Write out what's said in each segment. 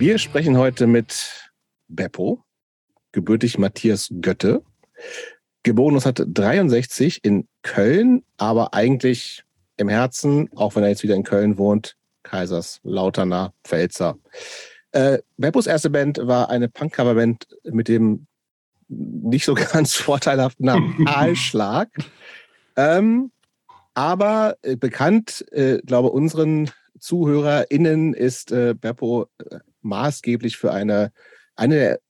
Wir sprechen heute mit Beppo, gebürtig Matthias Götte, geboren 1963 in Köln, aber eigentlich im Herzen, auch wenn er jetzt wieder in Köln wohnt, Kaiserslauterner Pfälzer. Äh, Beppos erste Band war eine Punk-Cover-Band mit dem nicht so ganz vorteilhaften Namen Aalschlag. ähm, aber äh, bekannt, äh, glaube unseren ZuhörerInnen ist äh, Beppo äh, maßgeblich für eine, eine der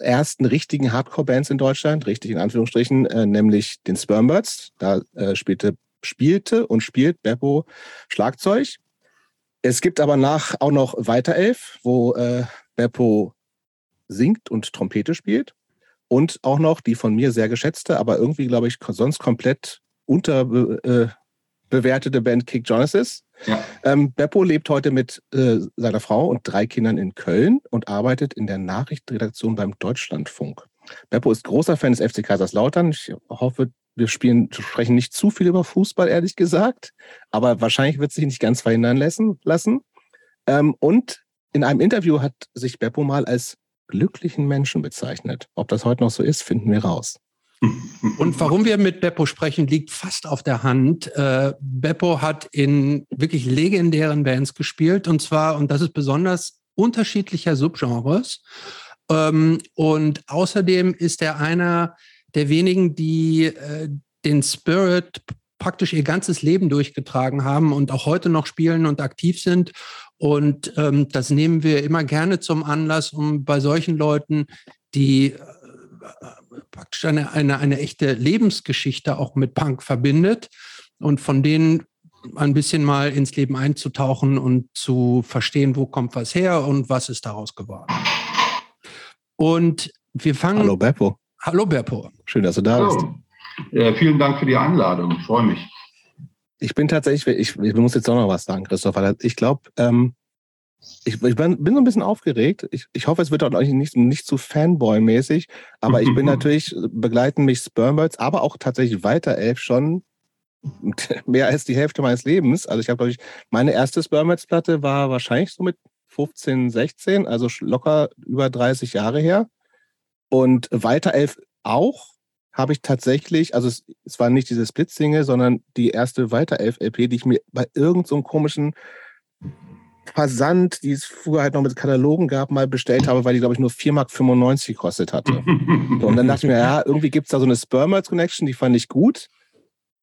ersten richtigen Hardcore-Bands in Deutschland, richtig in Anführungsstrichen, äh, nämlich den Spermbirds. Da äh, spielte, spielte und spielt Beppo Schlagzeug. Es gibt aber nach auch noch Weiterelf, wo äh, Beppo singt und Trompete spielt. Und auch noch die von mir sehr geschätzte, aber irgendwie, glaube ich, sonst komplett unterbewertete äh, Band Kick Genesis. Ähm, Beppo lebt heute mit äh, seiner Frau und drei Kindern in Köln und arbeitet in der Nachrichtenredaktion beim Deutschlandfunk. Beppo ist großer Fan des FC Kaiserslautern. Ich hoffe, wir spielen, sprechen nicht zu viel über Fußball, ehrlich gesagt. Aber wahrscheinlich wird sich nicht ganz verhindern lassen. lassen. Ähm, und in einem Interview hat sich Beppo mal als glücklichen Menschen bezeichnet. Ob das heute noch so ist, finden wir raus. Und warum wir mit Beppo sprechen, liegt fast auf der Hand. Äh, Beppo hat in wirklich legendären Bands gespielt und zwar, und das ist besonders, unterschiedlicher Subgenres. Ähm, und außerdem ist er einer der wenigen, die äh, den Spirit praktisch ihr ganzes Leben durchgetragen haben und auch heute noch spielen und aktiv sind. Und ähm, das nehmen wir immer gerne zum Anlass, um bei solchen Leuten, die äh, praktisch eine, eine, eine echte Lebensgeschichte auch mit Punk verbindet und von denen ein bisschen mal ins Leben einzutauchen und zu verstehen, wo kommt was her und was ist daraus geworden. Und wir fangen. Hallo Beppo. Hallo Beppo. Schön, dass du da Hallo. bist. Ja, vielen Dank für die Einladung. Ich freue mich. Ich bin tatsächlich, ich, ich muss jetzt auch noch was sagen, Christoph, weil ich glaube, ähm, ich, ich bin, bin, so ein bisschen aufgeregt. Ich, ich hoffe, es wird auch nicht, nicht zu Fanboy-mäßig, aber ich bin natürlich, begleiten mich Spermbirds, aber auch tatsächlich weiter elf schon mehr als die Hälfte meines Lebens. Also ich habe, glaube ich, meine erste Spermbirds-Platte war wahrscheinlich so mit 15, 16, also locker über 30 Jahre her. Und weiter elf auch habe ich tatsächlich, also es, es war nicht diese Split-Single, sondern die erste weiter elf LP, die ich mir bei irgendeinem so komischen Versand, die es früher halt noch mit Katalogen gab, mal bestellt habe, weil die, glaube ich, nur 4,95 Mark gekostet hatte. so, und dann dachte ich mir, ja, irgendwie gibt es da so eine Spermers Connection, die fand ich gut.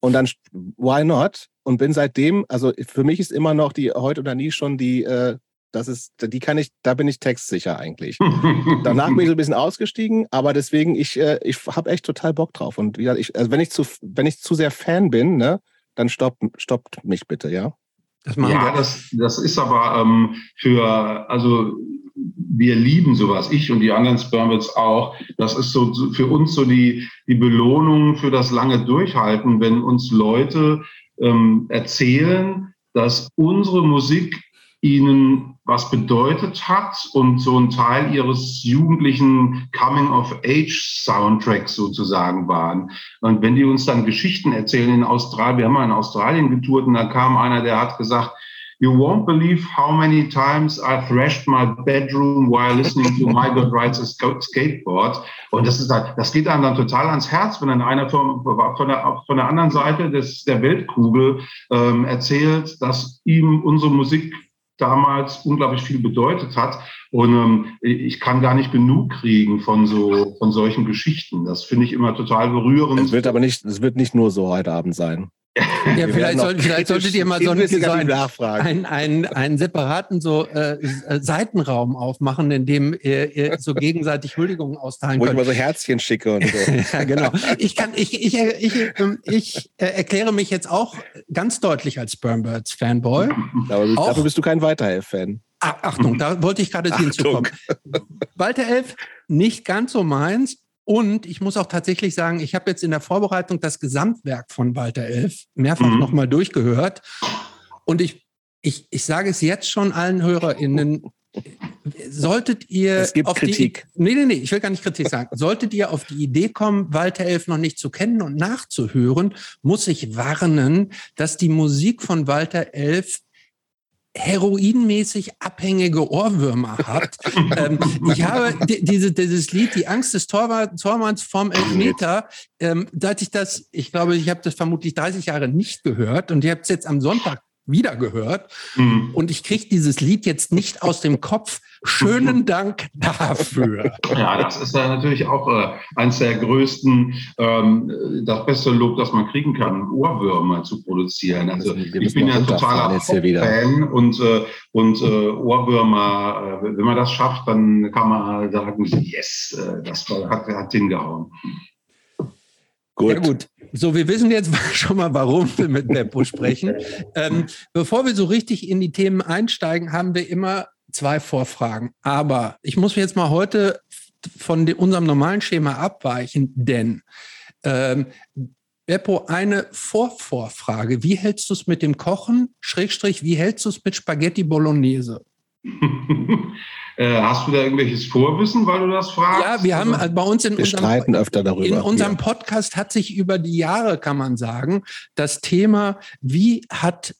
Und dann, why not? Und bin seitdem, also für mich ist immer noch die heute oder nie schon die, äh, das ist, die kann ich, da bin ich textsicher eigentlich. Danach bin ich so ein bisschen ausgestiegen, aber deswegen, ich, äh, ich habe echt total Bock drauf. Und wie ich, also wenn ich zu, wenn ich zu sehr Fan bin, ne, dann stoppt, stoppt mich bitte, ja. Das ja, das, das ist aber ähm, für, also wir lieben sowas, ich und die anderen Spermwitz auch. Das ist so für uns so die, die Belohnung für das lange Durchhalten, wenn uns Leute ähm, erzählen, dass unsere Musik ihnen was bedeutet hat und so ein Teil ihres jugendlichen Coming-of-Age-Soundtracks sozusagen waren. Und wenn die uns dann Geschichten erzählen in Australien, wir haben mal in Australien getourt und da kam einer, der hat gesagt, You won't believe how many times I thrashed my bedroom while listening to My God Rides a Skateboard. Und das ist halt, das geht einem dann total ans Herz, wenn dann einer von, von, der, von der anderen Seite des, der Weltkugel ähm, erzählt, dass ihm unsere Musik damals unglaublich viel bedeutet hat. Und ähm, ich kann gar nicht genug kriegen von so von solchen Geschichten. Das finde ich immer total berührend. Es wird aber nicht, es wird nicht nur so heute Abend sein. Ja, vielleicht, soll, vielleicht solltet ihr mal so, einen, so einen, einen, einen, einen separaten so äh, Seitenraum aufmachen, in dem ihr, ihr so gegenseitig Huldigungen austeilen Wo könnt. Wo ich mal so Herzchen schicke und so. ja, genau. Ich kann, ich, ich, ich, ähm, ich, ich äh, erkläre mich jetzt auch ganz deutlich als Spermbirds Fanboy. Aber auch, dafür bist du kein Weiterhelf-Fan. Achtung, da wollte ich gerade hinzukommen. Walter Elf, nicht ganz so meins, und ich muss auch tatsächlich sagen, ich habe jetzt in der Vorbereitung das Gesamtwerk von Walter Elf mehrfach mhm. nochmal durchgehört. Und ich, ich, ich sage es jetzt schon allen HörerInnen, solltet ihr es gibt auf Kritik. Die, nee, nee, nee, ich will gar nicht Kritik sagen. Solltet ihr auf die Idee kommen, Walter Elf noch nicht zu kennen und nachzuhören, muss ich warnen, dass die Musik von Walter Elf heroinmäßig abhängige Ohrwürmer hat. ähm, ich habe die, diese, dieses Lied, Die Angst des Tormanns vom Elfmeter, ähm, seit ich das, ich glaube, ich habe das vermutlich 30 Jahre nicht gehört und ich habe es jetzt am Sonntag wieder gehört. Mhm. Und ich kriege dieses Lied jetzt nicht aus dem Kopf. Schönen Dank dafür. Ja, das ist ja natürlich auch äh, eines der größten, ähm, das beste Lob, das man kriegen kann, Ohrwürmer zu produzieren. Also, also ich bin ja totaler Fan und, äh, und äh, Ohrwürmer, äh, wenn man das schafft, dann kann man sagen, yes, äh, das hat, hat hingehauen. Gut. Ja gut. So, wir wissen jetzt schon mal, warum wir mit Beppo sprechen. Ähm, bevor wir so richtig in die Themen einsteigen, haben wir immer zwei Vorfragen. Aber ich muss jetzt mal heute von unserem normalen Schema abweichen, denn ähm, Beppo, eine Vorvorfrage. Wie hältst du es mit dem Kochen? Schrägstrich, wie hältst du es mit Spaghetti Bolognese? Äh, hast du da irgendwelches Vorwissen, weil du das fragst? Ja, wir haben also bei uns in wir unserem, streiten öfter darüber. In unserem Podcast hat sich über die Jahre, kann man sagen, das Thema, wie hat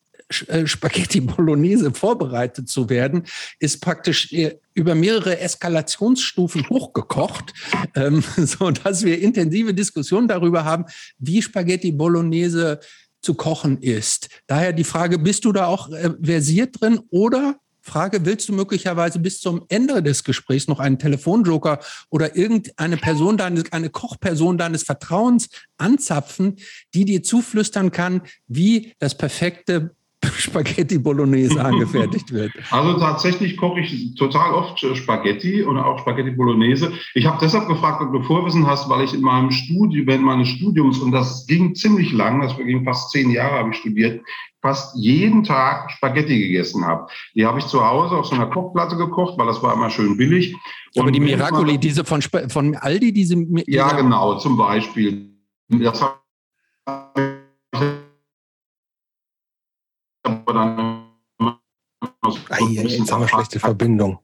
äh, Spaghetti Bolognese vorbereitet zu werden, ist praktisch äh, über mehrere Eskalationsstufen hochgekocht, ähm, so dass wir intensive Diskussionen darüber haben, wie Spaghetti Bolognese zu kochen ist. Daher die Frage, bist du da auch äh, versiert drin oder Frage, willst du möglicherweise bis zum Ende des Gesprächs noch einen Telefonjoker oder irgendeine Person deines, eine Kochperson deines Vertrauens anzapfen, die dir zuflüstern kann, wie das perfekte Spaghetti Bolognese angefertigt wird. Also tatsächlich koche ich total oft Spaghetti und auch Spaghetti Bolognese. Ich habe deshalb gefragt, ob du Vorwissen hast, weil ich in meinem Studium, während meines Studiums, und das ging ziemlich lang, das ging fast zehn Jahre, habe ich studiert, fast jeden Tag Spaghetti gegessen habe. Die habe ich zu Hause auf so einer Kochplatte gekocht, weil das war immer schön billig. Aber die Miracoli, diese von, von Aldi, diese... Ja, genau, zum Beispiel. Das habe aber dann so jetzt aber schlechte Verbindung.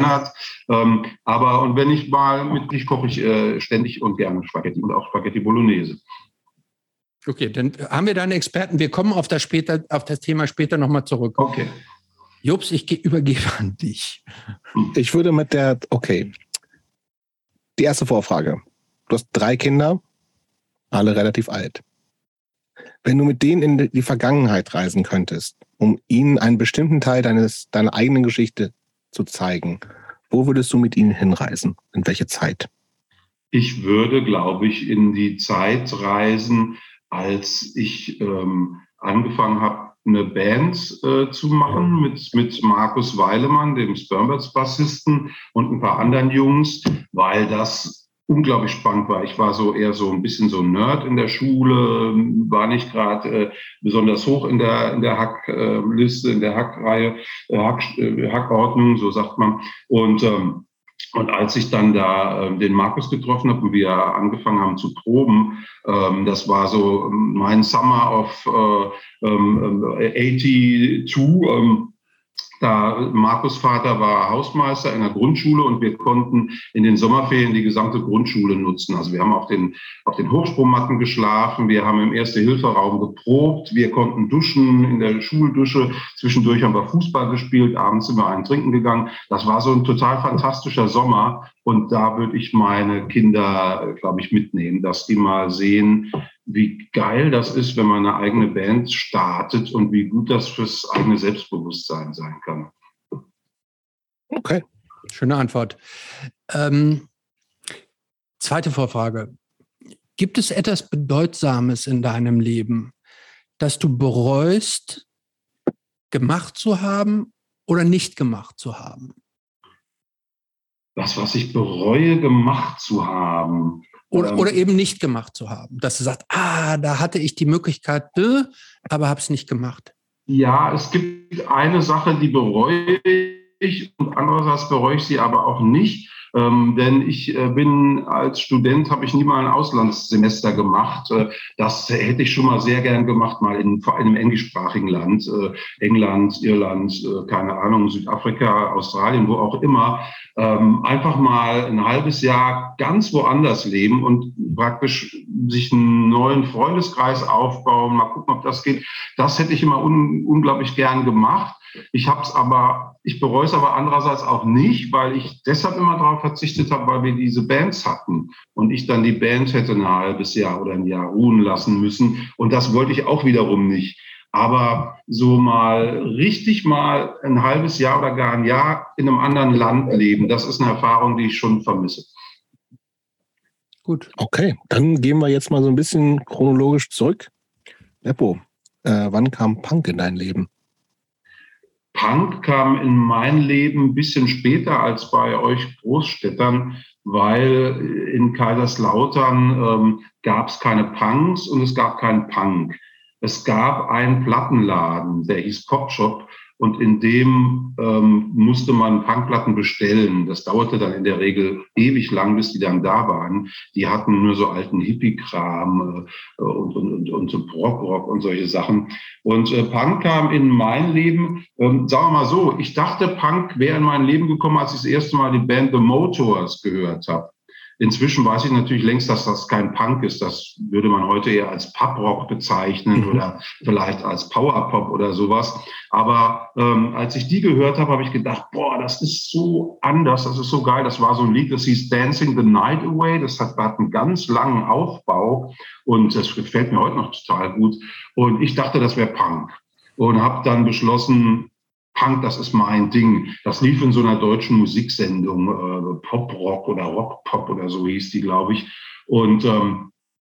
Hat. Ähm, aber und wenn ich mal mit dich koche ich äh, ständig und gerne Spaghetti und auch Spaghetti Bolognese. Okay, dann haben wir da einen Experten. Wir kommen auf das, später, auf das Thema später nochmal zurück. Okay. Jobs, ich übergebe an dich. Ich würde mit der, okay. Die erste Vorfrage. Du hast drei Kinder, alle relativ alt. Wenn du mit denen in die Vergangenheit reisen könntest, um ihnen einen bestimmten Teil deines, deiner eigenen Geschichte zu zeigen, wo würdest du mit ihnen hinreisen? In welche Zeit? Ich würde, glaube ich, in die Zeit reisen, als ich ähm, angefangen habe, eine Band äh, zu machen mit, mit Markus Weilemann, dem Spermbirds-Bassisten und ein paar anderen Jungs, weil das unglaublich spannend war. Ich war so eher so ein bisschen so ein Nerd in der Schule, war nicht gerade äh, besonders hoch in der in der Hackliste, in der Hackreihe, äh, Hack, äh, Hackordnung, so sagt man. Und ähm, und als ich dann da äh, den Markus getroffen habe und wir angefangen haben zu proben, ähm, das war so mein Summer of äh, ähm, 82. Ähm, da Markus Vater war Hausmeister in der Grundschule und wir konnten in den Sommerferien die gesamte Grundschule nutzen. Also wir haben auf den, auf den Hochsprungmatten geschlafen, wir haben im Erste-Hilfe-Raum geprobt, wir konnten duschen in der Schuldusche. Zwischendurch haben wir Fußball gespielt, abends sind wir einen trinken gegangen. Das war so ein total fantastischer Sommer. Und da würde ich meine Kinder, glaube ich, mitnehmen, dass die mal sehen, wie geil das ist, wenn man eine eigene Band startet und wie gut das fürs eigene Selbstbewusstsein sein kann. Okay, schöne Antwort. Ähm, zweite Vorfrage. Gibt es etwas Bedeutsames in deinem Leben, das du bereust, gemacht zu haben oder nicht gemacht zu haben? Das, was ich bereue, gemacht zu haben. Oder, ähm, oder eben nicht gemacht zu haben. Dass du sagst, ah, da hatte ich die Möglichkeit, aber habe es nicht gemacht. Ja, es gibt eine Sache, die bereue ich und andererseits bereue ich sie aber auch nicht. Ähm, denn ich äh, bin als Student, habe ich nie mal ein Auslandssemester gemacht. Äh, das hätte ich schon mal sehr gern gemacht, mal in vor einem englischsprachigen Land, äh, England, Irland, äh, keine Ahnung, Südafrika, Australien, wo auch immer. Ähm, einfach mal ein halbes Jahr ganz woanders leben und praktisch sich einen neuen Freundeskreis aufbauen, mal gucken, ob das geht. Das hätte ich immer un unglaublich gern gemacht. Ich habe es aber, ich bereue es aber andererseits auch nicht, weil ich deshalb immer darauf verzichtet habe, weil wir diese Bands hatten und ich dann die Band hätte ein halbes Jahr oder ein Jahr ruhen lassen müssen. Und das wollte ich auch wiederum nicht. Aber so mal richtig mal ein halbes Jahr oder gar ein Jahr in einem anderen Land leben, das ist eine Erfahrung, die ich schon vermisse. Gut. Okay, dann gehen wir jetzt mal so ein bisschen chronologisch zurück. Eppo, äh, wann kam Punk in dein Leben? Punk kam in mein Leben ein bisschen später als bei euch Großstädtern, weil in Kaiserslautern ähm, gab es keine Punks und es gab keinen Punk. Es gab einen Plattenladen, der hieß Popshop und in dem ähm, musste man Punkplatten bestellen. Das dauerte dann in der Regel ewig lang, bis die dann da waren. Die hatten nur so alten Hippie-Kram äh, und, und, und, und so Prog-Rock und solche Sachen. Und äh, Punk kam in mein Leben, ähm, sagen wir mal so, ich dachte, Punk wäre in mein Leben gekommen, als ich das erste Mal die Band The Motors gehört habe. Inzwischen weiß ich natürlich längst, dass das kein Punk ist. Das würde man heute eher als Pub-Rock bezeichnen mhm. oder vielleicht als Power-Pop oder sowas. Aber ähm, als ich die gehört habe, habe ich gedacht, boah, das ist so anders, das ist so geil. Das war so ein Lied, das hieß Dancing the Night Away. Das hat, hat einen ganz langen Aufbau und das gefällt mir heute noch total gut. Und ich dachte, das wäre Punk und habe dann beschlossen, Punk, das ist mein Ding. Das lief in so einer deutschen Musiksendung, äh, Pop-Rock oder Rock-Pop oder so hieß die, glaube ich. Und, ähm,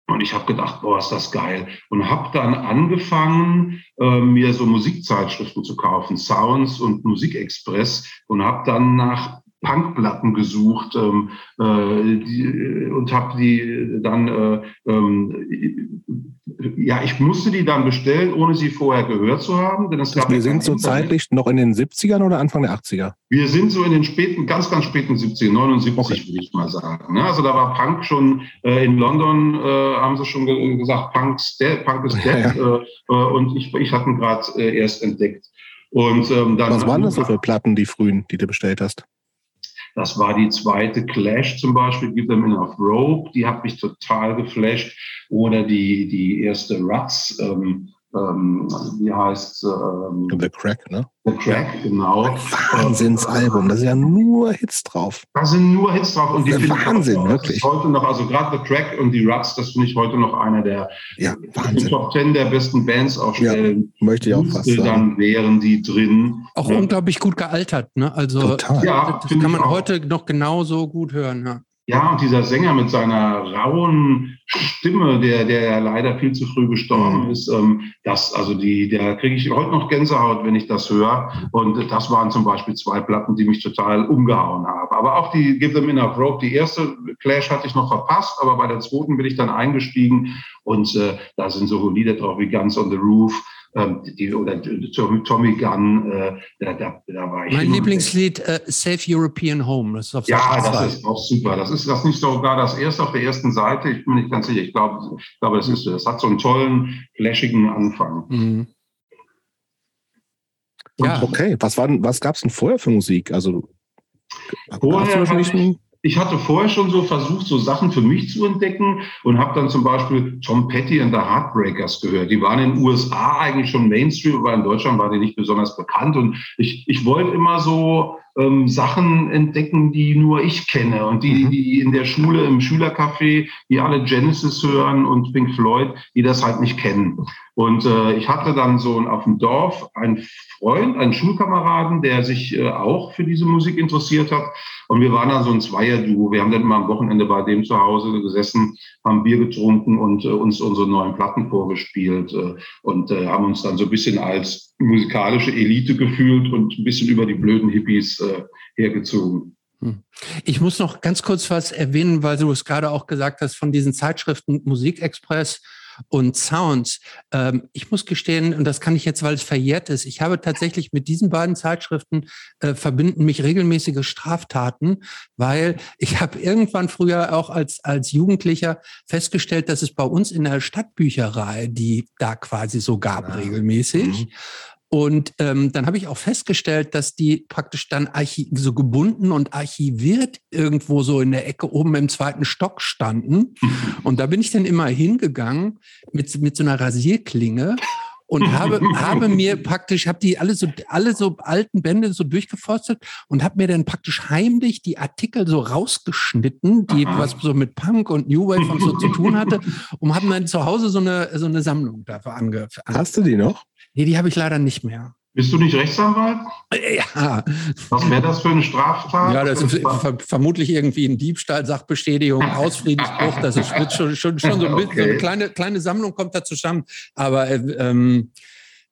und ich habe gedacht, boah, ist das geil. Und habe dann angefangen, äh, mir so Musikzeitschriften zu kaufen, Sounds und Musikexpress und habe dann nach Punkplatten gesucht ähm, äh, die, und habe die dann, äh, ähm, ja, ich musste die dann bestellen, ohne sie vorher gehört zu haben. Denn es gab Wir sind so zeitlich noch in den 70ern oder Anfang der 80er? Wir sind so in den späten, ganz, ganz späten 70ern, 79 okay. würde ich mal sagen. Ne? Also da war Punk schon, äh, in London äh, haben sie schon gesagt, Punk's dead, Punk ist dead. Ja, ja. Äh, äh, und ich, ich hatte ihn gerade erst entdeckt. Und, ähm, dann Was waren das so für Platten, die frühen, die du bestellt hast? Das war die zweite Clash zum Beispiel, Give Them Enough Rope, die hat mich total geflasht. Oder die, die erste Ruts, ähm, ähm, wie heißt ähm, The Crack, ne? The Crack, genau. Wahnsinnsalbum, da sind ja nur Hits drauf. Da sind nur Hits drauf und die finde Wahnsinn, ich wirklich. heute noch, also gerade The Crack und die Ruts, das finde ich heute noch einer der ja, Top Ten der besten Bands aufstellen. Ja, möchte ich auch fast sagen. Dann wären die drin. Auch ja. unglaublich gut gealtert, ne? Also Total. Ja, das kann man heute noch genauso gut hören, ja. Ja, und dieser Sänger mit seiner rauen Stimme, der, der ja leider viel zu früh gestorben mhm. ist, ähm, das, also die, der kriege ich heute noch Gänsehaut, wenn ich das höre. Und das waren zum Beispiel zwei Platten, die mich total umgehauen haben. Aber auch die Give Them Enough Rope, die erste Clash hatte ich noch verpasst, aber bei der zweiten bin ich dann eingestiegen und äh, da sind so Lieder drauf wie Guns on the Roof ähm, die, oder Tommy Gunn, äh, da, da, da war ich. Mein Lieblingslied äh, Safe European Home. Das ist ja, das ist auch super. Das ist das nicht sogar das erste auf der ersten Seite. Ich bin nicht ganz sicher. Ich glaube, ich glaube, das ist das hat so einen tollen, flashigen Anfang. Mhm. Ja. Okay, was, was gab es denn vorher für Musik? Also vorher hast du nicht ich hatte vorher schon so versucht, so Sachen für mich zu entdecken und habe dann zum Beispiel Tom Petty and the Heartbreakers gehört. Die waren in den USA eigentlich schon Mainstream, aber in Deutschland waren die nicht besonders bekannt. Und ich, ich wollte immer so ähm, Sachen entdecken, die nur ich kenne und die, mhm. die in der Schule, im Schülercafé, die alle Genesis hören und Pink Floyd, die das halt nicht kennen. Und äh, ich hatte dann so auf dem Dorf einen Freund, einen Schulkameraden, der sich äh, auch für diese Musik interessiert hat. Und wir waren dann so ein Zweierduo. Wir haben dann immer am Wochenende bei dem zu Hause gesessen, haben Bier getrunken und äh, uns unsere neuen Platten vorgespielt äh, und äh, haben uns dann so ein bisschen als musikalische Elite gefühlt und ein bisschen über die blöden Hippies äh, hergezogen. Hm. Ich muss noch ganz kurz was erwähnen, weil du es gerade auch gesagt hast von diesen Zeitschriften Musikexpress und Sounds. Ähm, ich muss gestehen, und das kann ich jetzt, weil es verjährt ist, ich habe tatsächlich mit diesen beiden Zeitschriften äh, verbinden mich regelmäßige Straftaten, weil ich habe irgendwann früher auch als, als Jugendlicher festgestellt, dass es bei uns in der Stadtbücherei, die da quasi so gab, ja. regelmäßig. Mhm. Und ähm, dann habe ich auch festgestellt, dass die praktisch dann so gebunden und archiviert irgendwo so in der Ecke oben im zweiten Stock standen. Und da bin ich dann immer hingegangen mit, mit so einer Rasierklinge und habe, habe mir praktisch, habe die alle so, alle so alten Bände so durchgeforstet und habe mir dann praktisch heimlich die Artikel so rausgeschnitten, die Aha. was so mit Punk und New Wave und so zu tun hatte, und habe dann zu Hause so eine, so eine Sammlung dafür ange. Hast du die noch? Nee, die habe ich leider nicht mehr. Bist du nicht Rechtsanwalt? Ja. Was wäre das für eine Straftat? Ja, das ist ver vermutlich irgendwie ein Diebstahl, Sachbeschädigung, Ausfriedensbruch. Das ist schon, schon, schon so, ein bisschen, okay. so eine kleine, kleine Sammlung kommt da zusammen. Aber ähm,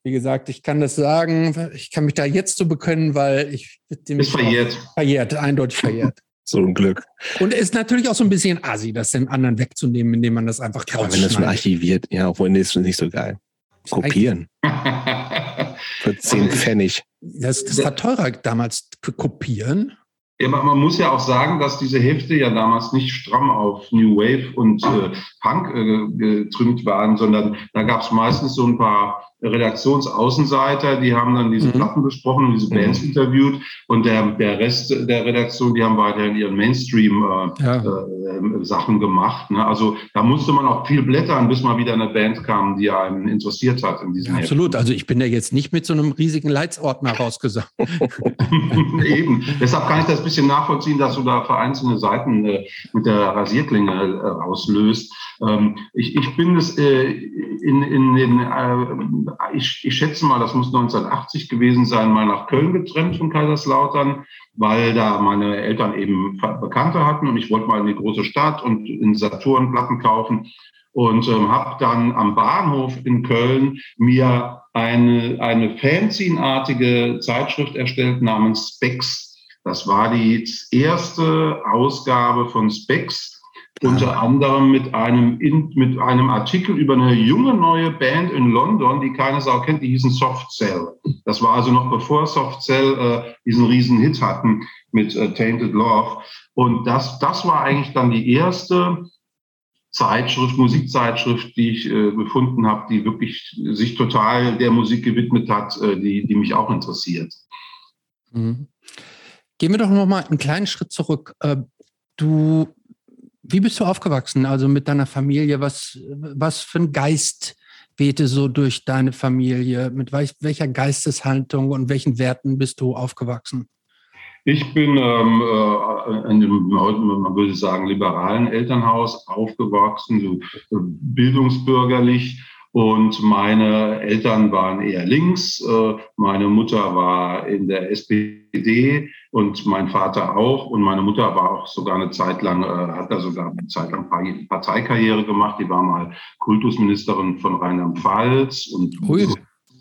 wie gesagt, ich kann das sagen, ich kann mich da jetzt so bekennen, weil ich ist verjährt. Verjährt, eindeutig verjährt. So ein Glück. Und es ist natürlich auch so ein bisschen assi, das dem anderen wegzunehmen, indem man das einfach kauft. Wenn das schon archiviert, ja, obwohl nee, ist nicht so geil. Kopieren. Für 10 Pfennig. Das, das war teurer damals kopieren. Ja, man muss ja auch sagen, dass diese Hefte ja damals nicht stramm auf New Wave und äh, Punk äh, getrimmt waren, sondern da gab es meistens so ein paar Redaktionsaußenseiter, die haben dann diese mhm. Platten besprochen und diese Bands mhm. interviewt und der, der Rest der Redaktion, die haben weiterhin ihren Mainstream-Sachen äh, ja. äh, gemacht. Ne? Also da musste man auch viel blättern, bis mal wieder eine Band kam, die einen interessiert hat in diesem ja, Absolut, also ich bin ja jetzt nicht mit so einem riesigen Leitsordner rausgesagt. Eben, deshalb kann ich das bisschen nachvollziehen, dass du da vereinzelte Seiten äh, mit der Rasierklinge äh, auslöst. Ähm, ich, ich bin es äh, in, in den, äh, ich, ich schätze mal, das muss 1980 gewesen sein, mal nach Köln getrennt von Kaiserslautern, weil da meine Eltern eben Bekannte hatten und ich wollte mal in die große Stadt und in Saturn Platten kaufen und ähm, habe dann am Bahnhof in Köln mir eine, eine Fanzine-artige Zeitschrift erstellt namens Specs. Das war die erste Ausgabe von Specs unter anderem mit einem, mit einem Artikel über eine junge neue Band in London, die keine Sau kennt, die hießen Soft Cell. Das war also noch bevor Soft Cell äh, diesen riesen Hit hatten mit äh, Tainted Love. Und das, das war eigentlich dann die erste Zeitschrift, Musikzeitschrift, die ich äh, gefunden habe, die wirklich sich total der Musik gewidmet hat, äh, die, die mich auch interessiert. Mhm. Gehen wir doch noch mal einen kleinen Schritt zurück. Äh, du wie bist du aufgewachsen? Also mit deiner Familie? Was, was für ein Geist wehte so durch deine Familie? Mit welcher Geisteshaltung und welchen Werten bist du aufgewachsen? Ich bin ähm, äh, in einem, man würde sagen, liberalen Elternhaus aufgewachsen, so äh, bildungsbürgerlich. Und meine Eltern waren eher links. Äh, meine Mutter war in der SPD und mein Vater auch. Und meine Mutter war auch sogar eine Zeit lang, äh, hat da sogar eine Zeit lang Parteikarriere gemacht. Die war mal Kultusministerin von Rheinland-Pfalz und Ui.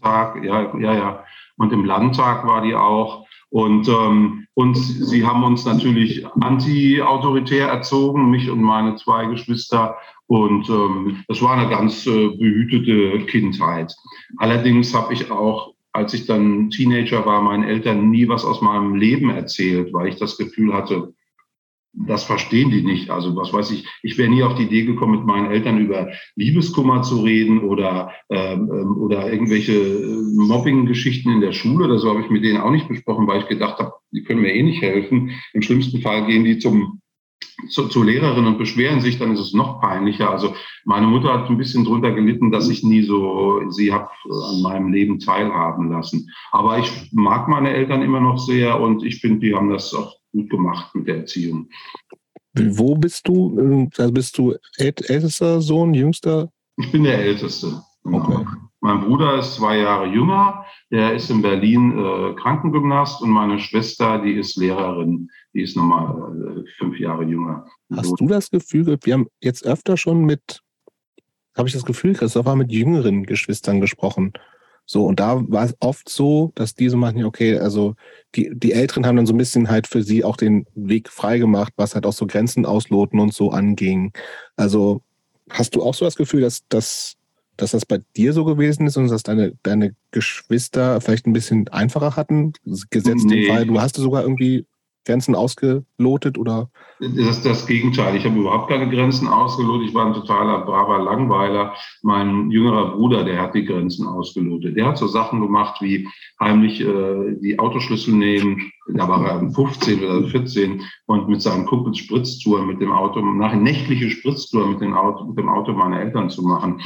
ja, ja, ja. Und im Landtag war die auch. Und, ähm, und sie haben uns natürlich anti-autoritär erzogen, mich und meine zwei Geschwister. Und ähm, das war eine ganz äh, behütete Kindheit. Allerdings habe ich auch, als ich dann Teenager war, meinen Eltern nie was aus meinem Leben erzählt, weil ich das Gefühl hatte, das verstehen die nicht. Also was weiß ich, ich wäre nie auf die Idee gekommen, mit meinen Eltern über Liebeskummer zu reden oder, ähm, ähm oder irgendwelche äh, Mobbing-Geschichten in der Schule. Das habe ich mit denen auch nicht besprochen, weil ich gedacht habe, die können mir eh nicht helfen. Im schlimmsten Fall gehen die zum zu, zu Lehrerinnen und beschweren sich, dann ist es noch peinlicher. Also meine Mutter hat ein bisschen drunter gelitten, dass ich nie so sie habe an meinem Leben teilhaben lassen. Aber ich mag meine Eltern immer noch sehr und ich finde, die haben das auch gut gemacht mit der Erziehung. Wo bist du? Also bist du ältester Sohn, jüngster? Ich bin der Älteste. Genau. Okay. Mein Bruder ist zwei Jahre jünger, der ist in Berlin äh, Krankengymnast und meine Schwester, die ist Lehrerin, die ist nochmal äh, fünf Jahre jünger. Hast du das Gefühl, wir haben jetzt öfter schon mit, habe ich das Gefühl, Christopher, mit jüngeren Geschwistern gesprochen. So, und da war es oft so, dass die so machen, okay, also die, die Älteren haben dann so ein bisschen halt für sie auch den Weg freigemacht, was halt auch so Grenzen ausloten und so anging. Also hast du auch so das Gefühl, dass, dass dass das bei dir so gewesen ist und dass deine, deine Geschwister vielleicht ein bisschen einfacher hatten, gesetzt nee. Fall, du hast sogar irgendwie Grenzen ausgelotet oder? Das ist das Gegenteil. Ich habe überhaupt keine Grenzen ausgelotet. Ich war ein totaler braver Langweiler. Mein jüngerer Bruder, der hat die Grenzen ausgelotet. Der hat so Sachen gemacht wie heimlich äh, die Autoschlüssel nehmen. Da war er 15 oder 14 und mit seinen Kumpels Spritztouren mit dem Auto, nachher nächtliche Spritztouren mit dem Auto, mit dem Auto meiner Eltern zu machen.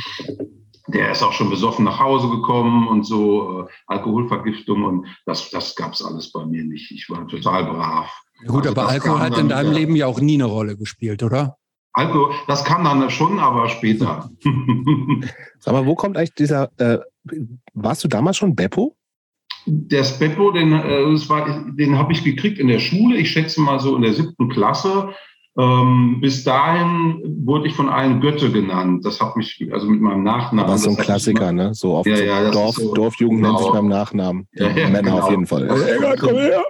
Der ist auch schon besoffen nach Hause gekommen und so, äh, Alkoholvergiftung und das, das gab es alles bei mir nicht. Ich war total brav. Gut, also aber Alkohol hat in deinem Leben ja auch nie eine Rolle gespielt, oder? Alkohol, das kam dann schon, aber später. Sag mal, wo kommt eigentlich dieser, äh, warst du damals schon Beppo? Der Beppo, den, äh, den habe ich gekriegt in der Schule, ich schätze mal so in der siebten Klasse. Ähm, bis dahin wurde ich von allen Götte genannt. Das hat mich, also mit meinem Nachnamen. Das ist so ein Klassiker, ne? So oft ja, ja, Dorf, so, Dorfjugend genau. nennt sich beim Nachnamen. Ja, ja, Männer genau. auf jeden Fall. Ja, komm her!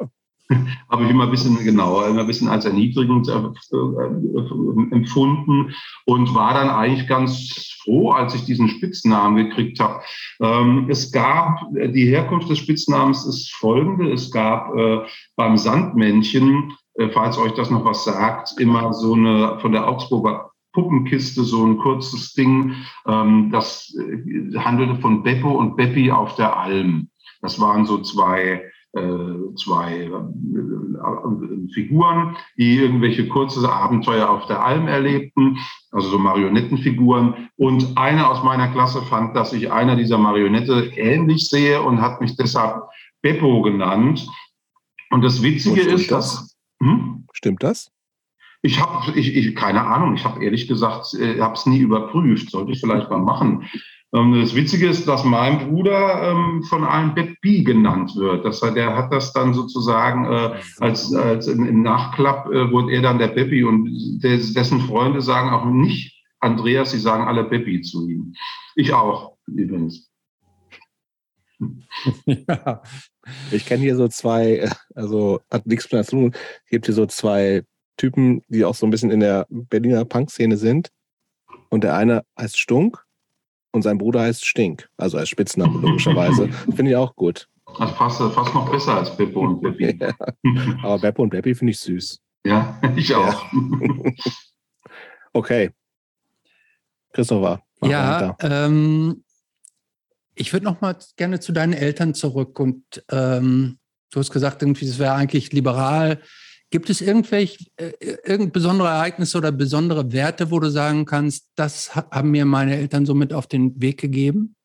habe ich immer ein bisschen genauer, immer ein bisschen als erniedrigend äh, äh, empfunden und war dann eigentlich ganz froh, als ich diesen Spitznamen gekriegt habe. Ähm, es gab, die Herkunft des Spitznamens ist folgende, es gab äh, beim Sandmännchen, falls euch das noch was sagt, immer so eine von der Augsburger Puppenkiste, so ein kurzes Ding, ähm, das äh, handelte von Beppo und Beppi auf der Alm. Das waren so zwei äh, zwei äh, Figuren, die irgendwelche kurze Abenteuer auf der Alm erlebten, also so Marionettenfiguren. Und einer aus meiner Klasse fand, dass ich einer dieser Marionette ähnlich sehe und hat mich deshalb Beppo genannt. Und das Witzige ist, das? dass... Hm? Stimmt das? Ich habe, ich, ich, keine Ahnung, ich habe ehrlich gesagt, äh, habe es nie überprüft, sollte ich vielleicht mal machen. Ähm, das Witzige ist, dass mein Bruder ähm, von einem Beppi genannt wird. Das, der hat das dann sozusagen äh, als, als im Nachklapp äh, wurde er dann der Beppi und des, dessen Freunde sagen auch nicht Andreas, sie sagen alle Beppi zu ihm. Ich auch übrigens. Ja. Ich kenne hier so zwei, also hat nichts mehr zu tun. Es gibt hier so zwei Typen, die auch so ein bisschen in der Berliner Punk-Szene sind. Und der eine heißt Stunk und sein Bruder heißt Stink, also als Spitzname logischerweise. finde ich auch gut. Das passt fast noch besser als Beppo und Beppi. ja. Aber Beppo und Beppi finde ich süß. Ja, ich auch. Ja. okay. Christopher. Ja, ähm, ich würde noch mal gerne zu deinen Eltern zurück und ähm, du hast gesagt, irgendwie, es wäre eigentlich liberal Gibt es irgendwelche äh, irgend besondere Ereignisse oder besondere Werte, wo du sagen kannst, das haben mir meine Eltern so mit auf den Weg gegeben?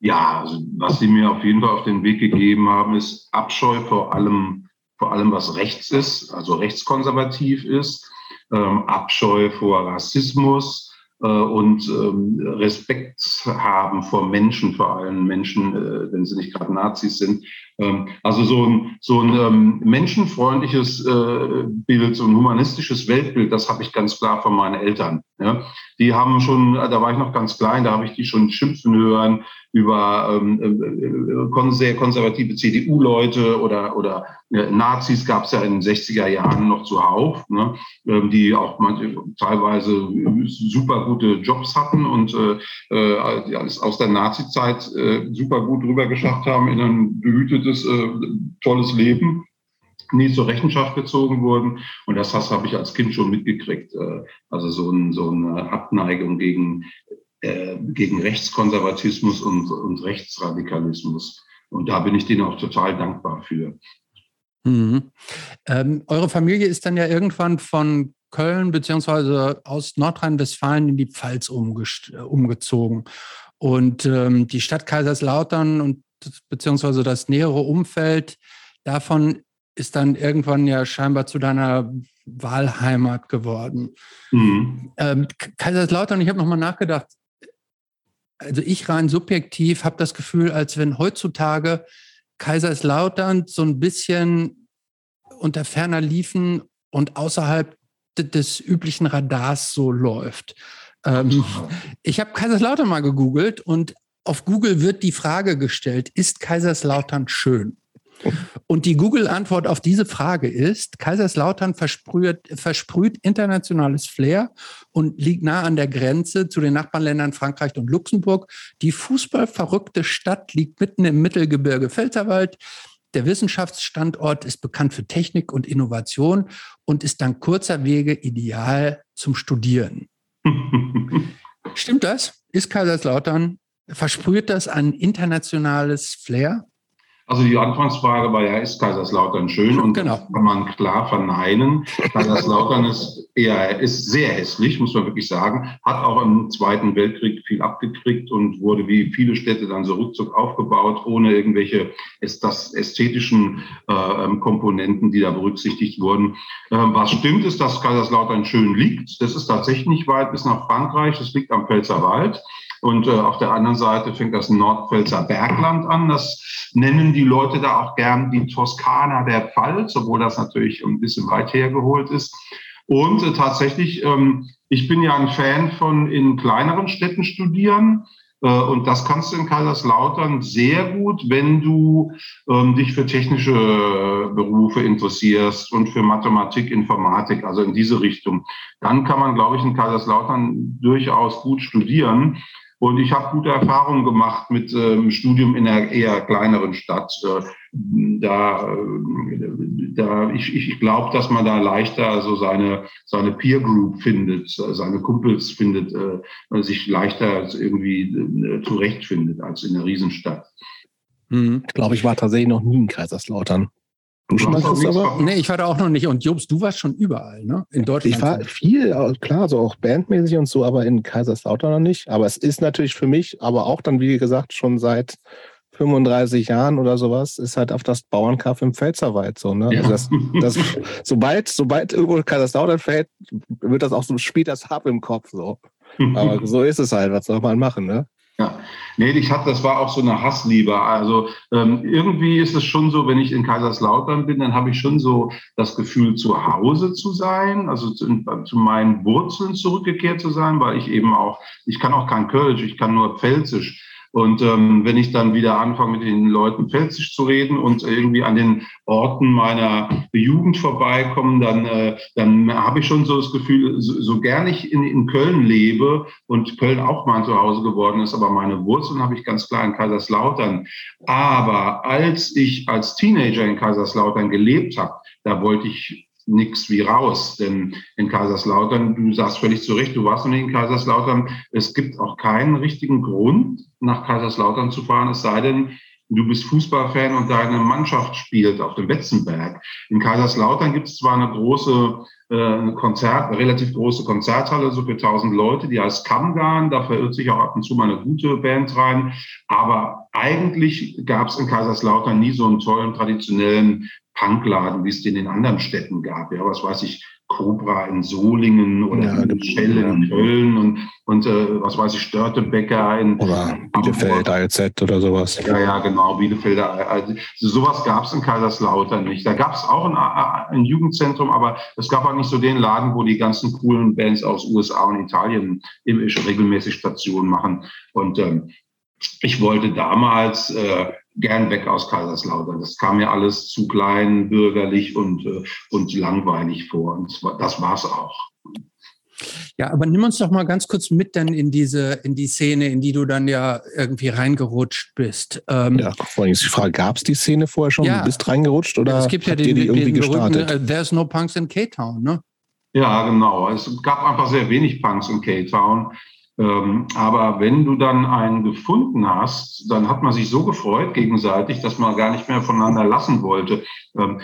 Ja, also was sie mir auf jeden Fall auf den Weg gegeben haben, ist Abscheu vor allem, vor allem was rechts ist, also rechtskonservativ ist, ähm, Abscheu vor Rassismus und ähm, Respekt haben vor Menschen, vor allen Menschen, äh, wenn sie nicht gerade Nazis sind, also so ein, so ein ähm, menschenfreundliches äh, Bild, so ein humanistisches Weltbild, das habe ich ganz klar von meinen Eltern. Die haben schon, da war ich noch ganz klein, da habe ich die schon schimpfen hören über ähm, äh, äh sehr konservative CDU-Leute oder, oder äh, Nazis gab es ja in den 60er Jahren noch zuhauf, ne, ähm, die auch manche, teilweise super gute Jobs hatten und äh, äh, aus der Nazi-Zeit äh, super gut rüber geschafft haben in ein behütetes, äh, tolles Leben nie zur Rechenschaft gezogen wurden. Und das habe ich als Kind schon mitgekriegt. Äh, also so, ein, so eine Abneigung gegen, äh, gegen Rechtskonservatismus und, und Rechtsradikalismus. Und da bin ich denen auch total dankbar für. Mhm. Ähm, eure Familie ist dann ja irgendwann von Köln beziehungsweise aus Nordrhein-Westfalen in die Pfalz umgezogen. Und ähm, die Stadt Kaiserslautern und beziehungsweise das nähere Umfeld davon ist dann irgendwann ja scheinbar zu deiner Wahlheimat geworden. Mhm. Ähm, Kaiserslautern, ich habe nochmal nachgedacht, also ich rein subjektiv habe das Gefühl, als wenn heutzutage Kaiserslautern so ein bisschen unter ferner liefen und außerhalb des üblichen Radars so läuft. Ähm, ich habe Kaiserslautern mal gegoogelt und auf Google wird die Frage gestellt, ist Kaiserslautern schön? Und die Google-Antwort auf diese Frage ist, Kaiserslautern versprüht, versprüht internationales Flair und liegt nah an der Grenze zu den Nachbarländern Frankreich und Luxemburg. Die fußballverrückte Stadt liegt mitten im Mittelgebirge Pfälzerwald. Der Wissenschaftsstandort ist bekannt für Technik und Innovation und ist dank kurzer Wege ideal zum Studieren. Stimmt das? Ist Kaiserslautern, versprüht das ein internationales Flair? Also die Anfangsfrage war ja, ist Kaiserslautern schön? Und genau. kann man klar verneinen. Kaiserslautern ist eher, ist sehr hässlich, muss man wirklich sagen. Hat auch im Zweiten Weltkrieg viel abgekriegt und wurde wie viele Städte dann so rückzug aufgebaut, ohne irgendwelche das ästhetischen äh, Komponenten, die da berücksichtigt wurden. Äh, was stimmt, ist, dass Kaiserslautern schön liegt. Das ist tatsächlich nicht weit bis nach Frankreich. Das liegt am Pfälzerwald. Und äh, auf der anderen Seite fängt das Nordpfälzer Bergland an. Das nennen die Leute da auch gern die Toskana der Pfalz, obwohl das natürlich ein bisschen weit hergeholt ist. Und äh, tatsächlich, ähm, ich bin ja ein Fan von in kleineren Städten studieren. Äh, und das kannst du in Kaiserslautern sehr gut, wenn du ähm, dich für technische Berufe interessierst und für Mathematik, Informatik, also in diese Richtung. Dann kann man, glaube ich, in Kaiserslautern durchaus gut studieren. Und ich habe gute Erfahrungen gemacht mit ähm, Studium in einer eher kleineren Stadt. Äh, da, äh, da, ich, ich glaube, dass man da leichter so seine, seine Peer Group findet, seine Kumpels findet, äh, sich leichter irgendwie äh, zurechtfindet als in einer Riesenstadt. Mhm. Ich glaube, ich war tatsächlich noch nie in Kaiserslautern. Du schon mal, Christopher? Nee, ich war da auch noch nicht. Und Jobs, du warst schon überall, ne? In Deutschland. Ich war viel, klar, so auch bandmäßig und so, aber in Kaiserslautern noch nicht. Aber es ist natürlich für mich, aber auch dann, wie gesagt, schon seit 35 Jahren oder sowas, ist halt auf das Bauernkaff im Pfälzerwald so. Ne? Ja. Also das, das, sobald, sobald irgendwo Kaiserslautern fällt, wird das auch so, spielt das Hab im Kopf so. Aber so ist es halt, was soll man machen, ne? Ja, nee, ich hatte, das war auch so eine Hassliebe. Also ähm, irgendwie ist es schon so, wenn ich in Kaiserslautern bin, dann habe ich schon so das Gefühl, zu Hause zu sein, also zu, zu, meinen Wurzeln zurückgekehrt zu sein, weil ich eben auch, ich kann auch kein Kölsch, ich kann nur Pfälzisch. Und ähm, wenn ich dann wieder anfange, mit den Leuten Pfälzisch zu reden und irgendwie an den Orten meiner Jugend vorbeikomme, dann, äh, dann habe ich schon so das Gefühl, so, so gern ich in, in Köln lebe und Köln auch mein Zuhause geworden ist, aber meine Wurzeln habe ich ganz klar in Kaiserslautern. Aber als ich als Teenager in Kaiserslautern gelebt habe, da wollte ich nichts wie raus. Denn in Kaiserslautern, du sagst völlig zu Recht, du warst noch nicht in Kaiserslautern, es gibt auch keinen richtigen Grund, nach Kaiserslautern zu fahren, es sei denn, du bist Fußballfan und deine Mannschaft spielt auf dem Betzenberg. In Kaiserslautern gibt es zwar eine große äh, Konzert, eine relativ große Konzerthalle, so für 1000 Leute, die heißt Kamgarn, da verirrt sich auch ab und zu mal eine gute Band rein, aber eigentlich gab es in Kaiserslautern nie so einen tollen traditionellen Punkladen, wie es den in anderen Städten gab. Ja, was weiß ich, Cobra in Solingen oder ja, in Schell in Köln und, und äh, was weiß ich, Störtebecker in oder Bielefeld, ALZ oder sowas. Ja, ja, genau, Bielefelder. Also, sowas gab es in Kaiserslautern nicht. Da gab es auch ein, ein, Jugendzentrum, aber es gab auch nicht so den Laden, wo die ganzen coolen Bands aus USA und Italien regelmäßig Stationen machen. Und ähm, ich wollte damals äh, gern weg aus Kaiserslautern. Das kam mir alles zu klein, bürgerlich und, äh, und langweilig vor. Und das war es auch. Ja, aber nimm uns doch mal ganz kurz mit dann in diese, in die Szene, in die du dann ja irgendwie reingerutscht bist. Ähm, ja, vor allem ist die Frage, gab es die Szene vorher schon? Ja, du bist reingerutscht oder es gibt ja den, die irgendwie den gestartet? uh, There's no punks in K-Town, ne? Ja, genau. Es gab einfach sehr wenig Punks in K-Town. Ähm, aber wenn du dann einen gefunden hast, dann hat man sich so gefreut gegenseitig, dass man gar nicht mehr voneinander lassen wollte. Ähm,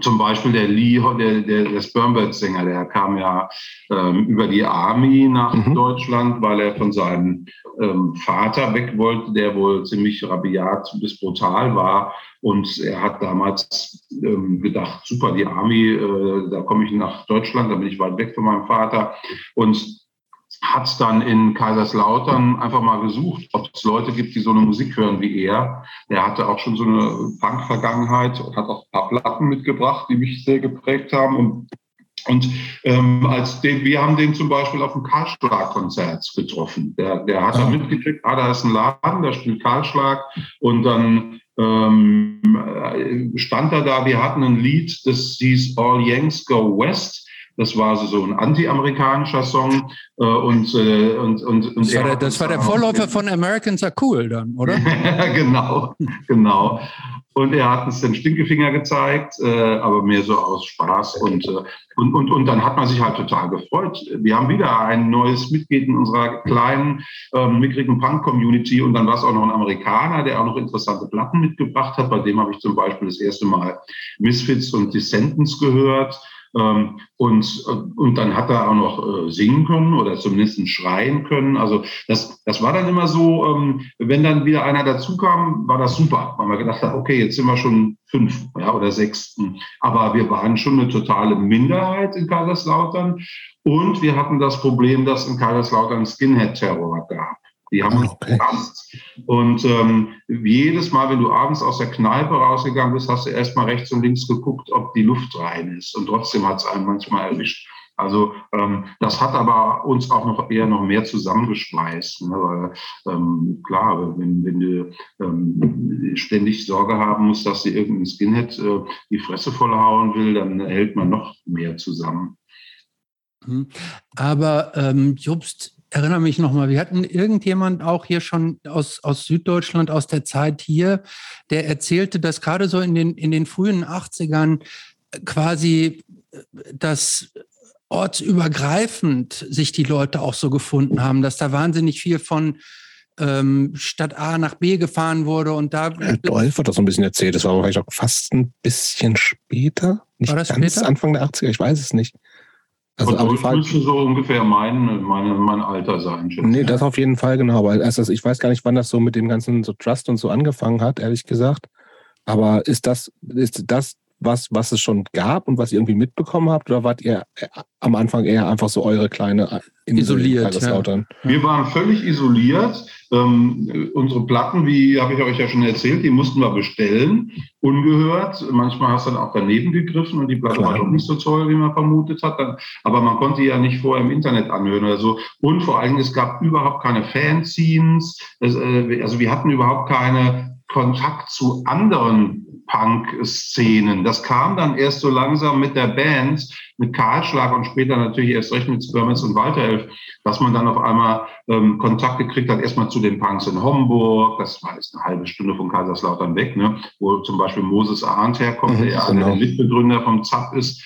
zum Beispiel der Lee, der, der, der Spermbird-Sänger, der kam ja ähm, über die Army nach mhm. Deutschland, weil er von seinem ähm, Vater weg wollte, der wohl ziemlich rabiat bis brutal war. Und er hat damals ähm, gedacht, super, die Army, äh, da komme ich nach Deutschland, da bin ich weit weg von meinem Vater. Und hat dann in Kaiserslautern einfach mal gesucht, ob es Leute gibt, die so eine Musik hören wie er. Er hatte auch schon so eine Punk-Vergangenheit und hat auch ein paar Platten mitgebracht, die mich sehr geprägt haben. Und, und ähm, als den, wir haben den zum Beispiel auf dem Karlschlag-Konzert getroffen. Der, der hat da mitgekriegt, ah, da ist ein Laden, da spielt Karlschlag. Und dann ähm, stand er da, wir hatten ein Lied, das hieß All Yanks Go West. Das war so ein anti-amerikanischer Song. Äh, und, äh, und, und, und das, war der, das war der Vorläufer von Americans Are Cool dann, oder? genau, genau. Und er hat uns den Stinkefinger gezeigt, äh, aber mehr so aus Spaß. Und, äh, und, und, und dann hat man sich halt total gefreut. Wir haben wieder ein neues Mitglied in unserer kleinen, ähm, mickrigen Punk-Community. Und dann war es auch noch ein Amerikaner, der auch noch interessante Platten mitgebracht hat. Bei dem habe ich zum Beispiel das erste Mal Misfits und Descendants gehört. Ähm, und, und dann hat er auch noch äh, singen können oder zumindest schreien können. Also das, das war dann immer so, ähm, wenn dann wieder einer dazukam, war das super, weil man gedacht hat, okay, jetzt sind wir schon fünf ja, oder sechs. Aber wir waren schon eine totale Minderheit in Kaiserslautern. Und wir hatten das Problem, dass in Kaiserslautern Skinhead-Terror gab. Die haben uns okay. Und ähm, jedes Mal, wenn du abends aus der Kneipe rausgegangen bist, hast du erstmal rechts und links geguckt, ob die Luft rein ist. Und trotzdem hat es einen manchmal erwischt. Also ähm, das hat aber uns auch noch eher noch mehr zusammengeschweißt. Ne? Weil, ähm, klar, wenn, wenn du ähm, ständig Sorge haben musst, dass dir irgendein Skinhead äh, die Fresse vollhauen will, dann hält man noch mehr zusammen. Mhm. Aber ähm, Jobst, erinnere mich nochmal, wir hatten irgendjemand auch hier schon aus, aus Süddeutschland, aus der Zeit hier, der erzählte, dass gerade so in den, in den frühen 80ern quasi das ortsübergreifend sich die Leute auch so gefunden haben, dass da wahnsinnig viel von ähm, Stadt A nach B gefahren wurde und da. Ja, Dolph hat das so ein bisschen erzählt. Das war vielleicht auch fast ein bisschen später. Nicht war das ganz später? Anfang der 80er, ich weiß es nicht. Also, und die Frage, müsste so ungefähr mein, meine, mein Alter sein. Nee, das auf jeden Fall, genau. Weil also ich weiß gar nicht, wann das so mit dem ganzen so Trust und so angefangen hat, ehrlich gesagt. Aber ist das, ist das was, was es schon gab und was ihr irgendwie mitbekommen habt? Oder wart ihr äh, am Anfang eher einfach so eure kleine Insel isoliert? Ja. Wir waren völlig isoliert. Ähm, unsere Platten, wie habe ich euch ja schon erzählt, die mussten wir bestellen, ungehört. Manchmal hast du dann auch daneben gegriffen und die Platte Klar. war doch nicht so toll, wie man vermutet hat. Dann, aber man konnte ja nicht vorher im Internet anhören oder so. Und vor allem, es gab überhaupt keine Fanzines. Äh, also wir hatten überhaupt keine Kontakt zu anderen Punk-Szenen. Das kam dann erst so langsam mit der Band, mit Kahlschlag und später natürlich erst recht mit Skirmits und Walterelf, dass man dann auf einmal ähm, Kontakt gekriegt hat, erstmal zu den Punks in Homburg, das war jetzt eine halbe Stunde von Kaiserslautern weg, ne, wo zum Beispiel Moses Arndt herkommt, mhm, der ja genau. einer der Mitbegründer vom ZAP ist,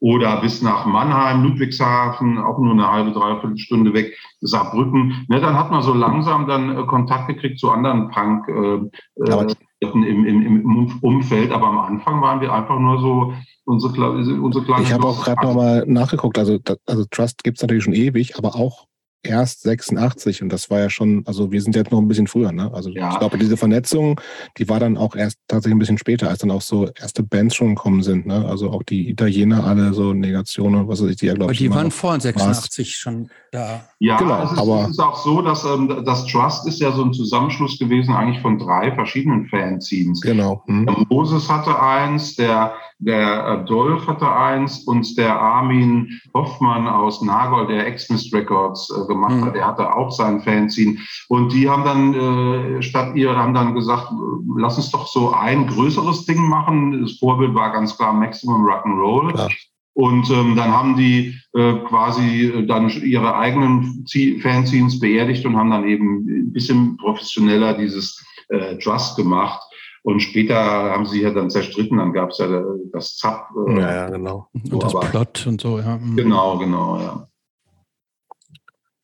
oder bis nach Mannheim, Ludwigshafen, auch nur eine halbe, dreiviertel Stunde weg, Saarbrücken. Ne, dann hat man so langsam dann äh, Kontakt gekriegt zu anderen Punk. Äh, äh im, im, im Umfeld, aber am Anfang waren wir einfach nur so unsere, unsere kleine. Ich habe auch gerade nochmal nachgeguckt, also, also Trust gibt es natürlich schon ewig, aber auch erst 86 und das war ja schon, also wir sind jetzt noch ein bisschen früher, ne? Also ja. ich glaube, diese Vernetzung, die war dann auch erst tatsächlich ein bisschen später, als dann auch so erste Bands schon gekommen sind, ne? Also auch die Italiener alle so Negationen und was weiß ich, die ja glaube ich. Aber die waren vor 86 war's. schon da. Ja, genau, es ist, aber es ist auch so, dass ähm, das Trust ist ja so ein Zusammenschluss gewesen eigentlich von drei verschiedenen Fanzines. Genau. Hm. Der Moses hatte eins, der der Dolph hatte eins und der Armin Hoffmann aus Nagol, der Xmas Records äh, gemacht mhm. hat, der hatte auch sein Fanzine. Und die haben dann äh, statt ihr haben dann gesagt, lass uns doch so ein größeres Ding machen. Das Vorbild war ganz klar Maximum Rock'n'Roll. Klar. Und ähm, dann haben die äh, quasi äh, dann ihre eigenen Fanzines beerdigt und haben dann eben ein bisschen professioneller dieses äh, Trust gemacht. Und später haben sie ja dann zerstritten, dann gab es ja das Zap. Äh, ja, ja, genau. Und das Plot und so, ja. Mhm. Genau, genau, ja.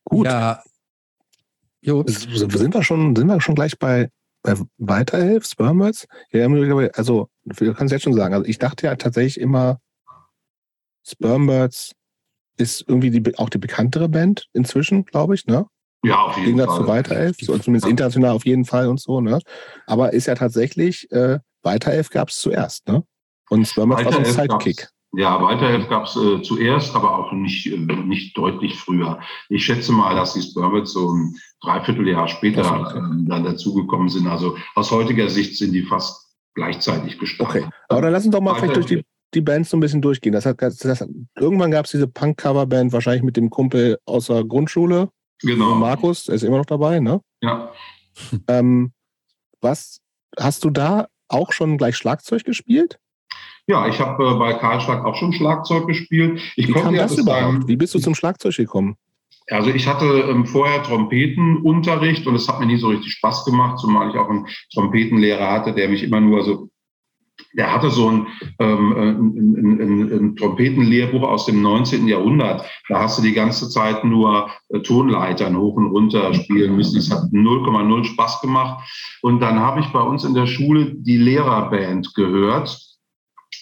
Gut. Ja. Jo. Sind wir schon, sind wir schon gleich bei, bei Weiterhelf, Spermers? Ja, also, du kannst jetzt schon sagen, also ich dachte ja tatsächlich immer, Spermbirds ist irgendwie die, auch die bekanntere Band inzwischen, glaube ich, ne? Ja, auf jeden Fall. zu Weiterelf, so, zumindest international auf jeden Fall und so, ne? Aber ist ja tatsächlich, äh, Weiterelf gab es zuerst, ne? Und Spermers war so ein Sidekick. Ja, Weiterhelf gab es äh, zuerst, aber auch nicht, äh, nicht deutlich früher. Ich schätze mal, dass die Spermits so ein Dreivierteljahr später äh, dann dazugekommen sind. Also aus heutiger Sicht sind die fast gleichzeitig gestartet. Okay, aber dann lass uns doch mal vielleicht durch die, die Bands so ein bisschen durchgehen. Das hat, das, irgendwann gab es diese Punk-Cover-Band, wahrscheinlich mit dem Kumpel aus der Grundschule, Genau. Markus, der ist immer noch dabei, ne? Ja. Ähm, was hast du da auch schon gleich Schlagzeug gespielt? Ja, ich habe äh, bei Karl Schlag auch schon Schlagzeug gespielt. Ich Wie kam das überhaupt? Wie bist du zum Schlagzeug gekommen? Also ich hatte ähm, vorher Trompetenunterricht und es hat mir nie so richtig Spaß gemacht, zumal ich auch einen Trompetenlehrer hatte, der mich immer nur so der hatte so ein, ähm, ein, ein, ein, Trompetenlehrbuch aus dem 19. Jahrhundert. Da hast du die ganze Zeit nur äh, Tonleitern hoch und runter spielen müssen. Es hat 0,0 Spaß gemacht. Und dann habe ich bei uns in der Schule die Lehrerband gehört.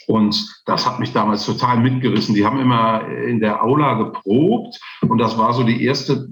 Und das hat mich damals total mitgerissen. Die haben immer in der Aula geprobt und das war so die erste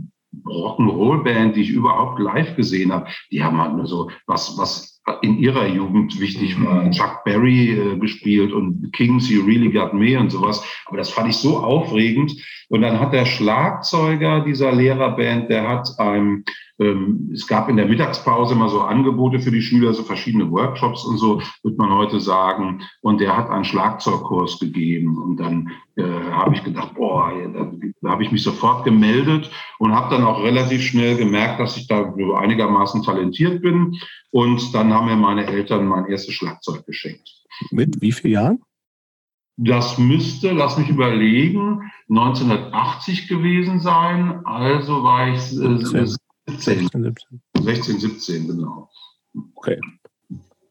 Rock'n'Roll-Band, die ich überhaupt live gesehen habe. Die haben halt nur so was, was in ihrer Jugend wichtig war. Mhm. Chuck Berry äh, gespielt und Kings You Really Got Me und sowas. Aber das fand ich so aufregend. Und dann hat der Schlagzeuger dieser Lehrerband, der hat ein, ähm, es gab in der Mittagspause immer so Angebote für die Schüler, so verschiedene Workshops und so, wird man heute sagen. Und der hat einen Schlagzeugkurs gegeben. Und dann äh, habe ich gedacht, boah, da, da habe ich mich sofort gemeldet und habe dann auch relativ schnell gemerkt, dass ich da einigermaßen talentiert bin. Und dann haben mir meine Eltern mein erstes Schlagzeug geschenkt. Mit wie vielen Jahren? Das müsste, lass mich überlegen, 1980 gewesen sein. Also war ich äh, 17, 16, 16, 17, genau. Okay.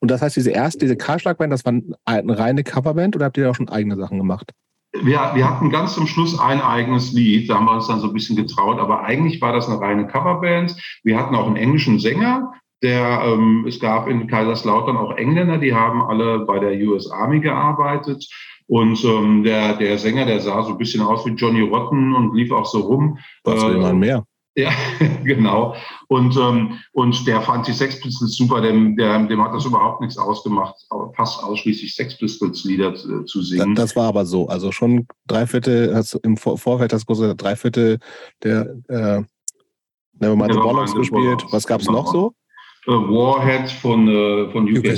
Und das heißt, diese erste, diese Karschlagband, das war eine reine Coverband oder habt ihr auch schon eigene Sachen gemacht? Wir, wir hatten ganz zum Schluss ein eigenes Lied, da haben wir uns dann so ein bisschen getraut, aber eigentlich war das eine reine Coverband. Wir hatten auch einen englischen Sänger, der, ähm, es gab in Kaiserslautern auch Engländer, die haben alle bei der US Army gearbeitet. Und ähm, der, der Sänger, der sah so ein bisschen aus wie Johnny Rotten und lief auch so rum. Was will man mehr? Ja, genau. Und, ähm, und der fand die Sex Pistols super, dem, der, dem hat das überhaupt nichts ausgemacht, fast ausschließlich Sex Pistols Lieder äh, zu singen. Das, das, war aber so. Also schon drei Viertel, hast im Vorfeld hast du gesagt, drei Viertel der äh, Nevermind the Bollocks gespielt. Was gab es genau. noch so? Äh, Warhead von, äh, von UK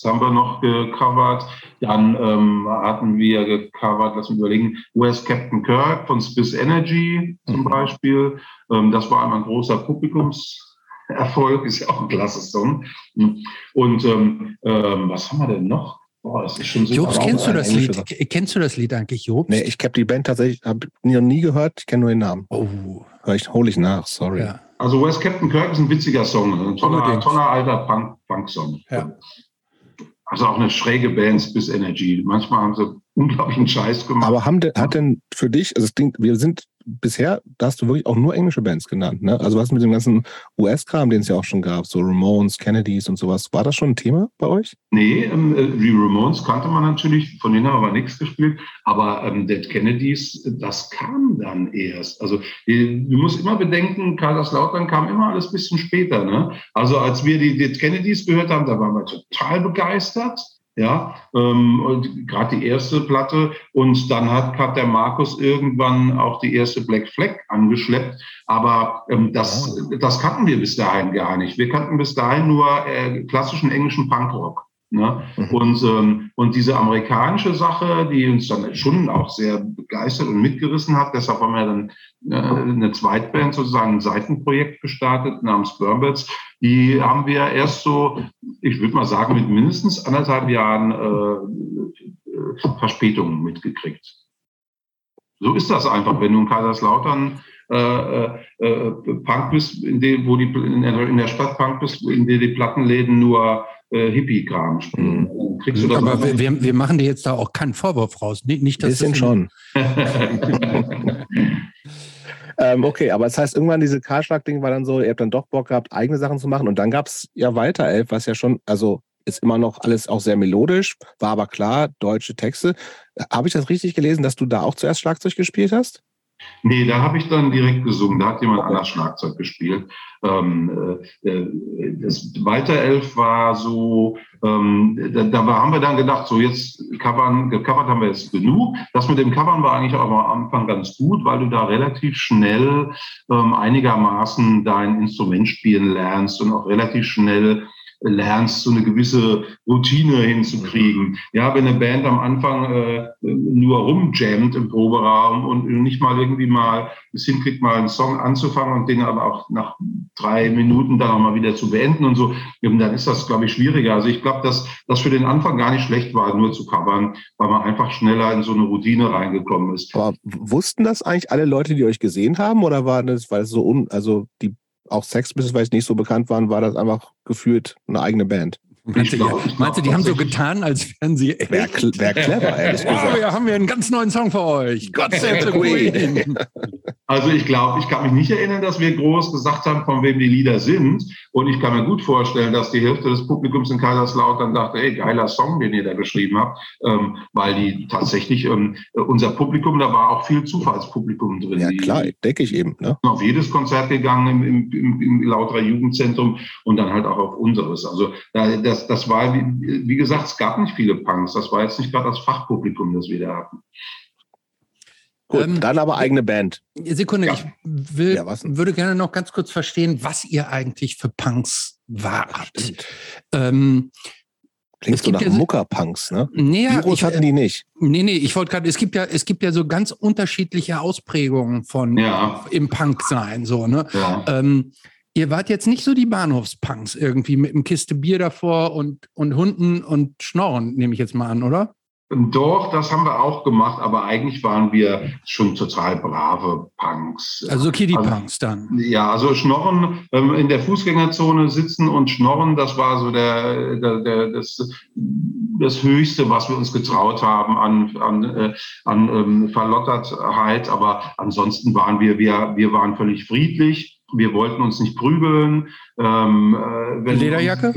Subs haben wir noch gecovert. Dann ähm, hatten wir gecovert, lass mich überlegen, Where's Captain Kirk von Spice Energy zum mhm. Beispiel. Ähm, das war einmal ein großer Publikumserfolg, ist ja auch ein klasse Song. Und ähm, ähm, was haben wir denn noch? Boah, das ist schon so Jobs, kennst du das Lied? Kennst du das Lied eigentlich, Jobs? Nee, ich habe die Band tatsächlich hab nie, nie gehört, ich kenne nur den Namen. Oh. Vielleicht hole ich nach, sorry. Ja. Also Where's Captain Kirk ist ein witziger Song, ein toller, toller alter Punk-Song. Punk ja. Also auch eine schräge Band, Spiss Energy. Manchmal haben sie unglaublichen Scheiß gemacht. Aber haben hat denn für dich, also es klingt, wir sind bisher, hast du wirklich auch nur englische Bands genannt, ne? Also was mit dem ganzen US-Kram, den es ja auch schon gab, so Ramones, Kennedys und sowas, war das schon ein Thema bei euch? Nee, ähm, äh, die Ramones kannte man natürlich, von denen haben wir nichts gespielt, aber ähm, Dead Kennedys, das kam dann erst. Also du musst immer bedenken, Kaiserslautern kam immer alles ein bisschen später, ne? Also als wir die Dead Kennedys gehört haben, da waren wir total begeistert ja, ähm, und gerade die erste Platte. Und dann hat, hat der Markus irgendwann auch die erste Black Flag angeschleppt. Aber ähm, das, das kannten wir bis dahin gar nicht. Wir kannten bis dahin nur äh, klassischen englischen Punkrock. Ne? Mhm. Und, ähm, und diese amerikanische Sache, die uns dann schon auch sehr begeistert und mitgerissen hat, deshalb haben wir dann äh, eine Zweitband sozusagen ein Seitenprojekt gestartet namens Burmbirds. Die haben wir erst so, ich würde mal sagen, mit mindestens anderthalb Jahren äh, Verspätung mitgekriegt. So ist das einfach, wenn du in Kaiserslautern äh, äh, äh Punk bist, in dem, wo die in der, in der Stadt Punk bist, in der die Plattenläden nur äh, Hippie-Kram spielen. Mhm. Kriegst du das Aber wir, wir, wir, machen dir jetzt da auch keinen Vorwurf raus. Nicht, nicht dass Bisschen schon. ähm, okay, aber das heißt, irgendwann diese Karschlag-Ding war dann so, ihr habt dann doch Bock gehabt, eigene Sachen zu machen. Und dann gab es ja weiter Elf, was ja schon, also ist immer noch alles auch sehr melodisch, war aber klar, deutsche Texte. Habe ich das richtig gelesen, dass du da auch zuerst Schlagzeug gespielt hast? Nee, da habe ich dann direkt gesungen. Da hat jemand anders Schlagzeug gespielt. Ähm, äh, äh das Elf war so, ähm, da, da, haben wir dann gedacht, so jetzt covern, gecovert haben wir jetzt genug. Das mit dem Covern war eigentlich auch am Anfang ganz gut, weil du da relativ schnell ähm, einigermaßen dein Instrument spielen lernst und auch relativ schnell lernst, so eine gewisse Routine hinzukriegen. Ja, wenn eine Band am Anfang äh, nur rumjammt im Proberaum und nicht mal irgendwie mal es hinkriegt, mal einen Song anzufangen und den aber auch nach drei Minuten dann auch mal wieder zu beenden und so, dann ist das, glaube ich, schwieriger. Also ich glaube, dass das für den Anfang gar nicht schlecht war, nur zu covern, weil man einfach schneller in so eine Routine reingekommen ist. Aber wussten das eigentlich alle Leute, die euch gesehen haben, oder war das, weil es so un, also die auch Sex Business, weil es nicht so bekannt waren, war das einfach gefühlt eine eigene Band? Meinst, du, meinst du, die haben so getan, als wären sie echt? Wäre wär clever, ehrlich gesagt. Oh, ja, haben wir einen ganz neuen Song für euch. God save the Queen. Also ich glaube, ich kann mich nicht erinnern, dass wir groß gesagt haben, von wem die Lieder sind. Und ich kann mir gut vorstellen, dass die Hälfte des Publikums in Kaiserslautern dachte, ey, geiler Song, den ihr da geschrieben habt. Ähm, weil die tatsächlich, ähm, unser Publikum, da war auch viel Zufallspublikum drin. Ja klar, denke ich eben. Ne? Auf jedes Konzert gegangen im, im, im, im Lauterer Jugendzentrum und dann halt auch auf unseres. Also das, das war, wie, wie gesagt, es gab nicht viele Punks. Das war jetzt nicht gerade das Fachpublikum, das wir da hatten. Gut, ähm, dann aber eigene Band. Sekunde, ja. ich will, ja, würde gerne noch ganz kurz verstehen, was ihr eigentlich für Punks wart. Ähm, Klingst du nach ja, Muckerpunks, ne? Nee, Virus ich, hatten die nicht. Nee, nee, ich wollte gerade, es gibt ja, es gibt ja so ganz unterschiedliche Ausprägungen von ja. im Punk sein, so, ne? Ja. Ähm, ihr wart jetzt nicht so die Bahnhofspunks irgendwie mit einem Kiste Bier davor und, und Hunden und Schnorren, nehme ich jetzt mal an, oder? Doch, das haben wir auch gemacht, aber eigentlich waren wir schon total brave Punks. Also Kiddie-Punks also, dann? Ja, also Schnorren, ähm, in der Fußgängerzone sitzen und schnorren, das war so der, der, der das, das Höchste, was wir uns getraut haben an, an, äh, an ähm, Verlottertheit. Aber ansonsten waren wir, wir, wir waren völlig friedlich. Wir wollten uns nicht prügeln. Ähm, äh, Lederjacke?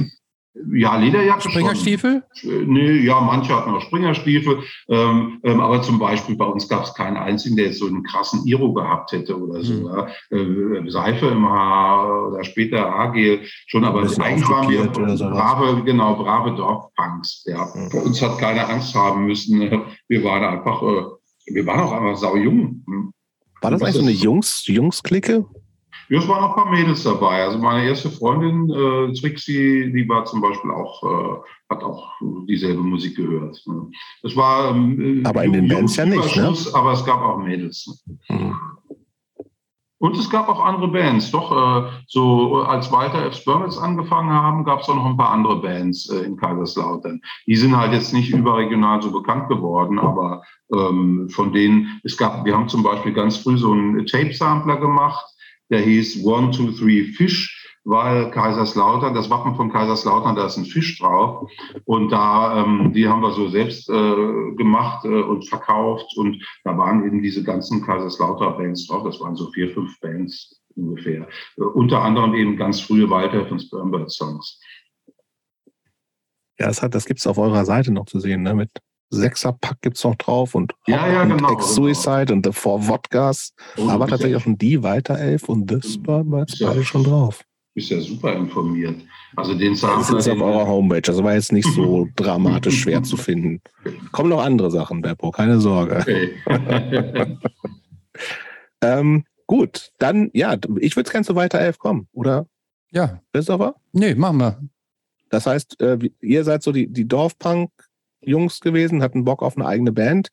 Ja, Lederjacke. Springerstiefel? Schon. Nee, ja, manche hatten auch Springerstiefel. Ähm, ähm, aber zum Beispiel bei uns gab es keinen einzigen, der jetzt so einen krassen Iro gehabt hätte oder so. Mhm. Äh, Seife im Haar oder später Haargel schon. Aber eigentlich waren wir brave, genau, brave Dorfpunks. Ja. Mhm. Bei uns hat keiner Angst haben müssen. Wir waren einfach, äh, wir waren auch einfach sau jung. War das eigentlich so eine Jungs, Jungs-Clique? Ja, es waren auch ein paar Mädels dabei. Also meine erste Freundin, äh, Trixie, die war zum Beispiel auch, äh, hat auch dieselbe Musik gehört. Ne? Das war ähm, aber in den Bands ja nicht, ne? Aber es gab auch Mädels. Mhm. Und es gab auch andere Bands. Doch, äh, so als Walter F. Spurmels angefangen haben, gab es auch noch ein paar andere Bands äh, in Kaiserslautern. Die sind halt jetzt nicht überregional so bekannt geworden, aber ähm, von denen, es gab, wir haben zum Beispiel ganz früh so einen Tape-Sampler gemacht, der hieß One, Two, Three Fish, weil Kaiserslautern, das Wappen von Kaiserslautern, da ist ein Fisch drauf. Und da, ähm, die haben wir so selbst äh, gemacht äh, und verkauft. Und da waren eben diese ganzen Kaiserslauter-Bands drauf. Das waren so vier, fünf Bands ungefähr. Äh, unter anderem eben ganz frühe Walter von Spermbird Songs. Ja, das, das gibt es auf eurer Seite noch zu sehen, ne? Mit Sechserpack gibt es noch drauf und, ja, ja, und genau, Ex-Suicide genau. und The Four Wodkas. Oh, aber tatsächlich auch ein Die Weiter Elf und The Spermats ja, beide schon drauf. Bist ja super informiert. Also den Das ist auf eurer Homepage. Also war jetzt nicht so dramatisch schwer zu finden. Kommen noch andere Sachen, Beppo, keine Sorge. Okay. ähm, gut, dann, ja, ich würde gerne zu Weiter Elf kommen, oder? Ja. Christopher? Nee, machen wir. Das heißt, äh, ihr seid so die, die Dorfpunk- Jungs gewesen, hatten Bock auf eine eigene Band.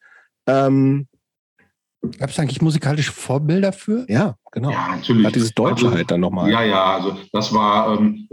Ähm, Gab es eigentlich musikalische Vorbilder für? Ja, genau. Ja, natürlich. Hat dieses Deutsche also, halt dann nochmal. Ja, ja, also das war ähm,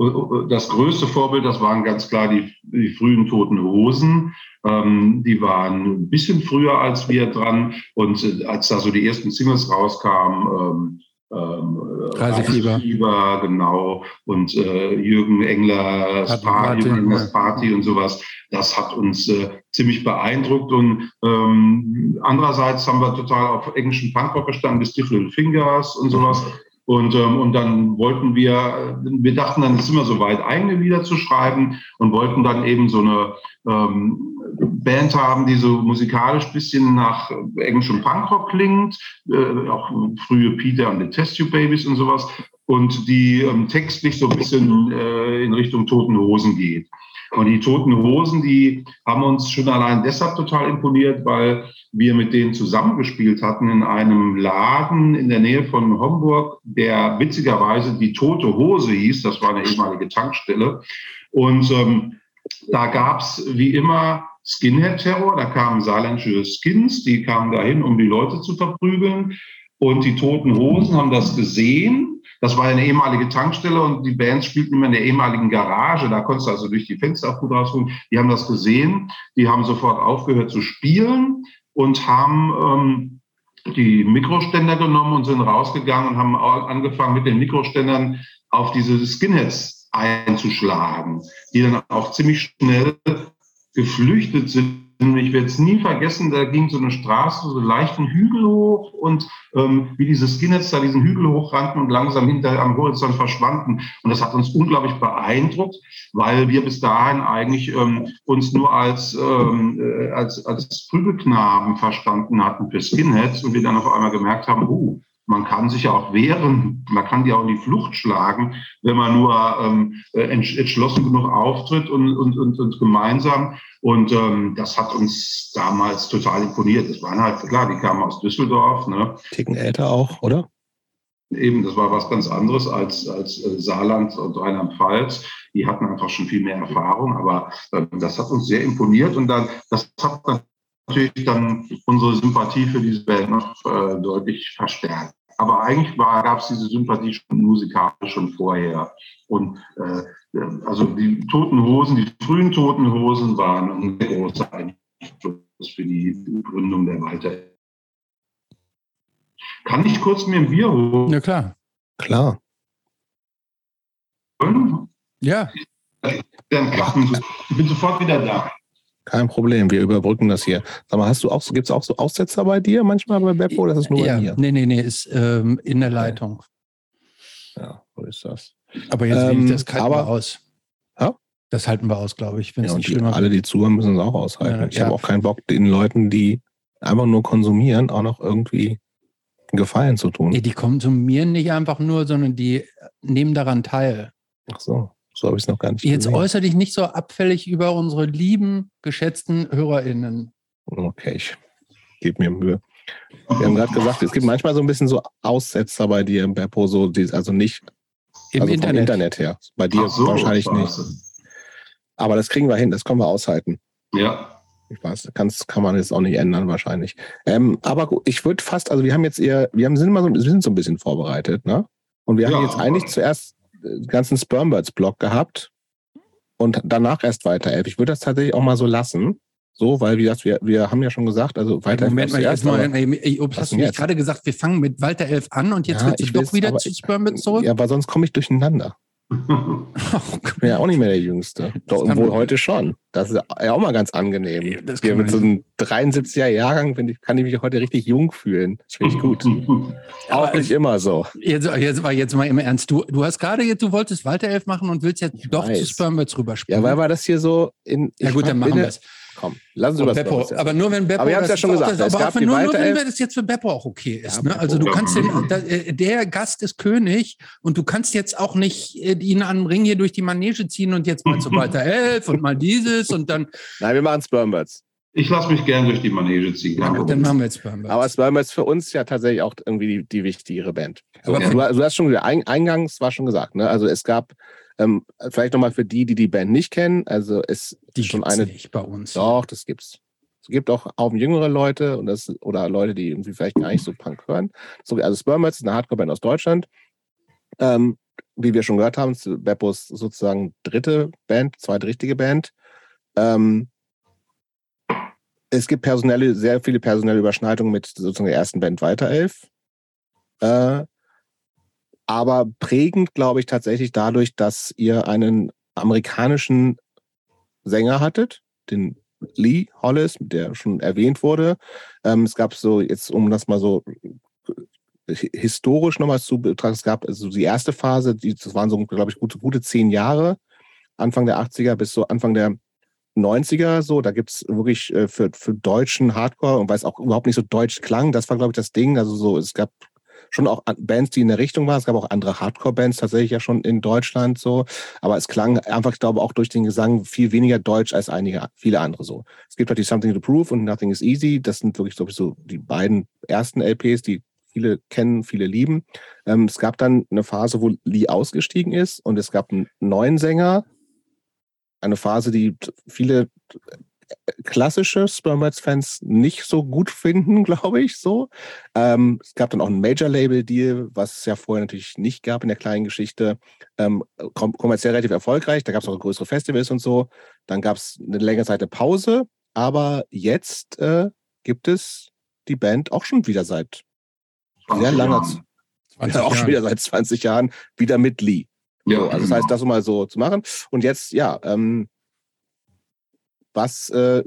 das größte Vorbild, das waren ganz klar die, die frühen Toten Hosen. Ähm, die waren ein bisschen früher als wir dran. Und äh, als da so die ersten Singles rauskamen, ähm, ähm, Reisefieber. Reisefieber, genau. Und äh, Jürgen Englers Party, Jürgen Englers Party und sowas. Das hat uns äh, ziemlich beeindruckt. Und ähm, andererseits haben wir total auf englischen Punkrock gestanden, bis Little Fingers und sowas. Und, ähm, und dann wollten wir, wir dachten dann, es ist immer so weit, eigene Lieder zu schreiben und wollten dann eben so eine ähm, Band haben, die so musikalisch bisschen nach englischem Punkrock klingt, äh, auch frühe Peter und the Test Tube Babies und sowas, und die ähm, textlich so ein bisschen äh, in Richtung Toten Hosen geht. Und die Toten Hosen, die haben uns schon allein deshalb total imponiert, weil wir mit denen zusammengespielt hatten in einem Laden in der Nähe von Homburg, der witzigerweise die Tote Hose hieß. Das war eine ehemalige Tankstelle. Und ähm, da es wie immer Skinhead-Terror. Da kamen saarländische Skins, die kamen dahin, um die Leute zu verprügeln. Und die Toten Hosen haben das gesehen. Das war eine ehemalige Tankstelle und die Bands spielten immer in der ehemaligen Garage. Da konntest du also durch die Fenster gut rausholen. Die haben das gesehen. Die haben sofort aufgehört zu spielen und haben ähm, die Mikroständer genommen und sind rausgegangen und haben angefangen mit den Mikroständern auf diese Skinheads einzuschlagen, die dann auch ziemlich schnell geflüchtet sind. Ich werde es nie vergessen, da ging so eine Straße, so einen leichten Hügel hoch und ähm, wie diese Skinheads da diesen Hügel hochrannten und langsam hinter am Horizont verschwanden. Und das hat uns unglaublich beeindruckt, weil wir bis dahin eigentlich ähm, uns nur als, ähm, äh, als, als Prügelknaben verstanden hatten für Skinheads und wir dann auf einmal gemerkt haben, oh, man kann sich ja auch wehren, man kann die auch in die Flucht schlagen, wenn man nur ähm, äh, entschlossen genug auftritt und, und, und, und gemeinsam. Und ähm, das hat uns damals total imponiert. Das waren halt, klar, die kamen aus Düsseldorf. Ne? Ticken älter auch, oder? Eben, das war was ganz anderes als, als äh, Saarland und Rheinland-Pfalz. Die hatten einfach schon viel mehr Erfahrung, aber äh, das hat uns sehr imponiert und dann, das hat natürlich dann unsere Sympathie für diese Band noch äh, deutlich verstärkt. Aber eigentlich gab es diese Sympathie schon musikalisch schon vorher. Und äh, also die Toten Hosen, die frühen Toten Hosen waren ein sehr großer Einfluss für die Gründung der Walter. Kann ich kurz mir ein Bier holen? Ja, klar. Klar. Ja. Ich bin sofort wieder da. Kein Problem, wir überbrücken das hier. Sag mal, hast du auch, gibt es auch so Aussetzer bei dir manchmal bei Beppo oder ist das nur ja, bei mir? Nee, nee, nee, ist ähm, in der Leitung. Ja, so ist das. Aber jetzt ähm, das halten aber, wir aus. Ja? Das halten wir aus, glaube ich. Ja, und die, alle, die zuhören, müssen es auch aushalten. Ja, ich habe auch keinen Bock, den Leuten, die einfach nur konsumieren, auch noch irgendwie Gefallen zu tun. Nee, die konsumieren nicht einfach nur, sondern die nehmen daran teil. Ach so. So habe ich es noch gar nicht Jetzt gesehen. äußere dich nicht so abfällig über unsere lieben, geschätzten HörerInnen. Okay, ich gebe mir Mühe. Wir haben gerade gesagt, es gibt manchmal so ein bisschen so Aussetzer bei dir im Beppo, so, also nicht im also Internet. Internet her. Bei dir so, wahrscheinlich nicht. Aber das kriegen wir hin, das können wir aushalten. Ja. Ich weiß, das kann man jetzt auch nicht ändern wahrscheinlich. Ähm, aber ich würde fast, also wir haben jetzt eher, wir haben, sind mal so, wir sind so ein bisschen vorbereitet, ne? Und wir ja, haben jetzt eigentlich zuerst ganzen Spermbirds-Blog gehabt und danach erst weiter elf. Ich würde das tatsächlich auch mal so lassen. So, weil wie gesagt, wir, wir haben ja schon gesagt, also weiter Moment mal, jetzt mal, ey, Obst, hast du nicht gerade gesagt, wir fangen mit Walter 11 an und jetzt ja, wird es doch wieder zu Spermbirds zurück? Ja, aber sonst komme ich durcheinander. ich bin ja auch nicht mehr der Jüngste. Doch, wohl heute schon. Das ist ja auch mal ganz angenehm. Das Hier mit so einem 73er Jahrgang ich, kann ich mich heute richtig jung fühlen. Das finde ich gut. auch nicht immer so. Jetzt, jetzt, jetzt mal im Ernst. Du, du hast gerade jetzt, du wolltest Walter 11 machen und willst jetzt ich doch weiß. zu Spermbirds rüberspielen. Ja, weil wir das hier so in. Ja gut, dann machen wir es. Komm, lassen Sie oh, Beppo, Aber nur wenn Beppo. Aber ihr habt ja schon gesagt, das, aber nur, nur wenn das jetzt für Beppo auch okay ist. Ja, ne? Also du kannst den, äh, der Gast ist König und du kannst jetzt auch nicht äh, ihn an den Ring hier durch die Manege ziehen und jetzt mal zu Walter 11 und mal dieses und dann. Nein, wir machen Spermbirds. Ich lasse mich gern durch die Manege ziehen. Ja, dann machen wir jetzt Spermbirds. Aber Spermbirds für uns ja tatsächlich auch irgendwie die, die wichtigere Band. So, aber du, du, hast schon gesagt, eingangs war schon gesagt, ne? Also es gab ähm, vielleicht nochmal für die, die die Band nicht kennen. Also es die schon eine. Nicht bei uns. Doch, das gibt's. Es gibt auch, auch jüngere Leute und das, oder Leute, die irgendwie vielleicht gar nicht so Punk hören. So, also Spermats ist eine Hardcore-Band aus Deutschland. Ähm, wie wir schon gehört haben, ist Beppos sozusagen dritte Band, zweite richtige Band. Ähm, es gibt personelle, sehr viele personelle Überschneidungen mit sozusagen der ersten Band Weiterelf. Äh, aber prägend, glaube ich, tatsächlich dadurch, dass ihr einen amerikanischen Sänger hattet, den Lee Hollis, der schon erwähnt wurde. Ähm, es gab so, jetzt um das mal so äh, historisch nochmal zu betrachten, es gab also die erste Phase, die, das waren so, glaube ich, gute, gute zehn Jahre, Anfang der 80er bis so Anfang der 90er, so, da gibt es wirklich äh, für, für deutschen Hardcore und weil es auch überhaupt nicht so deutsch klang, das war, glaube ich, das Ding. Also so, es gab schon auch Bands, die in der Richtung waren. Es gab auch andere Hardcore-Bands tatsächlich ja schon in Deutschland so. Aber es klang einfach, ich glaube, auch durch den Gesang viel weniger deutsch als einige, viele andere so. Es gibt natürlich Something to Prove und Nothing is Easy. Das sind wirklich, glaube ich, so die beiden ersten LPs, die viele kennen, viele lieben. Ähm, es gab dann eine Phase, wo Lee ausgestiegen ist und es gab einen neuen Sänger, eine Phase, die viele klassische Spermats-Fans nicht so gut finden, glaube ich, so. Ähm, es gab dann auch ein Major-Label-Deal, was es ja vorher natürlich nicht gab in der kleinen Geschichte. Ähm, kom kommerziell relativ erfolgreich, da gab es auch größere Festivals und so. Dann gab es eine längere Zeit eine Pause, aber jetzt äh, gibt es die Band auch schon wieder seit sehr langer Zeit. Ja, auch schon wieder seit 20 Jahren wieder mit Lee. Ja, so, also das heißt, das mal so zu machen. Und jetzt, ja, ähm, was, äh,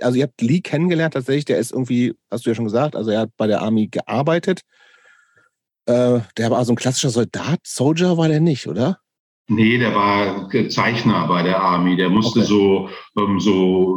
also ihr habt Lee kennengelernt tatsächlich, der ist irgendwie, hast du ja schon gesagt, also er hat bei der Army gearbeitet. Äh, der war so ein klassischer Soldat, Soldier war der nicht, oder? Nee, der war Zeichner bei der Army. Der musste okay. so, ähm, so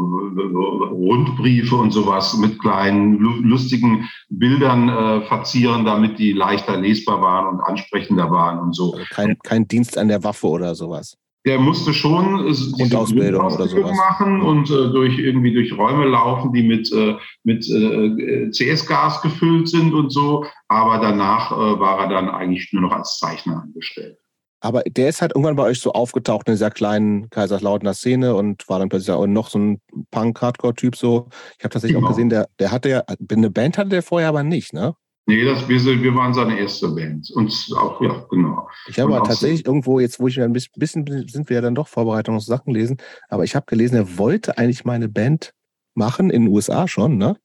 Rundbriefe und sowas mit kleinen, lustigen Bildern äh, verzieren, damit die leichter lesbar waren und ansprechender waren und so. Also kein, kein Dienst an der Waffe oder sowas der musste schon äh, diese Ausbildung oder sowas. machen und äh, durch irgendwie durch Räume laufen, die mit äh, mit äh, CS-Gas gefüllt sind und so. Aber danach äh, war er dann eigentlich nur noch als Zeichner angestellt. Aber der ist halt irgendwann bei euch so aufgetaucht in dieser kleinen Kaiserslauterner Szene und war dann plötzlich auch noch so ein Punk-Hardcore-Typ so. Ich habe tatsächlich genau. auch gesehen, der, der hatte ja, eine Band hatte der vorher aber nicht, ne? Nee, das, wir, wir waren seine erste Band. Und auch, ja, genau. Ich habe aber tatsächlich irgendwo, jetzt wo ich ein bisschen, sind wir ja dann doch Vorbereitungssachen lesen, aber ich habe gelesen, er wollte eigentlich meine Band machen, in den USA schon, ne?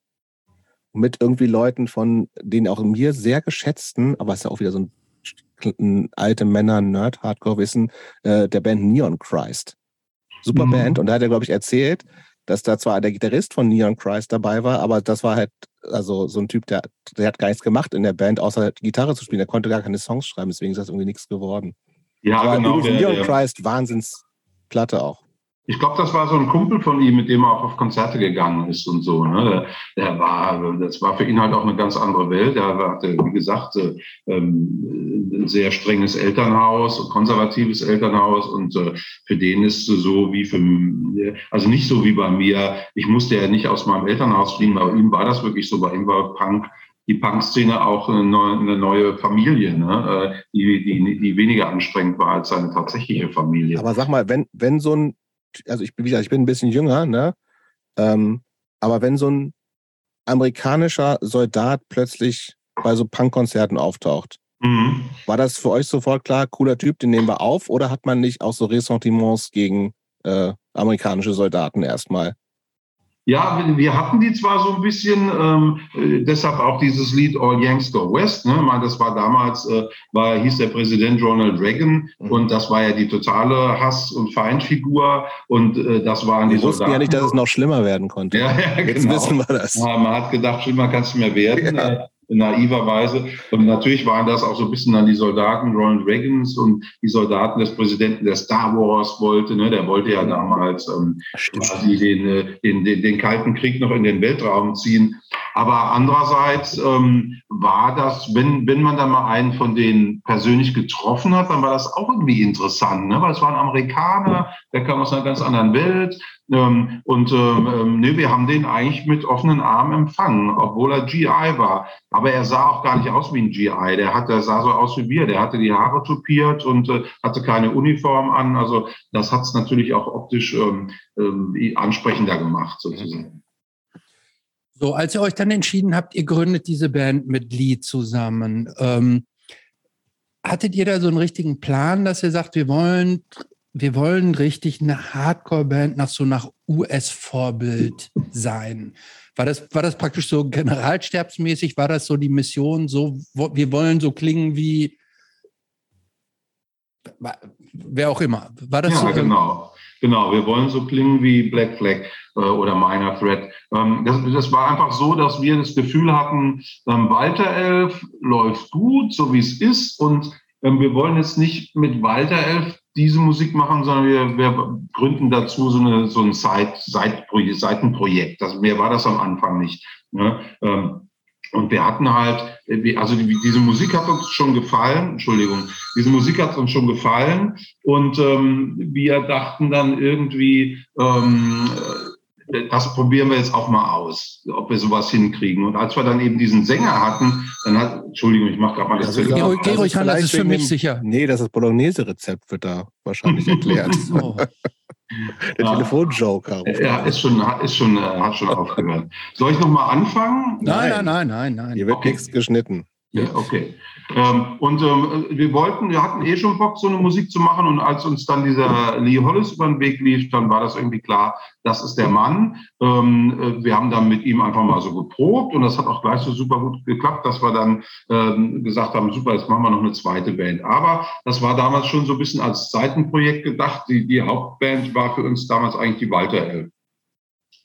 Mit irgendwie Leuten von den auch mir sehr geschätzten, aber es ist ja auch wieder so ein, ein alte Männer-Nerd-Hardcore-Wissen, äh, der Band Neon Christ. Super mhm. Band. Und da hat er, glaube ich, erzählt, dass da zwar der Gitarrist von Neon Christ dabei war, aber das war halt also so ein Typ, der, der hat gar nichts gemacht in der Band, außer Gitarre zu spielen. Der konnte gar keine songs schreiben, deswegen ist das irgendwie nichts geworden. Ja, aber genau. Der, Neon Christ, Wahnsinnsplatte auch. Ich glaube, das war so ein Kumpel von ihm, mit dem er auch auf Konzerte gegangen ist und so. Ne? Der, war, das war für ihn halt auch eine ganz andere Welt. Er hatte, wie gesagt, äh, ähm, ein sehr strenges Elternhaus, konservatives Elternhaus und äh, für den ist so wie für, also nicht so wie bei mir. Ich musste ja nicht aus meinem Elternhaus fliehen, bei ihm war das wirklich so. Bei ihm war Punk die Punk-Szene auch eine neue, eine neue Familie, ne? Äh, die, die, die weniger anstrengend war als seine tatsächliche Familie. Aber sag mal, wenn, wenn so ein also ich, wie gesagt, ich bin ein bisschen jünger, ne? Ähm, aber wenn so ein amerikanischer Soldat plötzlich bei so Punkkonzerten auftaucht, mhm. war das für euch sofort klar, cooler Typ, den nehmen wir auf? Oder hat man nicht auch so Ressentiments gegen äh, amerikanische Soldaten erstmal? Ja, wir hatten die zwar so ein bisschen, ähm, äh, deshalb auch dieses Lied All Yanks Go West. Ne? Mal, das war damals, äh, war, hieß der Präsident Ronald Reagan mhm. und das war ja die totale Hass- und Feindfigur und äh, das waren die Wir wussten ja nicht, dass es noch schlimmer werden konnte. Ja, ja, Jetzt genau. wissen wir das. Ja, man hat gedacht, schlimmer kann es mehr werden. Ja. Naiverweise. Und natürlich waren das auch so ein bisschen dann die Soldaten Ronald Reagans und die Soldaten des Präsidenten, der Star Wars wollte. Ne? Der wollte ja damals ähm, quasi den, äh, den, den, den Kalten Krieg noch in den Weltraum ziehen. Aber andererseits ähm, war das, wenn, wenn man dann mal einen von denen persönlich getroffen hat, dann war das auch irgendwie interessant, ne? weil es war ein Amerikaner, der kam aus einer ganz anderen Welt. Ähm, und ähm, ähm, nee, wir haben den eigentlich mit offenen Armen empfangen, obwohl er GI war. Aber er sah auch gar nicht aus wie ein GI. Der, hat, der sah so aus wie wir. Der hatte die Haare tupiert und äh, hatte keine Uniform an. Also das hat es natürlich auch optisch ähm, äh, ansprechender gemacht, sozusagen. So, als ihr euch dann entschieden habt, ihr gründet diese Band mit Lee zusammen. Ähm, hattet ihr da so einen richtigen Plan, dass ihr sagt, wir wollen wir wollen richtig eine Hardcore-Band nach so nach US-Vorbild sein. War das, war das praktisch so generalsterbsmäßig? War das so die Mission? So, wir wollen so klingen wie wer auch immer. War das ja, so? genau. Genau, wir wollen so klingen wie Black Flag äh, oder Minor Threat. Ähm, das, das, war einfach so, dass wir das Gefühl hatten, ähm, Walter Elf läuft gut, so wie es ist. Und ähm, wir wollen jetzt nicht mit Walter Elf diese Musik machen, sondern wir, wir gründen dazu so, eine, so ein Seit, Seitprojekt, Seitenprojekt. Das, mehr war das am Anfang nicht. Ne? Ähm, und wir hatten halt, also diese Musik hat uns schon gefallen, Entschuldigung, diese Musik hat uns schon gefallen und ähm, wir dachten dann irgendwie, ähm, das probieren wir jetzt auch mal aus, ob wir sowas hinkriegen. Und als wir dann eben diesen Sänger hatten, dann hat, Entschuldigung, ich mache gerade mal das. Also, geh, ruhig, geh ruhig an, das ist für mich sicher. Nee, das ist Bolognese-Rezept wird da wahrscheinlich erklärt. oh. Der ja. Telefonjoker. Ja, ist schon, ist schon, äh, hat schon aufgehört. Soll ich nochmal anfangen? Nein, nein, nein, nein, nein. Hier wird okay. nichts geschnitten. Ja, okay. Ähm, und ähm, wir wollten, wir hatten eh schon Bock, so eine Musik zu machen. Und als uns dann dieser Lee Hollis über den Weg lief, dann war das irgendwie klar, das ist der Mann. Ähm, äh, wir haben dann mit ihm einfach mal so geprobt und das hat auch gleich so super gut geklappt, dass wir dann ähm, gesagt haben, super, jetzt machen wir noch eine zweite Band. Aber das war damals schon so ein bisschen als Seitenprojekt gedacht. Die, die Hauptband war für uns damals eigentlich die Walter Elf.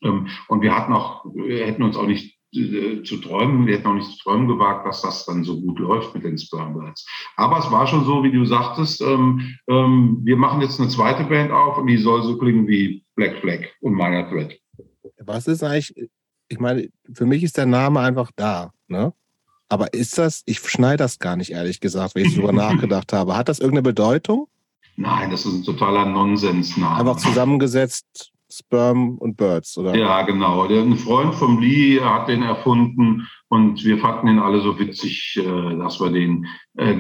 Ähm, und wir hatten auch, wir hätten uns auch nicht äh, zu träumen. Wir hätten auch nicht zu träumen gewagt, dass das dann so gut läuft mit den Spermbirds. Aber es war schon so, wie du sagtest, ähm, ähm, wir machen jetzt eine zweite Band auf und die soll so klingen wie Black Flag und Minor Threat. Was ist eigentlich, ich meine, für mich ist der Name einfach da, ne? Aber ist das, ich schneide das gar nicht, ehrlich gesagt, wenn ich darüber nachgedacht habe. Hat das irgendeine Bedeutung? Nein, das ist ein totaler Nonsensname. Einfach zusammengesetzt Sperm und Birds, oder? Ja, genau. Ein Freund vom Lee hat den erfunden und wir fanden ihn alle so witzig, äh, dass wir den äh,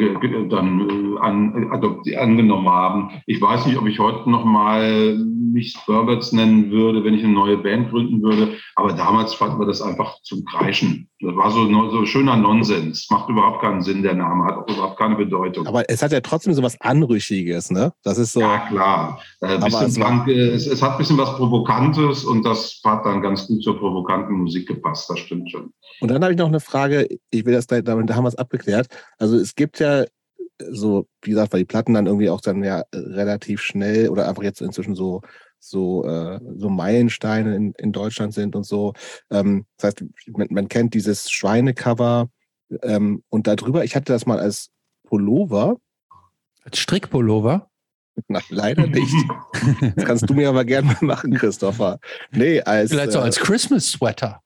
dann äh, an, angenommen haben. Ich weiß nicht, ob ich heute noch mal mich Spurbirds nennen würde, wenn ich eine neue Band gründen würde. Aber damals fanden wir das einfach zum Kreischen. Das war so, so schöner Nonsens. Macht überhaupt keinen Sinn, der Name. Hat auch überhaupt keine Bedeutung. Aber es hat ja trotzdem so was Anrüchiges, ne? Das ist so. Ja, klar. Äh, es, blank, es, es, hat ein bisschen was Provokantes und das hat dann ganz gut zur provokanten Musik gepasst. Das stimmt schon. Und dann habe ich noch eine Frage. Ich will das, damit haben wir es abgeklärt. Also es gibt ja so, wie gesagt, weil die Platten dann irgendwie auch dann ja relativ schnell oder einfach jetzt inzwischen so so, äh, so Meilensteine in, in Deutschland sind und so. Ähm, das heißt, man, man kennt dieses Schweinecover ähm, und darüber, ich hatte das mal als Pullover. Als Strickpullover? Nein, leider nicht. Das kannst du mir aber gerne mal machen, Christopher. Nee, als. Vielleicht so als äh, Christmas Sweater.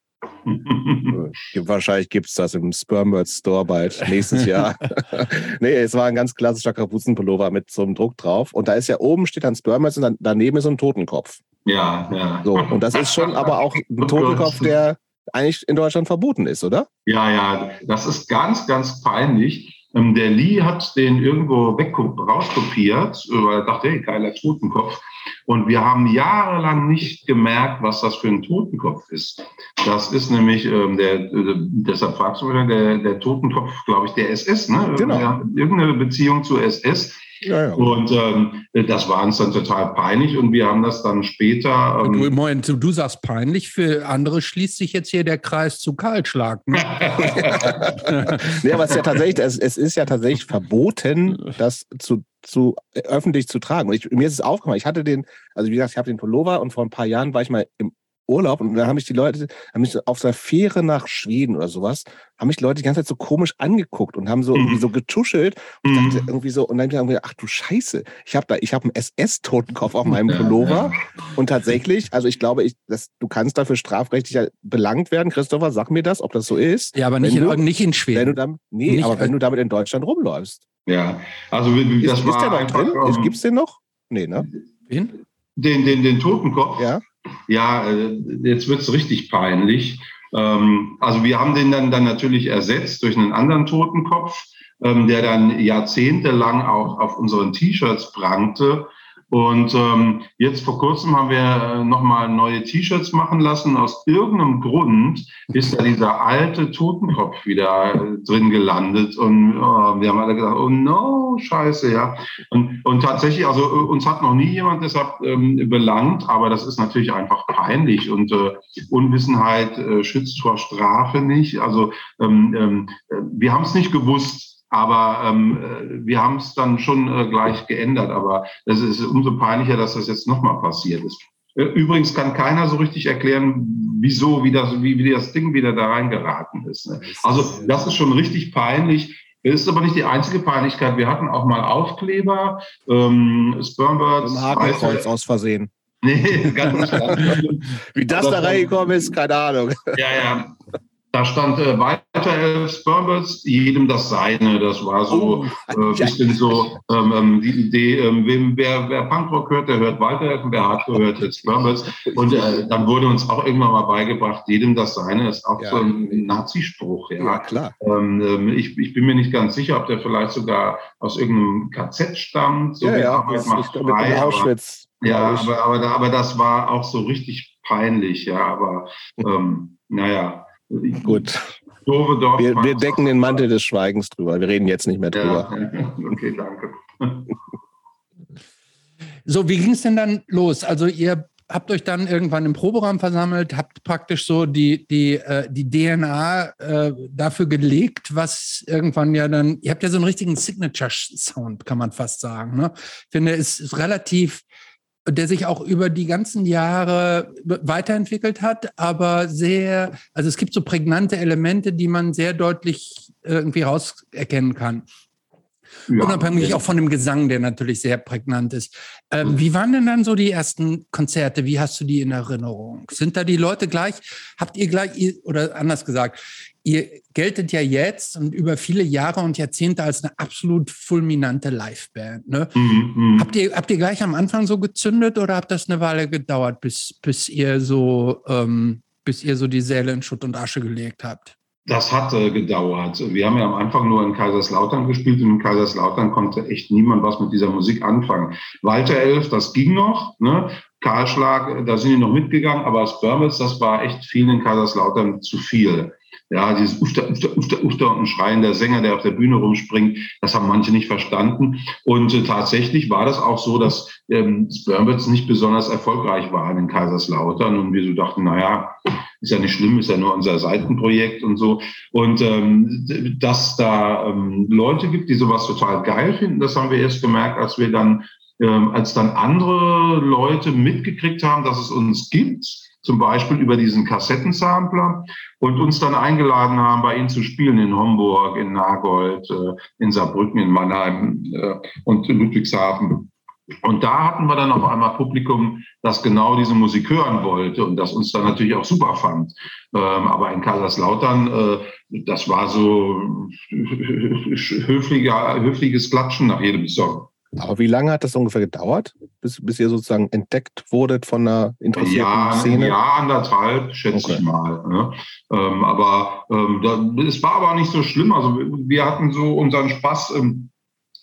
Wahrscheinlich gibt es das im Spermbird Store bald nächstes Jahr. nee, es war ein ganz klassischer Kapuzenpullover mit so einem Druck drauf. Und da ist ja oben steht dann Spermbirds und dann, daneben ist so ein Totenkopf. Ja, ja. So, und das ist schon aber auch ein Totenkopf, der eigentlich in Deutschland verboten ist, oder? Ja, ja, das ist ganz, ganz peinlich. Ähm, der Lee hat den irgendwo weg rauskopiert, weil er dachte, hey, geiler Totenkopf. Und wir haben jahrelang nicht gemerkt, was das für ein Totenkopf ist. Das ist nämlich, ähm, der, äh, deshalb fragst du wieder, der, der Totenkopf, glaube ich, der SS, ne? Genau. Irgendeine Beziehung zur SS. Ja, ja. Und ähm, das war uns dann total peinlich und wir haben das dann später. Ähm du, Moment, du sagst peinlich, für andere schließt sich jetzt hier der Kreis zu Kahlschlag. Ne? nee, aber es ist ja tatsächlich, es, es ist ja tatsächlich verboten, das zu zu äh, öffentlich zu tragen. Und ich, mir ist es aufgefallen, ich hatte den, also wie gesagt, ich habe den Pullover und vor ein paar Jahren war ich mal im Urlaub und da haben mich die Leute, haben mich auf der Fähre nach Schweden oder sowas, haben mich die Leute die ganze Zeit so komisch angeguckt und haben so mhm. irgendwie so getuschelt und mhm. dachte irgendwie so und dann haben wir ach du Scheiße, ich habe da ich habe einen SS-Totenkopf auf meinem Pullover und tatsächlich, also ich glaube, ich, das, du kannst dafür strafrechtlich belangt werden. Christopher, sag mir das, ob das so ist. Ja, aber nicht, in, nicht in Schweden. Wenn du damit, nee, nicht, aber wenn du damit in Deutschland rumläufst. Ja, also das ist, war ist der noch drin? Um, Gibt es den noch? Nee, ne? Wen? Den, den, den Totenkopf? Ja. Ja, äh, jetzt wird es richtig peinlich. Ähm, also wir haben den dann, dann natürlich ersetzt durch einen anderen Totenkopf, ähm, der dann jahrzehntelang auch auf unseren T-Shirts prangte. Und ähm, jetzt vor kurzem haben wir äh, nochmal neue T-Shirts machen lassen. Aus irgendeinem Grund ist da dieser alte Totenkopf wieder äh, drin gelandet. Und oh, wir haben alle gesagt, oh no, scheiße, ja. Und, und tatsächlich, also äh, uns hat noch nie jemand deshalb ähm, belangt, aber das ist natürlich einfach peinlich. Und äh, Unwissenheit äh, schützt vor Strafe nicht. Also ähm, ähm, wir haben es nicht gewusst aber ähm, äh, wir haben es dann schon äh, gleich geändert. Aber es ist umso peinlicher, dass das jetzt nochmal passiert ist. Äh, übrigens kann keiner so richtig erklären, wieso, wie das, wie, wie das Ding wieder da reingeraten ist. Ne? Also das ist schon richtig peinlich. Es ist aber nicht die einzige Peinlichkeit. Wir hatten auch mal Aufkleber, ähm, Spermbirds. Ein Hakenkreuz aus Versehen. Nee, ganz Wie das da reingekommen ist, keine Ahnung. Ja, ja. Da stand äh, weiter Elf Spermbirds, jedem das seine. Das war so oh, äh, bisschen so ähm, ähm, die Idee, ähm, wem, wer, wer Punkrock hört, der hört weiter, wer Hardcore hört, hört Spermbirds. Und äh, dann wurde uns auch irgendwann mal beigebracht, jedem das seine. Das ist auch ja. so ein Nazispruch. Ja, ja klar. Ähm, ähm, ich, ich bin mir nicht ganz sicher, ob der vielleicht sogar aus irgendeinem KZ stammt. So ja, ja, das ist frei, Auschwitz. Ja, aber, aber, aber das war auch so richtig peinlich, ja, aber ähm, naja. Gut. Doofe Dorf wir, wir decken den Mantel des Schweigens drüber. Wir reden jetzt nicht mehr drüber. Ja, okay, danke. So, wie ging es denn dann los? Also ihr habt euch dann irgendwann im Proberaum versammelt, habt praktisch so die, die, äh, die DNA äh, dafür gelegt, was irgendwann ja dann, ihr habt ja so einen richtigen Signature-Sound, kann man fast sagen. Ne? Ich finde, es ist relativ, der sich auch über die ganzen Jahre weiterentwickelt hat, aber sehr, also es gibt so prägnante Elemente, die man sehr deutlich irgendwie rauserkennen kann. Ja, Unabhängig auch von dem Gesang, der natürlich sehr prägnant ist. Ähm, mhm. Wie waren denn dann so die ersten Konzerte? Wie hast du die in Erinnerung? Sind da die Leute gleich? Habt ihr gleich, oder anders gesagt, ihr geltet ja jetzt und über viele Jahre und Jahrzehnte als eine absolut fulminante Liveband. Ne? Mhm, mhm. habt, ihr, habt ihr gleich am Anfang so gezündet oder habt das eine Weile gedauert, bis, bis ihr so, ähm, bis ihr so die Säle in Schutt und Asche gelegt habt? Das hat äh, gedauert. Wir haben ja am Anfang nur in Kaiserslautern gespielt und in Kaiserslautern konnte echt niemand was mit dieser Musik anfangen. Walter Elf, das ging noch. Ne? Karlschlag, da sind die noch mitgegangen, aber Spermits, das war echt vielen in Kaiserslautern zu viel. Ja, dieses Ufter, Ufter, Ufter, Ufter und ein Schreien der Sänger, der auf der Bühne rumspringt, das haben manche nicht verstanden. Und äh, tatsächlich war das auch so, dass ähm, Spermits nicht besonders erfolgreich waren in Kaiserslautern und wir so dachten, naja, ist ja nicht schlimm, ist ja nur unser Seitenprojekt und so. Und ähm, dass da ähm, Leute gibt, die sowas total geil finden, das haben wir erst gemerkt, als wir dann, ähm, als dann andere Leute mitgekriegt haben, dass es uns gibt, zum Beispiel über diesen Kassettensampler und uns dann eingeladen haben, bei ihnen zu spielen in Homburg, in Nagold, äh, in Saarbrücken, in Mannheim äh, und in Ludwigshafen. Und da hatten wir dann auf einmal Publikum, das genau diese Musik hören wollte und das uns dann natürlich auch super fand. Ähm, aber in Kaiserslautern, äh, das war so höflicher, höfliches Klatschen nach jedem Song. Aber wie lange hat das ungefähr gedauert, bis, bis ihr sozusagen entdeckt wurdet von einer interessierten ja, Szene? Jahr, anderthalb, schätze okay. ich mal. Ne? Ähm, aber ähm, da, es war aber nicht so schlimm. Also wir hatten so unseren Spaß. Ähm,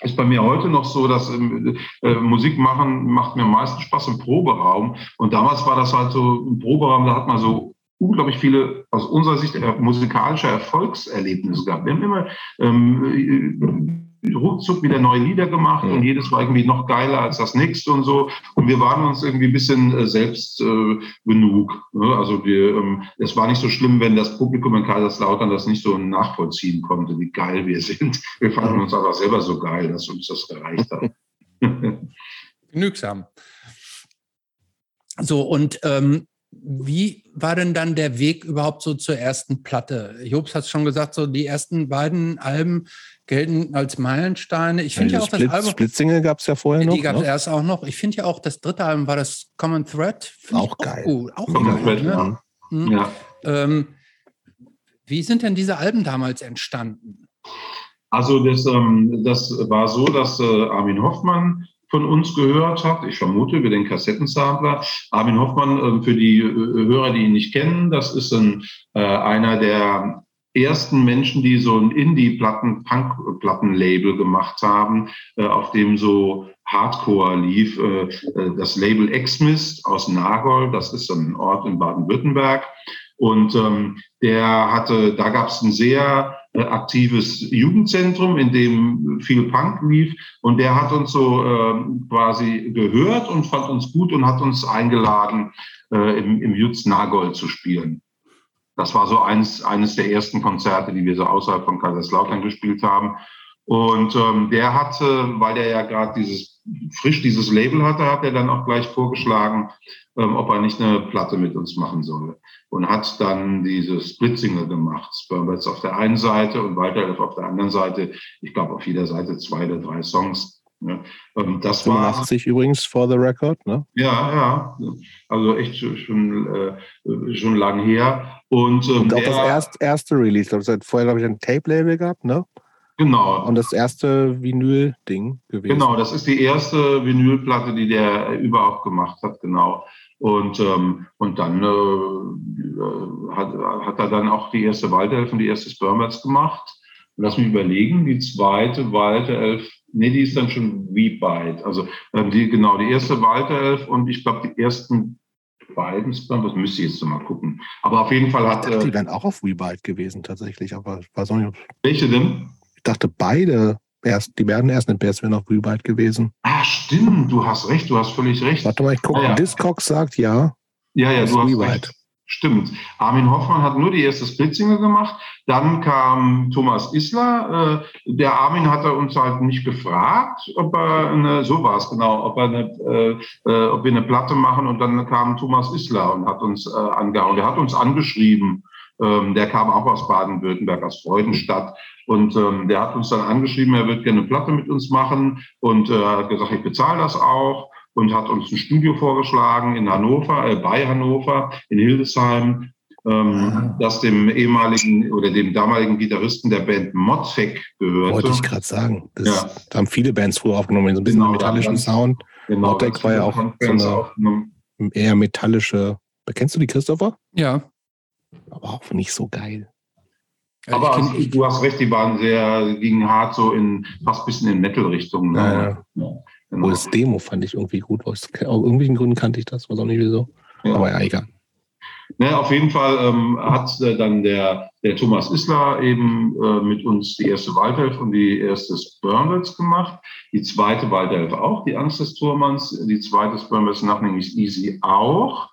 ist bei mir heute noch so, dass ähm, äh, Musik machen macht mir am meisten Spaß im Proberaum. Und damals war das halt so im Proberaum, da hat man so unglaublich viele aus unserer Sicht äh, musikalische Erfolgserlebnisse gehabt. Wir haben immer ähm, ruckzuck wieder neue Lieder gemacht und jedes war irgendwie noch geiler als das nächste und so. Und wir waren uns irgendwie ein bisschen äh, selbst äh, genug. Ne? Also wir, ähm, es war nicht so schlimm, wenn das Publikum in Kaiserslautern das nicht so nachvollziehen konnte, wie geil wir sind. Wir fanden uns aber selber so geil, dass uns das gereicht hat. Genügsam. So, und ähm, wie war denn dann der Weg überhaupt so zur ersten Platte? Jobs hat schon gesagt, so die ersten beiden Alben gelten als Meilensteine. Ich finde ja, ja, auch Split, das Album. Split-Single gab es ja vorher noch. Die gab es ne? erst auch noch. Ich finde ja auch, das dritte Album war das Common Thread. Auch, auch geil. Gut. Auch Common geil. Thread, ne? mhm. ja. Ähm, wie sind denn diese Alben damals entstanden? Also das, ähm, das war so, dass äh, Armin Hoffmann von uns gehört hat. Ich vermute über den Kassettensampler. Armin Hoffmann, äh, für die äh, Hörer, die ihn nicht kennen, das ist ein, äh, einer der ersten Menschen, die so ein Indie-Platten, Punk-Platten-Label gemacht haben, äh, auf dem so Hardcore lief. Das Label Exmist aus Nagol, das ist ein Ort in Baden-Württemberg. Und ähm, der hatte, da gab es ein sehr aktives Jugendzentrum, in dem viel Punk lief. Und der hat uns so äh, quasi gehört und fand uns gut und hat uns eingeladen, äh, im, im Jutz Nagold zu spielen. Das war so eines, eines der ersten Konzerte, die wir so außerhalb von Kaiserslautern gespielt haben. Und ähm, der hatte, weil er ja gerade dieses frisch dieses Label hatte, hat er dann auch gleich vorgeschlagen, ähm, ob er nicht eine Platte mit uns machen soll. Und hat dann diese Split-Single gemacht. Spermbats auf der einen Seite und Walter auf der anderen Seite. Ich glaube, auf jeder Seite zwei oder drei Songs. Ne? Ähm, das 85 war, übrigens for the record, ne? Ja, ja. Also echt schon, äh, schon lang her. Und, ähm, und auch der, das erst, erste Release. Glaub, vorher, glaube ich, ein Tape-Label gehabt, ne? Genau. Und das erste Vinyl-Ding gewesen. Genau, das ist die erste Vinylplatte, die der überhaupt gemacht hat, genau. Und, ähm, und dann äh, hat, hat er dann auch die erste Waldelf und die erste Spermats gemacht. Lass mich überlegen, die zweite Waldelf Nee, die ist dann schon wie bald. Also ähm, die, genau, die erste Walter und ich glaube, die ersten beiden das müsste ich jetzt mal gucken. Aber auf jeden Fall hat. Ich dachte, die wären auch auf Rebyte gewesen tatsächlich, aber weiß auch nicht. Welche denn? Ich dachte, beide erst, die werden erst in Bears wären auf Rebyte gewesen. Ah, stimmt, du hast recht, du hast völlig recht. Warte mal, ich gucke. Ah, ja. Discogs sagt ja. Ja, ja, du hast Rebyte. recht. Stimmt. Armin Hoffmann hat nur die erste Splitsingle gemacht. Dann kam Thomas Isler. Äh, der Armin hat uns halt nicht gefragt, ob er eine, so war es genau, ob er eine, äh, äh, ob wir eine Platte machen. Und dann kam Thomas Isler und hat uns äh, angehauen. Der hat uns angeschrieben. Ähm, der kam auch aus Baden-Württemberg, aus Freudenstadt. Und ähm, der hat uns dann angeschrieben, er wird gerne eine Platte mit uns machen und äh, hat gesagt, ich bezahle das auch und hat uns ein Studio vorgeschlagen in Hannover, äh, bei Hannover, in Hildesheim, ähm, das dem ehemaligen oder dem damaligen Gitarristen der Band Motzek gehörte. Wollte ich gerade sagen. Das ja. Da haben viele Bands früher aufgenommen, so ein bisschen genau, metallischen ganz, Sound. Genau, Motzek war ja auch so eine eher metallische. Kennst du die, Christopher? Ja. Aber auch nicht so geil. Aber also, du hast recht, die waren sehr, gingen hart so in, fast ein bisschen in Metal-Richtung. Ne? Ja, ja. Genau. Das Demo fand ich irgendwie gut. Aus irgendwelchen Gründen kannte ich das, weiß auch nicht wieso. Ja. Aber ja, egal. Ne, auf jeden Fall ähm, hat äh, dann der, der Thomas Isler eben äh, mit uns die erste Waldhelf und die erste Spermwitz gemacht. Die zweite Waldhelf auch, die Angst des Turmanns. Die zweite Spermwitz Nothing is Easy auch.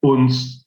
Und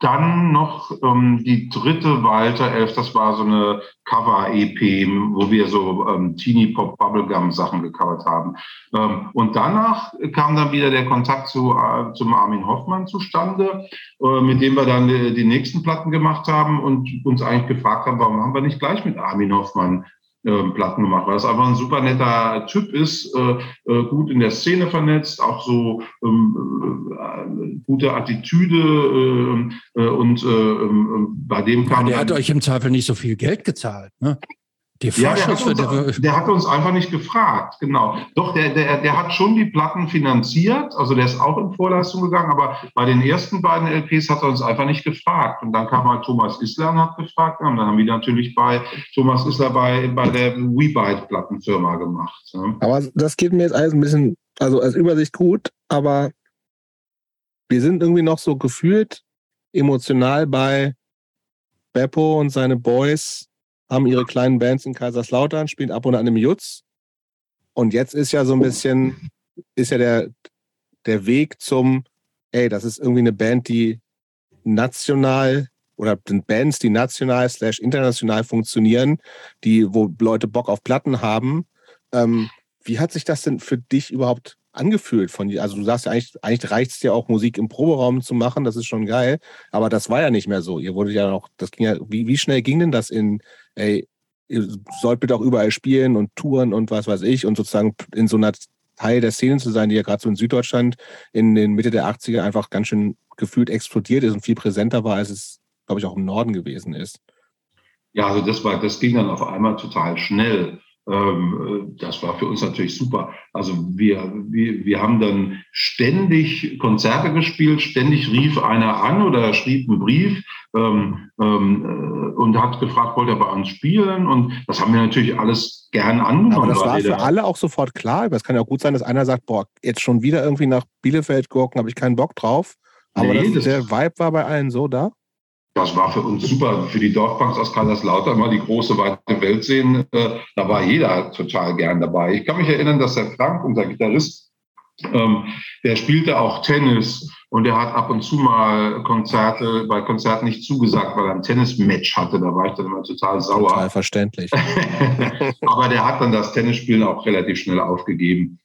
dann noch ähm, die dritte Walter 11, das war so eine Cover-EP, wo wir so ähm, Teenie-Pop-Bubblegum-Sachen gecovert haben. Ähm, und danach kam dann wieder der Kontakt zu, äh, zum Armin Hoffmann zustande, äh, mit dem wir dann die, die, nächsten Platten gemacht haben und uns eigentlich gefragt haben, warum haben wir nicht gleich mit Armin Hoffmann Platten gemacht, weil es einfach ein super netter Typ ist, äh, äh, gut in der Szene vernetzt, auch so ähm, äh, gute Attitüde äh, äh, und äh, ähm, bei dem kam. Ja, der hat euch im Zweifel nicht so viel Geld gezahlt, ne? Die ja, der, hat uns, der hat uns einfach nicht gefragt, genau. Doch, der, der, der hat schon die Platten finanziert, also der ist auch in Vorleistung gegangen, aber bei den ersten beiden LPs hat er uns einfach nicht gefragt. Und dann kam halt Thomas Isler und hat gefragt, und dann haben wir natürlich bei Thomas Isler bei, bei der WeBite-Plattenfirma gemacht. Aber das geht mir jetzt alles ein bisschen, also als Übersicht gut, aber wir sind irgendwie noch so gefühlt emotional bei Beppo und seine Boys haben ihre kleinen Bands in Kaiserslautern, spielen ab und an im Jutz. Und jetzt ist ja so ein bisschen, ist ja der, der Weg zum, ey, das ist irgendwie eine Band, die national oder sind Bands, die national slash international funktionieren, die, wo Leute Bock auf Platten haben. Ähm, wie hat sich das denn für dich überhaupt angefühlt von? Also du sagst ja eigentlich, eigentlich reicht es dir auch Musik im Proberaum zu machen, das ist schon geil, aber das war ja nicht mehr so. Ihr wurdet ja noch, das ging ja, wie, wie schnell ging denn das in, ey, ihr sollt bitte auch überall spielen und touren und was weiß ich und sozusagen in so einer Teil der Szene zu sein, die ja gerade so in Süddeutschland in den Mitte der 80er einfach ganz schön gefühlt explodiert ist und viel präsenter war, als es, glaube ich, auch im Norden gewesen ist. Ja, also das war, das ging dann auf einmal total schnell. Ähm, das war für uns natürlich super. Also wir, wir, wir haben dann ständig Konzerte gespielt, ständig rief einer an oder schrieb einen Brief ähm, ähm, äh, und hat gefragt, wollt ihr bei uns spielen? Und das haben wir natürlich alles gern angenommen. Aber das war für alle auch sofort klar. Es kann ja auch gut sein, dass einer sagt, boah, jetzt schon wieder irgendwie nach Bielefeld gurken, habe ich keinen Bock drauf. Aber nee, das, der Vibe war bei allen so da? Das war für uns super. Für die Dorfbanks aus Kaiserslautern mal die große, weite Welt sehen. Äh, da war jeder total gern dabei. Ich kann mich erinnern, dass der Frank, unser Gitarrist, ähm, der spielte auch Tennis und er hat ab und zu mal Konzerte, bei Konzerten nicht zugesagt, weil er ein Tennismatch hatte. Da war ich dann immer total sauer. Total verständlich. Aber der hat dann das Tennisspielen auch relativ schnell aufgegeben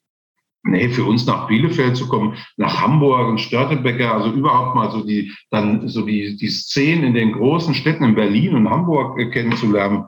nee, für uns nach Bielefeld zu kommen, nach Hamburg und Störtebecker, also überhaupt mal so die, dann so die, die Szenen in den großen Städten in Berlin und Hamburg kennenzulernen,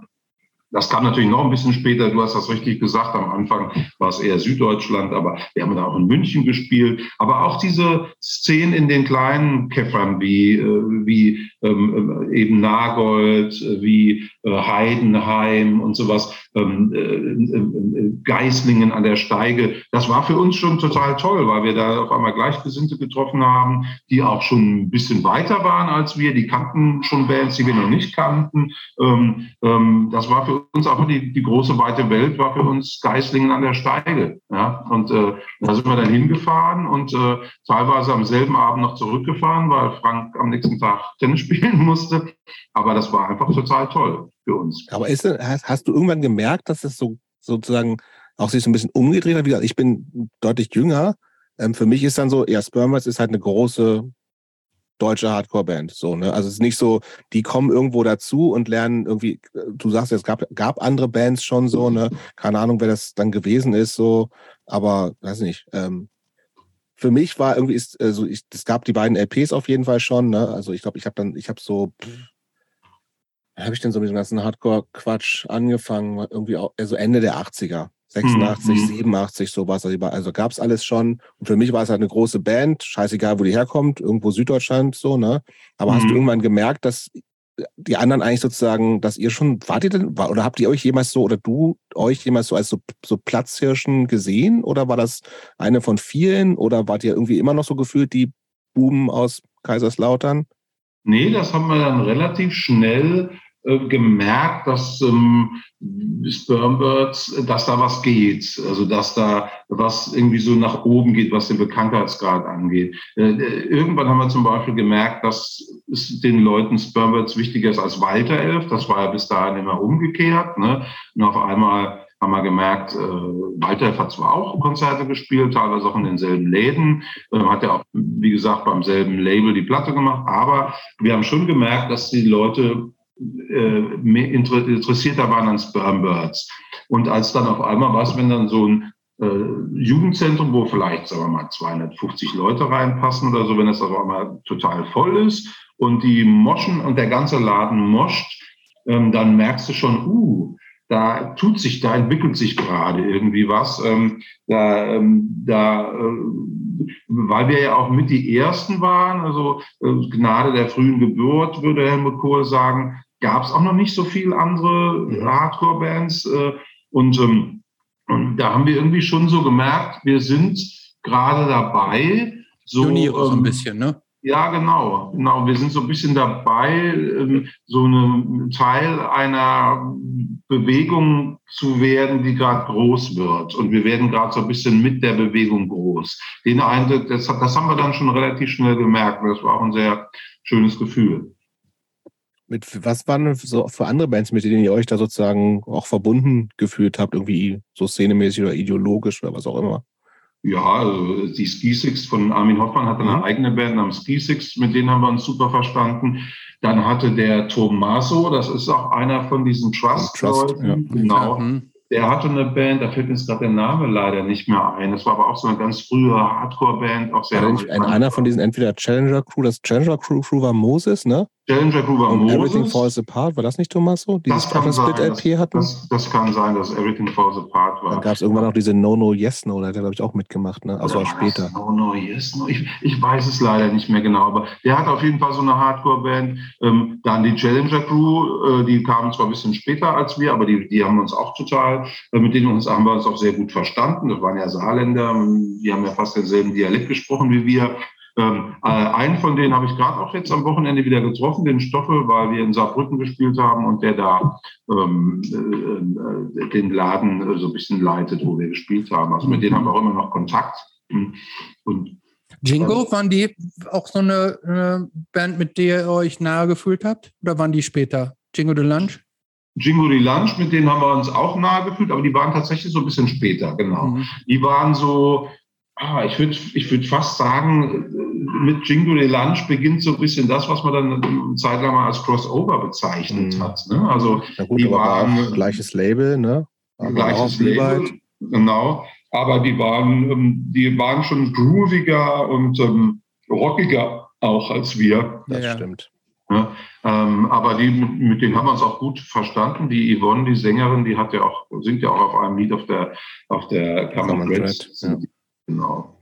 das kam natürlich noch ein bisschen später. Du hast das richtig gesagt. Am Anfang war es eher Süddeutschland, aber wir haben da auch in München gespielt. Aber auch diese Szenen in den kleinen Käffern wie, äh, wie ähm, äh, eben Nagold, äh, wie äh, Heidenheim und sowas, ähm, äh, Geislingen an der Steige. Das war für uns schon total toll, weil wir da auf einmal Gleichgesinnte getroffen haben, die auch schon ein bisschen weiter waren als wir. Die kannten schon Bands, die wir noch nicht kannten. Ähm, ähm das war für uns einfach die, die große weite Welt war für uns Geislingen an der Steige. Und äh, da sind wir dann hingefahren und äh, teilweise am selben Abend noch zurückgefahren, weil Frank am nächsten Tag Tennis spielen musste. Aber das war einfach total toll für uns. Aber ist, hast, hast du irgendwann gemerkt, dass es so sozusagen auch sich so ein bisschen umgedreht hat? Wie gesagt, ich bin deutlich jünger. Ähm, für mich ist dann so, ja, Spermers ist halt eine große deutsche Hardcore-Band. So, ne? Also es ist nicht so, die kommen irgendwo dazu und lernen irgendwie, du sagst, es gab, gab andere Bands schon so, ne? Keine Ahnung, wer das dann gewesen ist, so, aber weiß nicht. Ähm, für mich war irgendwie, ist, also ich, es gab die beiden LPs auf jeden Fall schon, ne? Also ich glaube, ich habe dann, ich habe so, habe ich denn so mit dem ganzen Hardcore-Quatsch angefangen, irgendwie auch, also Ende der 80er. 86, mhm. 87, sowas. Also, also gab es alles schon. Und für mich war es halt eine große Band, scheißegal, wo die herkommt, irgendwo Süddeutschland, so, ne? Aber mhm. hast du mhm. irgendwann gemerkt, dass die anderen eigentlich sozusagen, dass ihr schon, wart ihr denn, oder habt ihr euch jemals so, oder du euch jemals so als so, so Platzhirschen gesehen? Oder war das eine von vielen? Oder wart ihr irgendwie immer noch so gefühlt die Buben aus Kaiserslautern? Nee, das haben wir dann relativ schnell gemerkt, dass ähm, Spermbirds, dass da was geht, also dass da was irgendwie so nach oben geht, was den Bekanntheitsgrad angeht. Äh, äh, irgendwann haben wir zum Beispiel gemerkt, dass es den Leuten Spermbirds wichtiger ist als Walter Elf. Das war ja bis dahin immer umgekehrt. Ne? Und auf einmal haben wir gemerkt, äh, Walter hat zwar auch Konzerte gespielt, teilweise auch in denselben Läden, äh, hat ja auch, wie gesagt, beim selben Label die Platte gemacht, aber wir haben schon gemerkt, dass die Leute äh, interessierter waren an Spermbirds. Und als dann auf einmal was, wenn dann so ein äh, Jugendzentrum, wo vielleicht, sagen wir mal, 250 Leute reinpassen oder so, wenn es auf einmal total voll ist und die moschen und der ganze Laden moscht, ähm, dann merkst du schon, uh, da tut sich, da entwickelt sich gerade irgendwie was. Ähm, da, ähm, da, äh, weil wir ja auch mit die Ersten waren, also äh, Gnade der frühen Geburt, würde Helmut Kohl sagen, gab es auch noch nicht so viel andere. Hardcore-Bands. Äh, und, ähm, und da haben wir irgendwie schon so gemerkt, wir sind gerade dabei. So, Pioniere so ein ähm, bisschen, ne? Ja, genau, genau. Wir sind so ein bisschen dabei, ähm, so ein Teil einer Bewegung zu werden, die gerade groß wird. Und wir werden gerade so ein bisschen mit der Bewegung groß. Den Eindruck, das, das haben wir dann schon relativ schnell gemerkt. Das war auch ein sehr schönes Gefühl. Mit, was waren so für andere Bands, mit denen ihr euch da sozusagen auch verbunden gefühlt habt, irgendwie so szenemäßig oder ideologisch oder was auch immer? Ja, also die Ski Six von Armin Hoffmann hatte eine mhm. eigene Band namens Ski Six, mit denen haben wir uns super verstanden. Dann hatte der Tommaso, das ist auch einer von diesen Trust-Leuten, Trust, ja. genau. Mhm der hatte eine Band, da fällt mir jetzt gerade der Name leider nicht mehr ein. Das war aber auch so eine ganz frühe Hardcore-Band, auch sehr. Ein, einer von diesen entweder Challenger Crew, das Challenger Crew, Crew war Moses, ne? Crew war Und Moses. Everything Falls Apart, war das nicht Tommaso? Dieses das kann sein, LP hatten? Das, das, kann sein, dass Everything Falls Apart war. Dann gab es irgendwann auch diese No No Yes No, da hat er, glaube ich, auch mitgemacht, ne? Also auch später. No No Yes No, ich, ich weiß es leider nicht mehr genau, aber der hat auf jeden Fall so eine Hardcore-Band. Ähm, dann die Challenger Crew, äh, die kamen zwar ein bisschen später als wir, aber die, die haben uns auch total, äh, mit denen uns, haben wir uns auch sehr gut verstanden. Das waren ja Saarländer, die haben ja fast denselben Dialekt gesprochen wie wir. Ähm, äh, einen von denen habe ich gerade auch jetzt am Wochenende wieder getroffen, den Stoffel, weil wir in Saarbrücken gespielt haben und der da ähm, äh, den Laden äh, so ein bisschen leitet, wo wir gespielt haben. Also mit denen haben wir auch immer noch Kontakt. Und Jingo, waren die auch so eine, eine, Band, mit der ihr euch nahe gefühlt habt? Oder waren die später? Jingo de Lunch? Jingo de Lunch, mit denen haben wir uns auch nahe gefühlt, aber die waren tatsächlich so ein bisschen später, genau. Mhm. Die waren so, ah, ich würde ich würd fast sagen, mit Jingo de Lunch beginnt so ein bisschen das, was man dann eine Zeit lang mal als Crossover bezeichnet mhm. hat. Ne? Also gut, die waren gleiches Label, ne? Aber gleiches Label, genau. Aber die waren, ähm, die waren schon grooviger und ähm, rockiger auch als wir. Das ja. stimmt. Ja, ähm, aber die, mit denen haben wir uns auch gut verstanden. Die Yvonne, die Sängerin, die hat ja auch, singt ja auch auf einem Lied auf der, auf der Common Thread. Ja. Genau.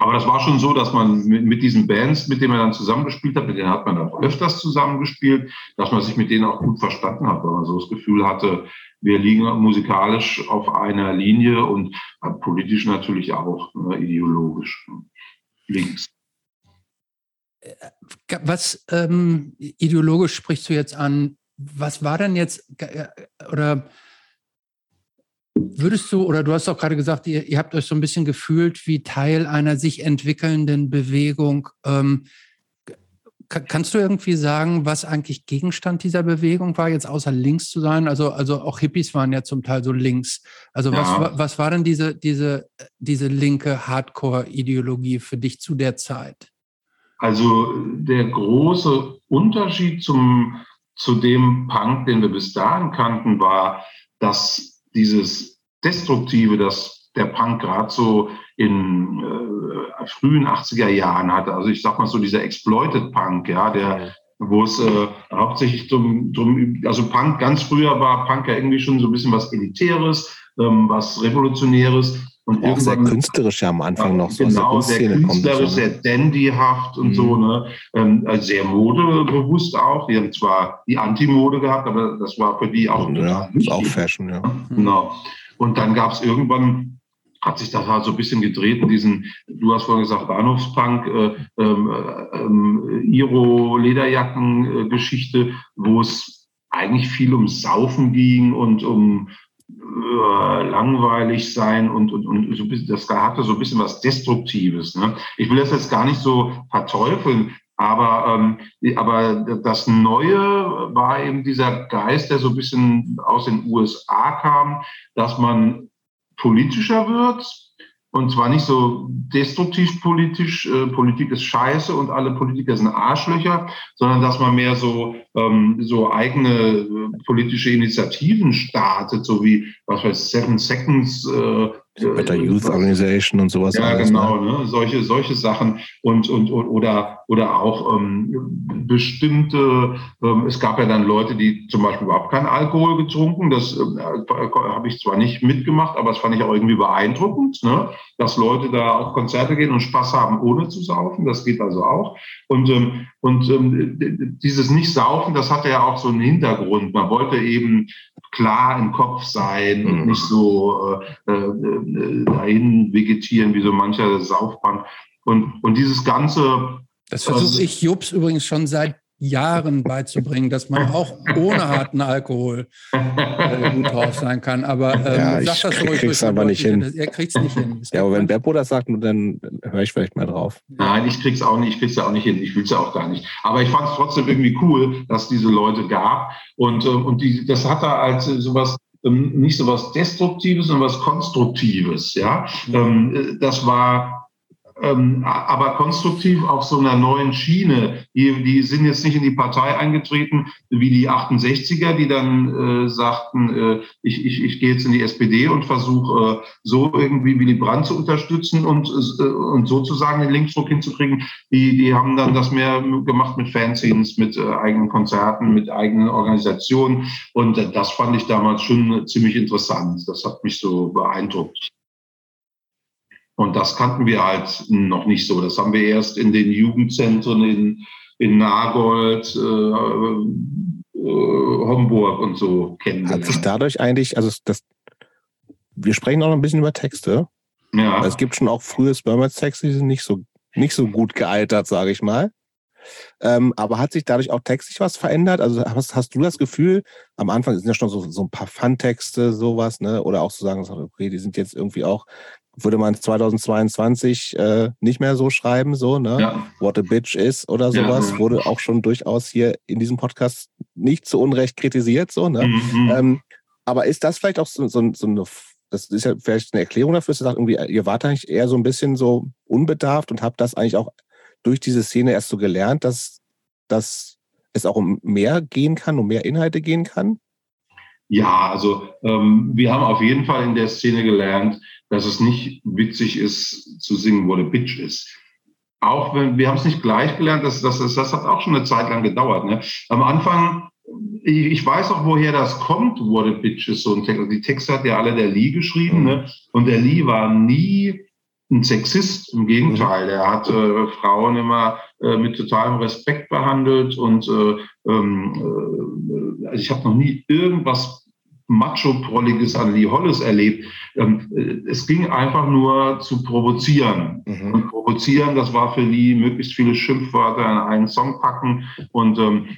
Aber das war schon so, dass man mit, mit diesen Bands, mit denen man dann zusammengespielt hat, mit denen hat man auch öfters zusammengespielt, dass man sich mit denen auch gut verstanden hat, weil man so das Gefühl hatte, wir liegen musikalisch auf einer Linie und politisch natürlich auch, ne, ideologisch links. Was ähm, ideologisch sprichst du jetzt an? was war denn jetzt, oder würdest du, oder du hast auch gerade gesagt, ihr, ihr habt euch so ein bisschen gefühlt wie Teil einer sich entwickelnden Bewegung. Ähm, Kannst du irgendwie sagen, was eigentlich Gegenstand dieser Bewegung war, jetzt außer links zu sein? Also, also auch Hippies waren ja zum Teil so links. Also ja. was, was war denn diese, diese, diese linke Hardcore-Ideologie für dich zu der Zeit? Also der große Unterschied zum, zu dem Punk, den wir bis dahin kannten, war, dass dieses Destruktive, das der Punk gerade so in äh, frühen 80er Jahren hatte. Also ich sag mal so dieser Exploited Punk, ja, der wo es äh, hauptsächlich drum, drum, also Punk, ganz früher war Punk ja irgendwie schon so ein bisschen was Elitäres, ähm, was Revolutionäres. Und auch sehr künstlerisch ja am Anfang ja, noch so genau, sehr künstlerisch, sehr dandyhaft und mhm. so, ne? Ähm, also sehr modebewusst auch. Die haben zwar die Anti-Mode gehabt, aber das war für die auch. Ja, ist auch Fashion, ja. Genau. Und dann gab es irgendwann hat sich das halt so ein bisschen gedreht in diesen, du hast vorhin gesagt, Bahnhofspunk, äh, ähm, äh, ähm, Iro-Lederjacken-Geschichte, wo es eigentlich viel um Saufen ging und um langweilig sein und, und, und so ein bisschen, das hatte so ein bisschen was Destruktives. Ne? Ich will das jetzt gar nicht so verteufeln, aber, ähm, aber das Neue war eben dieser Geist, der so ein bisschen aus den USA kam, dass man politischer wird. Und zwar nicht so destruktiv politisch, äh, Politik ist scheiße und alle Politiker sind Arschlöcher, sondern dass man mehr so, ähm, so eigene äh, politische Initiativen startet, so wie, was weiß Seven Seconds, äh, Better Youth Organization und sowas. Ja, alles, ne? genau, ne? solche, solche Sachen und, und, und oder, oder auch ähm, bestimmte, ähm, es gab ja dann Leute, die zum Beispiel überhaupt keinen Alkohol getrunken, das äh, habe ich zwar nicht mitgemacht, aber das fand ich auch irgendwie beeindruckend, ne? dass Leute da auf Konzerte gehen und Spaß haben, ohne zu saufen, das geht also auch. Und, ähm, und ähm, dieses Nicht-Saufen, das hatte ja auch so einen Hintergrund. Man wollte eben klar im Kopf sein und mhm. nicht so äh, äh, dahin vegetieren wie so mancher Saufband. Und, und dieses ganze. Das versuche ich Jobs übrigens schon seit Jahren beizubringen, dass man auch ohne harten Alkohol äh, gut drauf sein kann. Aber ähm, ja, ich das ruhig krieg's aber nicht hin. Er kriegt es nicht hin. ja, aber wenn Beppo das sagt, dann höre ich vielleicht mal drauf. Nein, ich krieg's auch nicht, ich krieg's ja auch nicht hin. Ich will's ja auch gar nicht. Aber ich fand es trotzdem irgendwie cool, dass diese Leute gab. Und, äh, und die, das hat er als sowas ähm, nicht so was Destruktives, sondern was Konstruktives. Ja, ähm, das war ähm, aber konstruktiv auf so einer neuen Schiene. Die, die sind jetzt nicht in die Partei eingetreten wie die 68er, die dann äh, sagten, äh, ich, ich, ich gehe jetzt in die SPD und versuche äh, so irgendwie Willy Brandt zu unterstützen und, äh, und sozusagen den Linksdruck hinzukriegen. Die, die haben dann das mehr gemacht mit Fanzines, mit äh, eigenen Konzerten, mit eigenen Organisationen. Und äh, das fand ich damals schon ziemlich interessant. Das hat mich so beeindruckt. Und das kannten wir halt noch nicht so. Das haben wir erst in den Jugendzentren in, in Nagold, äh, äh, Homburg und so kennengelernt. Hat sich dadurch eigentlich, also das, wir sprechen auch noch ein bisschen über Texte. Ja. Es gibt schon auch frühe Spermats-Texte, die sind nicht so, nicht so gut gealtert, sage ich mal. Ähm, aber hat sich dadurch auch textlich was verändert? Also hast, hast du das Gefühl, am Anfang sind ja schon so, so ein paar Fun-Texte, sowas, ne? Oder auch zu so sagen, okay, die sind jetzt irgendwie auch würde man 2022 äh, nicht mehr so schreiben, so, ne? Ja. What a Bitch is oder sowas, ja. wurde auch schon durchaus hier in diesem Podcast nicht zu Unrecht kritisiert, so, ne? Mhm. Ähm, aber ist das vielleicht auch so, so, so eine, das ist ja vielleicht eine Erklärung dafür, dass du sagst, irgendwie, ihr wart eigentlich eher so ein bisschen so unbedarft und habt das eigentlich auch durch diese Szene erst so gelernt, dass, dass es auch um mehr gehen kann, um mehr Inhalte gehen kann? Ja, also ähm, wir haben auf jeden Fall in der Szene gelernt, dass es nicht witzig ist zu singen, wo der Bitch ist. Auch wenn wir haben es nicht gleich gelernt, das, das, das, das hat auch schon eine Zeit lang gedauert. Ne? Am Anfang, ich, ich weiß auch, woher das kommt, What a Bitch ist so ein Text. Die Texte hat ja alle der Lee geschrieben, ne? Und der Lee war nie ein Sexist, im Gegenteil. Er hat äh, Frauen immer äh, mit totalem Respekt behandelt und äh, ähm, äh, also ich habe noch nie irgendwas Macho-Prolliges an Lee Hollis erlebt. Ähm, äh, es ging einfach nur zu provozieren. Mhm. Und provozieren, das war für Lee möglichst viele Schimpfwörter in einen Song packen und ähm,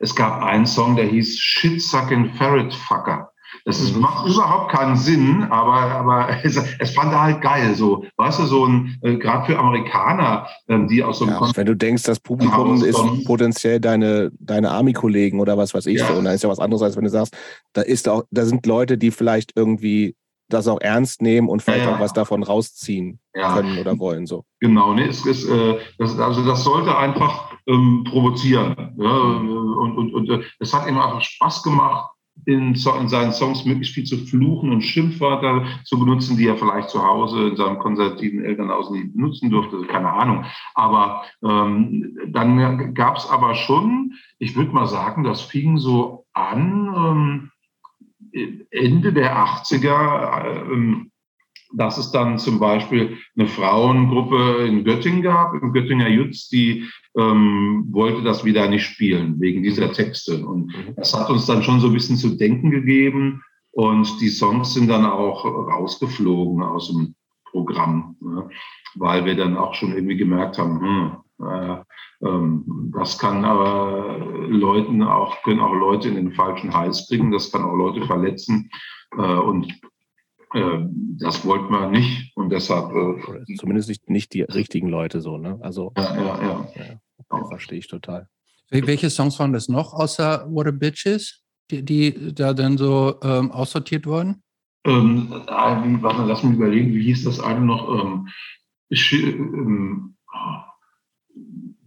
es gab einen Song, der hieß Shit Sucking Ferret Fucker. Das ist, mhm. macht überhaupt keinen Sinn, aber, aber es, es fand er halt geil. So, weißt du, so ein, äh, gerade für Amerikaner, äh, die aus so einem ja, Wenn du denkst, das Publikum ist potenziell deine, deine Army-Kollegen oder was weiß ich ja. so, und da ist ja was anderes, als wenn du sagst, da ist auch, da sind Leute, die vielleicht irgendwie das auch ernst nehmen und vielleicht ja, auch was davon rausziehen können oder wollen. So. Genau, ne, es ist, äh, das, also das sollte einfach ähm, provozieren. Ja, und und, und äh, es hat ihm einfach Spaß gemacht, in, in, seinen Songs möglichst viel zu fluchen und Schimpfwörter zu benutzen, die er vielleicht zu Hause in seinem konservativen Elternhaus nie benutzen durfte, keine Ahnung. Aber ähm, dann gab es aber schon, ich würde mal sagen, das fing so an ähm, Ende der 80er. Äh, dass es dann zum Beispiel eine Frauengruppe in Göttingen gab, im Göttinger Jutz, die ähm, wollte das wieder nicht spielen wegen dieser Texte. Und mhm. das hat uns dann schon so ein bisschen zu denken gegeben. Und die Songs sind dann auch rausgeflogen aus dem Programm, ne? weil wir dann auch schon irgendwie gemerkt haben, hm, äh, ähm, das kann aber Leuten auch, können auch Leute in den falschen Hals kriegen, das kann auch Leute verletzen. Äh, und das wollten wir nicht und deshalb. Äh, Zumindest nicht, nicht die richtigen Leute so, ne? Also, ja, ja, ja. ja verstehe ich total. Welche Songs waren das noch außer What a Bitches, die, die da dann so ähm, aussortiert wurden? Ähm, warte, lass mich überlegen, wie hieß das eine noch? Ähm, ähm,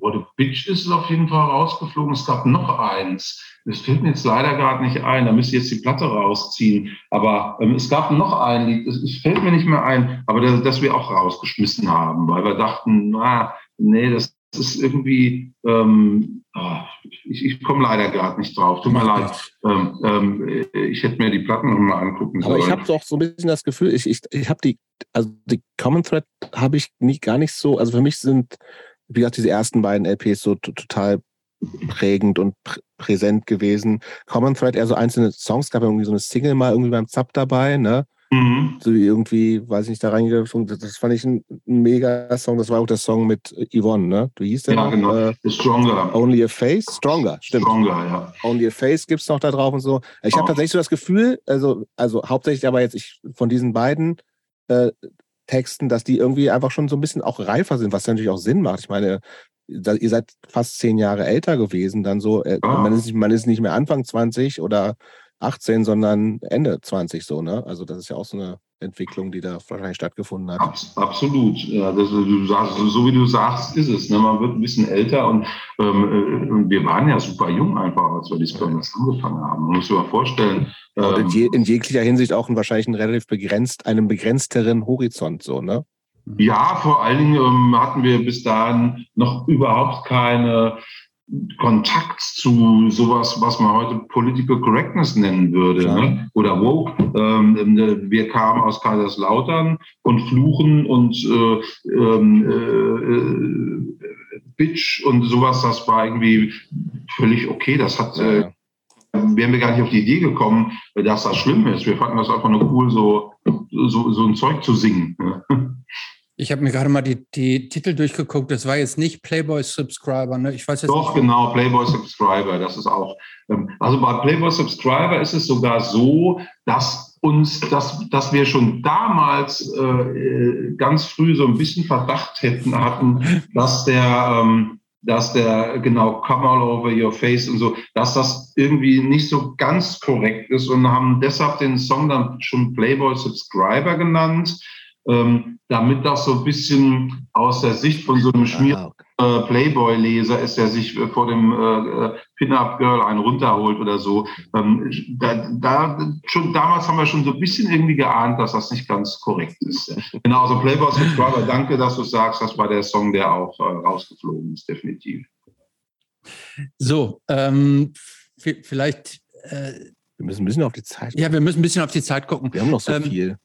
A Bitch ist auf jeden Fall rausgeflogen. Es gab noch eins. Das fällt mir jetzt leider gerade nicht ein. Da müsste ich jetzt die Platte rausziehen. Aber ähm, es gab noch ein Lied. Es fällt mir nicht mehr ein. Aber das, das wir auch rausgeschmissen haben, weil wir dachten, na, nee, das ist irgendwie, ähm, ah, ich, ich komme leider gerade nicht drauf. Tut mir leid. Ähm, ähm, ich hätte mir die Platten nochmal angucken sollen. Aber ich habe auch so ein bisschen das Gefühl, ich, ich, ich habe die, also die Common Thread habe ich nie, gar nicht so, also für mich sind wie gesagt, diese ersten beiden LPs so total prägend und pr präsent gewesen. Common Thread eher so einzelne Songs, gab ja irgendwie so eine Single mal irgendwie beim Zap dabei, ne? Mhm. So irgendwie, weiß ich nicht, da reingegangen. Das fand ich ein, ein mega Song. Das war auch der Song mit Yvonne, ne? Du hieß der? Ja, genau. Äh, Stronger. Only a Face? Stronger, stimmt. Stronger, ja. Only a Face gibt es noch da drauf und so. Ich oh. habe tatsächlich so das Gefühl, also, also hauptsächlich aber jetzt ich, von diesen beiden äh, Texten, dass die irgendwie einfach schon so ein bisschen auch reifer sind, was natürlich auch Sinn macht. Ich meine, da, ihr seid fast zehn Jahre älter gewesen, dann so, äh, ah. man, ist, man ist nicht mehr Anfang 20 oder 18, sondern Ende 20 so, ne? Also das ist ja auch so eine Entwicklung, die da wahrscheinlich stattgefunden hat. absolut. Ja, das, sagst, so wie du sagst, ist es. Ne? Man wird ein bisschen älter und ähm, äh, wir waren ja super jung einfach, als wir die Spermers angefangen haben. Man muss sich mal vorstellen. Ähm, in, je, in, jeglicher Hinsicht auch ein, wahrscheinlich einen relativ begrenzt, einen begrenzteren Horizont, so, ne? Ja, vor allen Dingen ähm, hatten wir bis dahin noch überhaupt keine Kontakt zu sowas, was man heute Political Correctness nennen würde, ne? oder Woke. Ähm, ähm, wir kamen aus Kaiserslautern und Fluchen und äh, ähm, äh, äh, Bitch und sowas, das war irgendwie völlig okay. Das hat, äh, wären wir gar nicht auf die Idee gekommen, dass das schlimm ist. Wir fanden das einfach nur cool, so, so, so ein Zeug zu singen. Ne? Ich habe mir gerade mal die, die Titel durchgeguckt. Das war jetzt nicht Playboy Subscriber. Ne? Ich weiß jetzt Doch, nicht. genau, Playboy Subscriber. Das ist auch. Ähm, also bei Playboy Subscriber ist es sogar so, dass uns, dass, dass wir schon damals äh, ganz früh so ein bisschen Verdacht hätten hatten, dass der ähm, dass der genau come all over your face und so, dass das irgendwie nicht so ganz korrekt ist und haben deshalb den Song dann schon Playboy Subscriber genannt ähm, damit das so ein bisschen aus der Sicht von so einem Schmier äh, Playboy-Leser ist, der sich vor dem äh, äh, Pin-Up-Girl einen runterholt oder so. Ähm, da, da, schon damals haben wir schon so ein bisschen irgendwie geahnt, dass das nicht ganz korrekt ist. Genau, also Playboy Subscriber, danke, dass du sagst, das war der Song, der auch äh, rausgeflogen ist, definitiv. So, ähm, vielleicht. Äh, wir müssen ein bisschen auf die Zeit gucken. Ja, wir müssen ein bisschen auf die Zeit gucken. Wir haben noch so ähm, viel.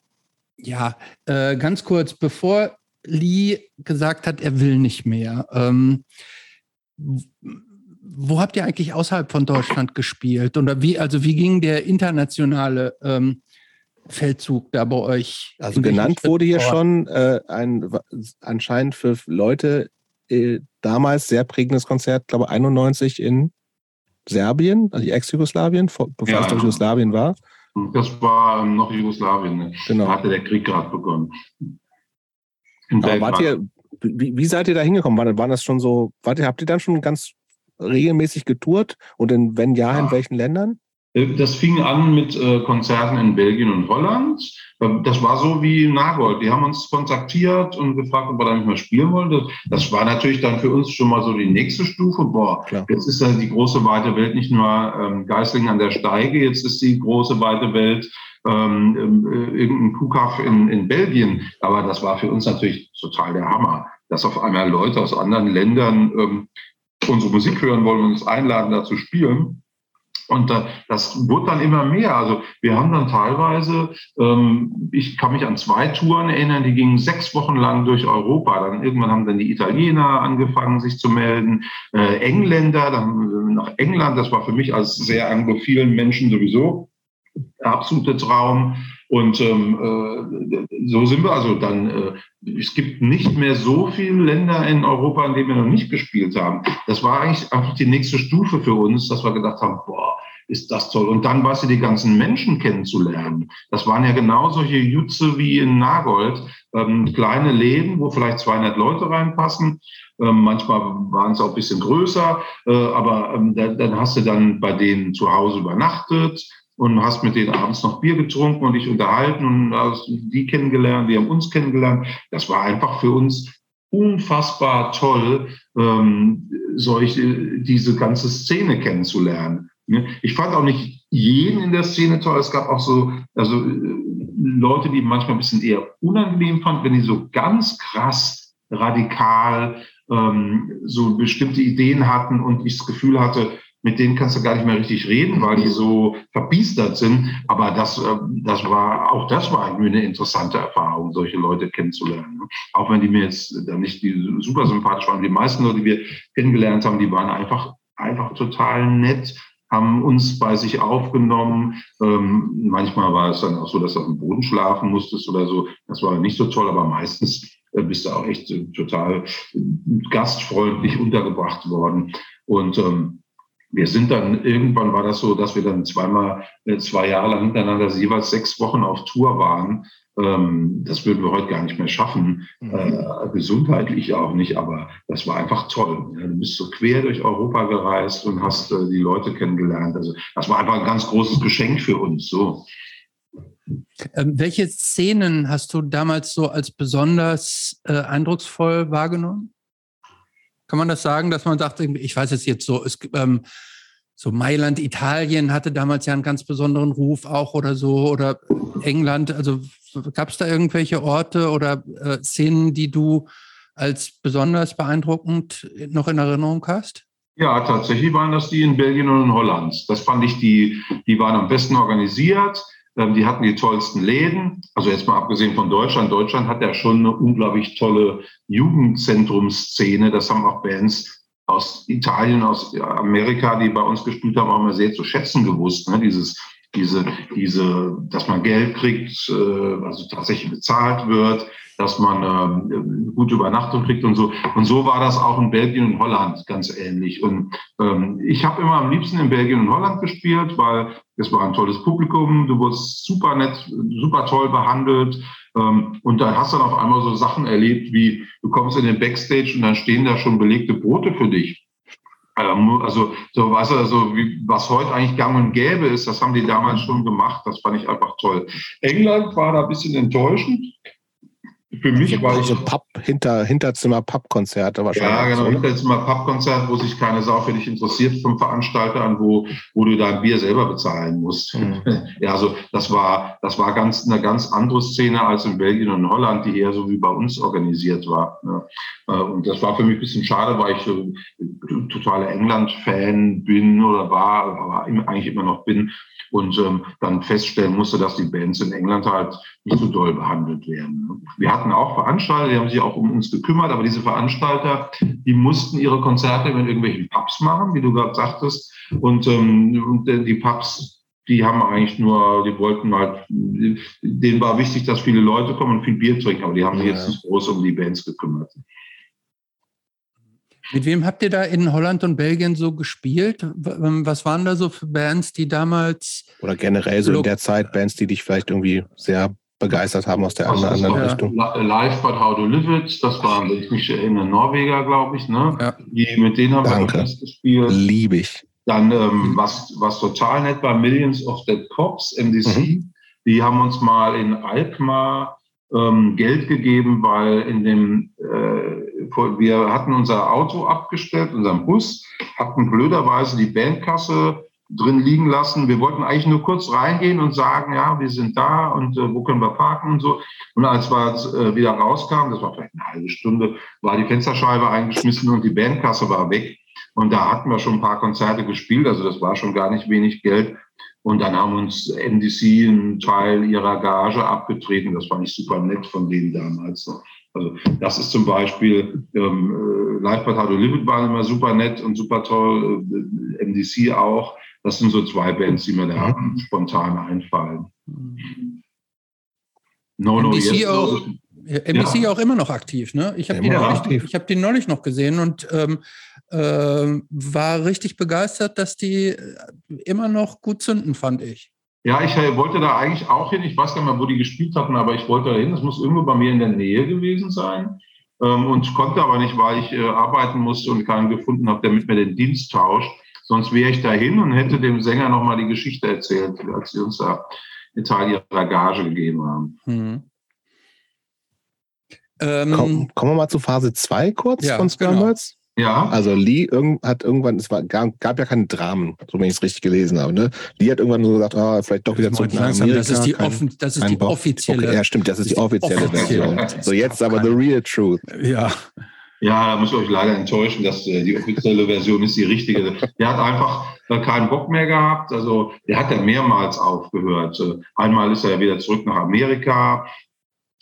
Ja, äh, ganz kurz, bevor Lee gesagt hat, er will nicht mehr, ähm, wo habt ihr eigentlich außerhalb von Deutschland gespielt? Oder wie, also wie ging der internationale ähm, Feldzug da bei euch? Also genannt wurde hier schon äh, ein anscheinend für Leute äh, damals sehr prägendes Konzert, glaube 91 in Serbien, also Ex-Jugoslawien, bevor ja, es Jugoslawien war. Das war ähm, noch Jugoslawien. Ne? Genau. Da hatte der Krieg gerade begonnen. Aber wart ihr, wie, wie, seid ihr da hingekommen? War, waren das schon so, wart ihr, habt ihr dann schon ganz regelmäßig getourt? Und in, wenn ja, ja. in welchen Ländern? Äh, das fing an mit äh, Konzerten in Belgien und Holland. Ähm, das war so wie Nagold. Die haben uns kontaktiert und gefragt, ob wir da nicht mal spielen wollen. Das, war natürlich dann für uns schon mal so die nächste Stufe. Boah, Klar. jetzt ist dann die große weite Welt nicht nur ähm, Geislingen an der Steige, jetzt ist die große weite Welt ähm, äh, irgendein Kuhkaff in, in Belgien. Aber das war für uns natürlich total der Hammer, dass auf einmal Leute aus anderen Ländern ähm, unsere Musik hören wollen und uns einladen, da zu spielen. Und das wurde dann immer mehr. Also wir haben dann teilweise, ähm, ich kann mich an zwei Touren erinnern, die gingen sechs Wochen lang durch Europa. Dann irgendwann haben dann die Italiener angefangen, sich zu melden, äh, Engländer, dann nach England. Das war für mich als sehr anglophilen Menschen sowieso der absolute Traum. Und ähm, äh, so sind wir also dann, äh, es gibt nicht mehr so viele Länder in Europa, in denen wir noch nicht gespielt haben. Das war eigentlich einfach die nächste Stufe für uns, dass wir gedacht haben, boah, ist das toll. Und dann weißt du, die ganzen Menschen kennenzulernen. Das waren ja genau solche Jutze wie in Nagold. Ähm, kleine Läden, wo vielleicht 200 Leute reinpassen. Ähm, manchmal waren es auch ein bisschen größer, äh, aber ähm, da, dann hast du dann bei denen zu Hause übernachtet und hast mit denen abends noch Bier getrunken und dich unterhalten und hast die kennengelernt, die haben uns kennengelernt. Das war einfach für uns unfassbar toll, ähm, solche, diese ganze Szene kennenzulernen. Ne? Ich fand auch nicht jeden in der Szene toll. Es gab auch so, also äh, Leute, die manchmal ein bisschen eher unangenehm fanden, wenn die so ganz krass radikal ähm, so bestimmte Ideen hatten und ich das Gefühl hatte, mit denen kannst du gar nicht mehr richtig reden, weil die so verbiestert sind. Aber das, äh, das war, auch das war eine interessante Erfahrung, solche Leute kennenzulernen. Auch wenn die mir jetzt dann nicht die super sympathisch waren. Die meisten Leute, die wir kennengelernt haben, die waren einfach, einfach total nett, haben uns bei sich aufgenommen. Ähm, manchmal war es dann auch so, dass du auf dem Boden schlafen musstest oder so. Das war nicht so toll, aber meistens äh, bist du auch echt äh, total gastfreundlich untergebracht worden. Und ähm, wir sind dann, irgendwann war das so, dass wir dann zweimal, äh, zwei Jahre lang hintereinander jeweils sechs Wochen auf Tour waren. Ähm, das würden wir heute gar nicht mehr schaffen, mhm. äh, gesundheitlich auch nicht, aber das war einfach toll. Du bist so quer durch Europa gereist und hast äh, die Leute kennengelernt. Also das war einfach ein ganz großes Geschenk für uns. So. Ähm, welche Szenen hast du damals so als besonders äh, eindrucksvoll wahrgenommen? Kann man das sagen, dass man sagt, ich weiß es jetzt so, es, ähm, so Mailand, Italien hatte damals ja einen ganz besonderen Ruf auch oder so, oder England. Also gab es da irgendwelche Orte oder äh, Szenen, die du als besonders beeindruckend noch in Erinnerung hast? Ja, tatsächlich waren das die in Belgien und in Holland. Das fand ich, die, die waren am besten organisiert. Ähm, die hatten die tollsten Läden. Also jetzt mal abgesehen von Deutschland. Deutschland hat ja schon eine unglaublich tolle Jugendzentrumsszene. Das haben auch Bands aus Italien, aus Amerika, die bei uns gespielt haben, auch mal sehr zu schätzen gewusst. Ne? Dieses, diese, diese, dass man Geld kriegt, äh, also tatsächlich bezahlt wird, dass man ähm, gute Übernachtung kriegt und so. Und so war das auch in Belgien und Holland ganz ähnlich. Und ähm, ich habe immer am liebsten in Belgien und Holland gespielt, weil es war ein tolles Publikum, du wurdest super nett, super toll behandelt. Ähm, und da hast du dann auf einmal so Sachen erlebt, wie du kommst in den Backstage und dann stehen da schon belegte Brote für dich. Ähm, also, so, du, also, was heute eigentlich gang und gäbe ist, das haben die damals schon gemacht. Das fand ich einfach toll. England war da ein bisschen enttäuschend. Für mich also war ich. So Pub, hinter, Hinterzimmer-Pub-Konzerte wahrscheinlich. Ja, genau, so, Hinterzimmer-Pub-Konzert, wo sich keine Sau für dich interessiert vom Veranstalter an, wo, wo du dein Bier selber bezahlen musst. Mhm. Ja, also das war, das war ganz, eine ganz andere Szene als in Belgien und in Holland, die eher so wie bei uns organisiert war. Ja. Äh, und das war für mich ein bisschen schade, weil ich so totaler England-Fan bin oder war, aber eigentlich immer noch bin und ähm, dann feststellen musste, dass die Bands in England halt nicht so doll behandelt werden. Wir hatten auch Veranstalter, die haben sich auch um uns gekümmert, aber diese Veranstalter, die mussten ihre Konzerte in irgendwelchen Pubs machen, wie du gerade sagtest. Und, ähm, und die Pubs, die haben eigentlich nur, die wollten halt, denen war wichtig, dass viele Leute kommen und viel Bier trinken, aber die haben sich ja. jetzt nicht groß um die Bands gekümmert. Mit wem habt ihr da in Holland und Belgien so gespielt? Ähm, was waren da so für Bands, die damals. Oder generell so in der Zeit Bands, die dich vielleicht irgendwie sehr begeistert haben aus der anderen, anderen Richtung. Live but How to Live It, das waren, wenn ich mich erinnere, Norweger, glaube ich. Ne? Ja. Die, mit denen haben Danke. wir das gespielt. Liebe ich. Dann, ähm, was, was total nett war, Millions of Dead Cops, MDC. Mhm. Die haben uns mal in Alkmaar ähm, Geld gegeben, weil in dem, äh, wir hatten unser Auto abgestellt, unseren Bus, hatten blöderweise die Bandkasse drin liegen lassen. Wir wollten eigentlich nur kurz reingehen und sagen, ja, wir sind da und äh, wo können wir parken und so. Und als wir äh, wieder rauskamen, das war vielleicht eine halbe Stunde, war die Fensterscheibe eingeschmissen und die Bandkasse war weg. Und da hatten wir schon ein paar Konzerte gespielt, also das war schon gar nicht wenig Geld. Und dann haben uns NDC einen Teil ihrer Gage abgetreten. Das fand ich super nett von denen damals. Also das ist zum Beispiel ähm, äh, Live But How to Live It war immer super nett und super toll. Äh, MDC auch. Das sind so zwei Bands, die mir da mhm. spontan einfallen. No, no, MDC yes, auch, MDC ja. auch immer noch aktiv, ne? Ich habe die, neulich, hab die neulich noch gesehen und ähm, äh, war richtig begeistert, dass die immer noch gut zünden, fand ich. Ja, ich äh, wollte da eigentlich auch hin. Ich weiß gar nicht mehr, wo die gespielt hatten, aber ich wollte da hin. Das muss irgendwo bei mir in der Nähe gewesen sein. Ähm, und konnte aber nicht, weil ich äh, arbeiten musste und keinen gefunden habe, der mit mir den Dienst tauscht. Sonst wäre ich dahin und hätte dem Sänger nochmal die Geschichte erzählt, als sie uns da einen Teil ihrer Gage gegeben haben. Hm. Ähm, Komm, kommen wir mal zu Phase 2 kurz ja, von Scrambles. Genau. Ja. Also Lee irgend, hat irgendwann, es war, gab, gab ja keine Dramen, so wenn ich es richtig gelesen habe. Ne? Lee hat irgendwann so gesagt, ah, vielleicht doch wieder zurück nach Amerika. Das ist die, kein, das ist die offizielle. Okay, ja, stimmt, das ist die offizielle Version. So jetzt aber the real truth. Ja. Ja, da muss ich euch leider enttäuschen, dass äh, die offizielle Version ist die richtige. Der hat einfach äh, keinen Bock mehr gehabt. Also der hat ja mehrmals aufgehört. Äh, einmal ist er ja wieder zurück nach Amerika.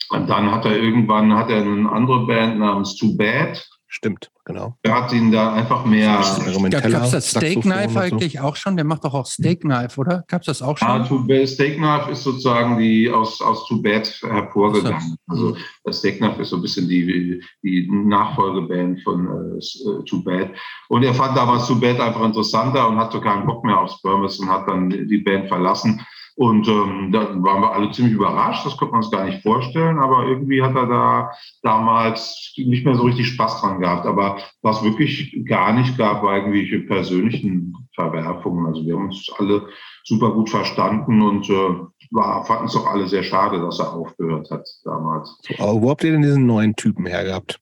Und dann hat er irgendwann hat er eine andere Band namens Too Bad Stimmt, genau. Er hat ihn da einfach mehr. Gab es das Steak Knife eigentlich so. auch schon? Der macht doch auch Steak Knife, oder? Gab es das auch schon? Ja, Steak Knife ist sozusagen die aus, aus Too Bad hervorgegangen. Also das Steak Knife ist so ein bisschen die, die Nachfolgeband von äh, Too Bad. Und er fand damals Too Bad einfach interessanter und hatte keinen Bock mehr aufs Burmese und hat dann die Band verlassen. Und ähm, da waren wir alle ziemlich überrascht, das konnte man uns gar nicht vorstellen, aber irgendwie hat er da damals nicht mehr so richtig Spaß dran gehabt. Aber was wirklich gar nicht gab, war irgendwelche persönlichen Verwerfungen. Also wir haben uns alle super gut verstanden und äh, fanden es auch alle sehr schade, dass er aufgehört hat damals. Aber wo habt ihr denn diesen neuen Typen hergehabt?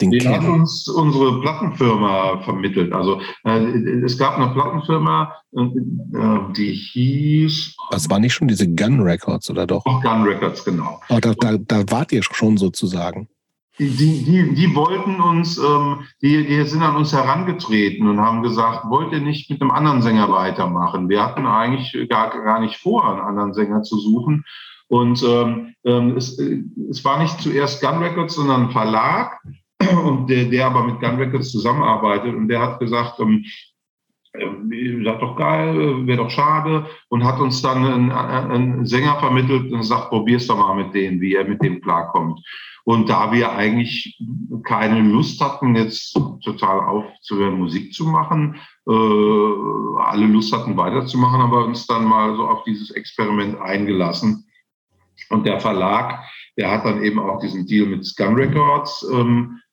Den, den hat uns unsere Plattenfirma vermittelt. Also äh, es gab eine Plattenfirma, äh, die hieß. Das war nicht schon diese Gun Records, oder doch? Auch Gun Records, genau. Aber da, da, da wart ihr schon sozusagen. Die, die, die wollten uns, ähm, die, die sind an uns herangetreten und haben gesagt, wollt ihr nicht mit einem anderen Sänger weitermachen? Wir hatten eigentlich gar, gar nicht vor, einen anderen Sänger zu suchen. Und ähm, ähm es, es war nicht zuerst Gun Records, sondern ein Verlag, und der, der aber mit Gun Records zusammenarbeitet und der hat gesagt, ähm, äh, sagt doch geil, wäre doch schade und hat uns dann einen, einen, Sänger vermittelt und sagt, probier's doch mal mit denen, wie er mit dem klarkommt. Und da wir eigentlich keine Lust hatten, jetzt total aufzuhören, Musik zu machen, äh, alle Lust hatten weiterzumachen, haben wir uns dann mal so auf dieses Experiment eingelassen. Und der Verlag, der hat dann eben auch diesen Deal mit Gun Records ähm, äh,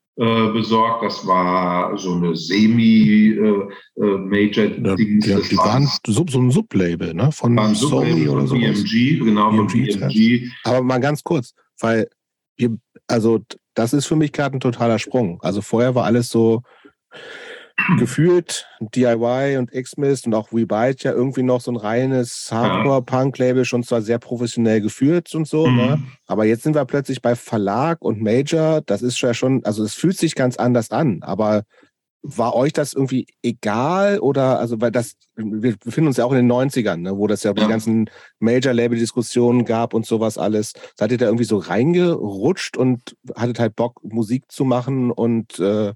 besorgt. Das war so eine Semi-Major. Äh, ja, die, waren so, so ein Sublabel, ne? Von Sony oder so. BMG, genau, von BMG. Aber mal ganz kurz, weil wir, also das ist für mich gerade ein totaler Sprung. Also vorher war alles so gefühlt DIY und X-Mist und auch WeBite ja irgendwie noch so ein reines Hardcore-Punk-Label, schon zwar sehr professionell geführt und so, mhm. ne? aber jetzt sind wir plötzlich bei Verlag und Major, das ist ja schon, also es fühlt sich ganz anders an, aber war euch das irgendwie egal oder, also weil das, wir befinden uns ja auch in den 90ern, ne, wo das ja, ja. die ganzen Major-Label-Diskussionen gab und sowas alles. Seid ihr da irgendwie so reingerutscht und hattet halt Bock, Musik zu machen und äh,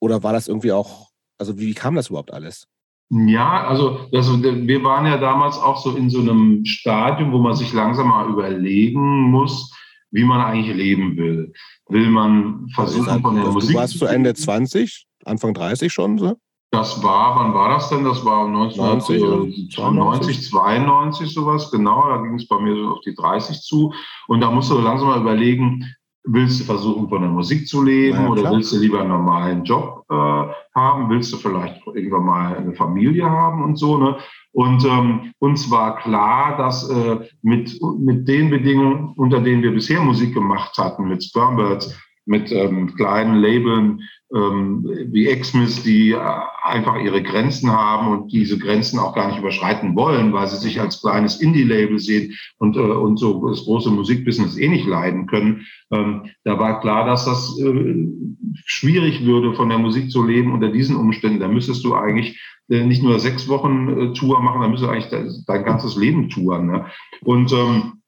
oder war das irgendwie auch, also wie, wie kam das überhaupt alles? Ja, also das, wir waren ja damals auch so in so einem Stadium, wo man sich langsam mal überlegen muss, wie man eigentlich leben will. Will man versuchen Also, von der du Musik. warst zu Ende 20, Anfang 30 schon, so? Das war, wann war das denn? Das war 90 oder 1990, 92 sowas, genau. Da ging es bei mir so auf die 30 zu. Und da musst du langsam mal überlegen, willst du versuchen, von der Musik zu leben ja, oder willst du lieber einen normalen Job äh, haben? Willst du vielleicht irgendwann mal eine Familie haben und so, ne? Und ähm, uns war klar, dass äh, mit, mit den Bedingungen, unter denen wir bisher Musik gemacht hatten, mit Spermbirds, mit ähm, kleinen Labeln wie Xmas, die äh, einfach ihre Grenzen haben und diese Grenzen auch gar nicht überschreiten wollen, weil sie sich als kleines Indie-Label sehen und, äh, und so das große Musikbusiness eh nicht leiden können. Ähm, da war klar, dass das äh, schwierig würde, von der Musik zu leben unter diesen Umständen. Da müsstest du eigentlich nicht nur sechs Wochen Tour machen, da müsstest du eigentlich dein ganzes Leben touren. Ne? Und ähm,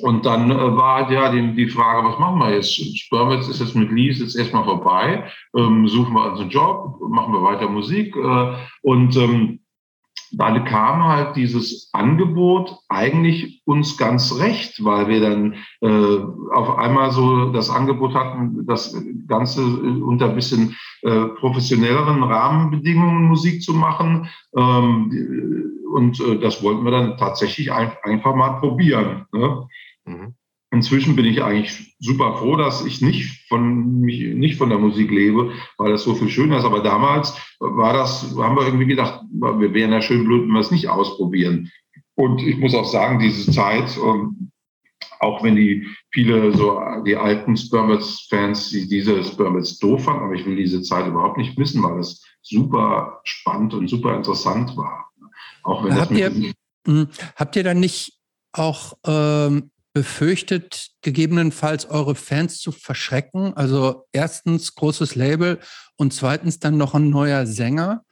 und dann äh, war ja die, die Frage, was machen wir jetzt? Spermits ist jetzt mit Lease jetzt erstmal vorbei. Ähm, suchen wir uns einen Job, machen wir weiter Musik. Äh, und ähm, dann kam halt dieses Angebot eigentlich uns ganz recht, weil wir dann äh, auf einmal so das Angebot hatten, das Ganze unter ein bisschen äh, professionelleren Rahmenbedingungen Musik zu machen. Ähm, und äh, das wollten wir dann tatsächlich ein, einfach mal probieren. Ne? Mhm. Inzwischen bin ich eigentlich super froh, dass ich nicht von mich nicht von der Musik lebe, weil das so viel schöner ist. Aber damals war das, haben wir irgendwie gedacht, wir wären ja schön blöd, wenn wir es nicht ausprobieren. Und ich muss auch sagen, diese Zeit, ähm, auch wenn die viele so die alten Spermits-Fans die diese Spermits doof fanden, aber ich will diese Zeit überhaupt nicht missen, weil es super spannend und super interessant war. Auch wenn Habt das ihr- Hm, Habt ihr dann nicht auch ähm, befürchtet, gegebenenfalls eure Fans zu verschrecken? Also erstens großes Label und zweitens dann noch ein neuer Sänger.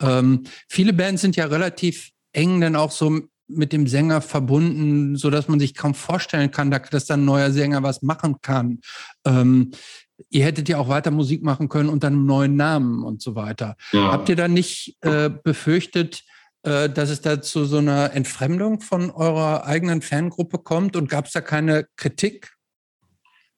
Ähm, viele Bands sind ja relativ eng dann auch so mit dem Sänger verbunden, so dass man sich kaum vorstellen kann, da- dass dann ein neuer Sänger was machen kann. Ähm, ihr hättet ja auch weiter Musik machen können unter einem neuen Namen und so weiter. ja. Habt ihr dann nicht äh, befürchtet, dass es da zu so einer Entfremdung von eurer eigenen Fangruppe kommt und gab es da keine Kritik?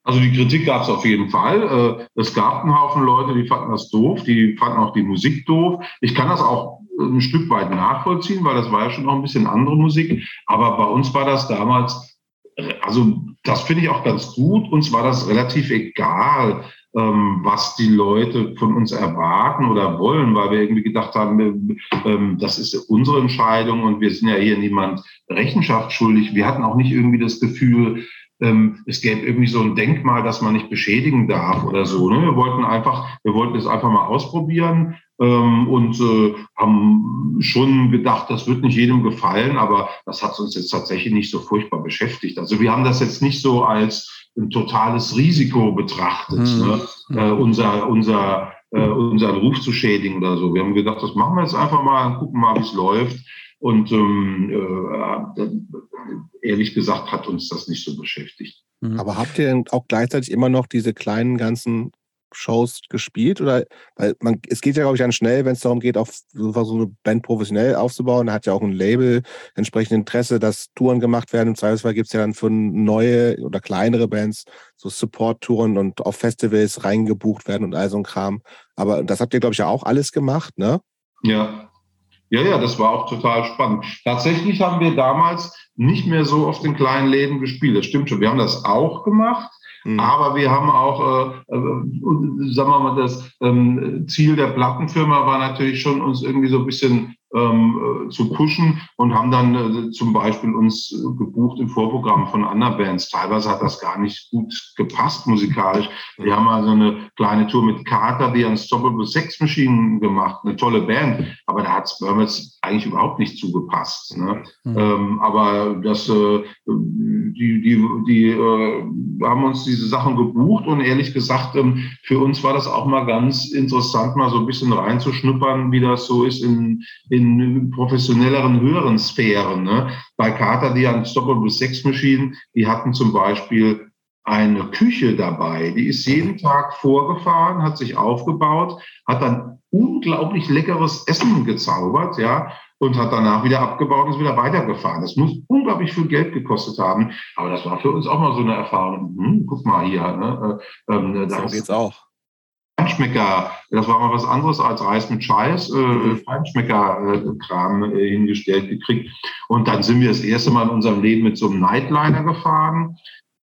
Also die Kritik gab es auf jeden Fall. Äh, Es gab einen Haufen Leute, die fanden das doof, die fanden auch die Musik doof. Ich kann das auch ein Stück weit nachvollziehen, weil das war ja schon noch ein bisschen andere Musik. Aber bei uns war das damals, äh, also das finde ich auch ganz gut. Uns war das relativ egal, was die Leute von uns erwarten oder wollen, weil wir irgendwie gedacht haben, ähm, das ist unsere Entscheidung und wir sind ja hier niemand Rechenschaft schuldig. Wir hatten auch nicht irgendwie das Gefühl, ähm, es gäbe irgendwie so ein Denkmal, das man nicht beschädigen darf oder so. Ne? Wir wollten einfach, wir wollten es einfach mal ausprobieren ähm, und äh, haben schon gedacht, das wird nicht jedem gefallen, aber das hat uns jetzt tatsächlich nicht so furchtbar beschäftigt. Also wir haben das jetzt nicht so als ein totales Risiko betrachtet, Hm. ne? äh, unser, unser, äh, unseren Ruf zu schädigen oder so. Wir haben gedacht, das machen wir jetzt einfach mal und gucken mal, wie es läuft. Und ähm, äh, ehrlich gesagt hat uns das nicht so beschäftigt. Mhm. Aber habt ihr denn auch gleichzeitig immer noch diese kleinen ganzen Shows gespielt? Oder weil man, es geht ja, glaube ich, dann schnell, wenn es darum geht, auf so eine Band professionell aufzubauen. Da hat ja auch ein Label entsprechend Interesse, dass Touren gemacht werden. Im Zweifelsfall gibt es ja dann für neue oder kleinere Bands so Support-Touren und auf Festivals reingebucht werden und all so ein Kram. Aber das habt ihr, glaube ich, ja auch alles gemacht, ne? Ja. Ja, ja, das war auch total spannend. Tatsächlich haben wir damals nicht mehr so auf den kleinen Läden gespielt. Das stimmt schon. Wir haben das auch gemacht. Hm. Aber wir haben auch, äh, äh, sagen wir mal, das ähm, Ziel der Plattenfirma war natürlich schon, uns irgendwie so ein bisschen ähm, äh, zu pushen und haben dann äh, zum Beispiel uns äh, gebucht im Vorprogramm von anderen Bands. Teilweise hat das gar nicht gut gepasst musikalisch. Wir haben also eine kleine Tour mit Carter, die Unstoppable Sex Machine gemacht, eine tolle Band, aber da hat Spermits eigentlich überhaupt nicht zugepasst. Ne? Mhm. Ähm, aber das, äh, die, die, die äh, haben uns diese Sachen gebucht und ehrlich gesagt, ähm, für uns war das auch mal ganz interessant, mal so ein bisschen reinzuschnuppern, wie das so ist in, in professionelleren, höheren Sphären. Ne? Bei Carter, die Unstoppable Sex Machine, die hatten zum Beispiel eine Küche dabei. Die ist jeden Tag vorgefahren, hat sich aufgebaut, hat dann unglaublich leckeres Essen gezaubert, ja. und hat danach wieder abgebaut und ist wieder weitergefahren. Das muss unglaublich viel Geld gekostet haben, aber das war für uns auch mal so eine Erfahrung. Hm, guck mal hier, ne? Äh, ähm, so geht's auch. Feinschmecker, das war mal was anderes als Reis mit Scheiß, äh, mhm. Feinschmecker-Kram äh, hingestellt gekriegt. Und dann sind wir das erste Mal in unserem Leben mit so einem Nightliner gefahren,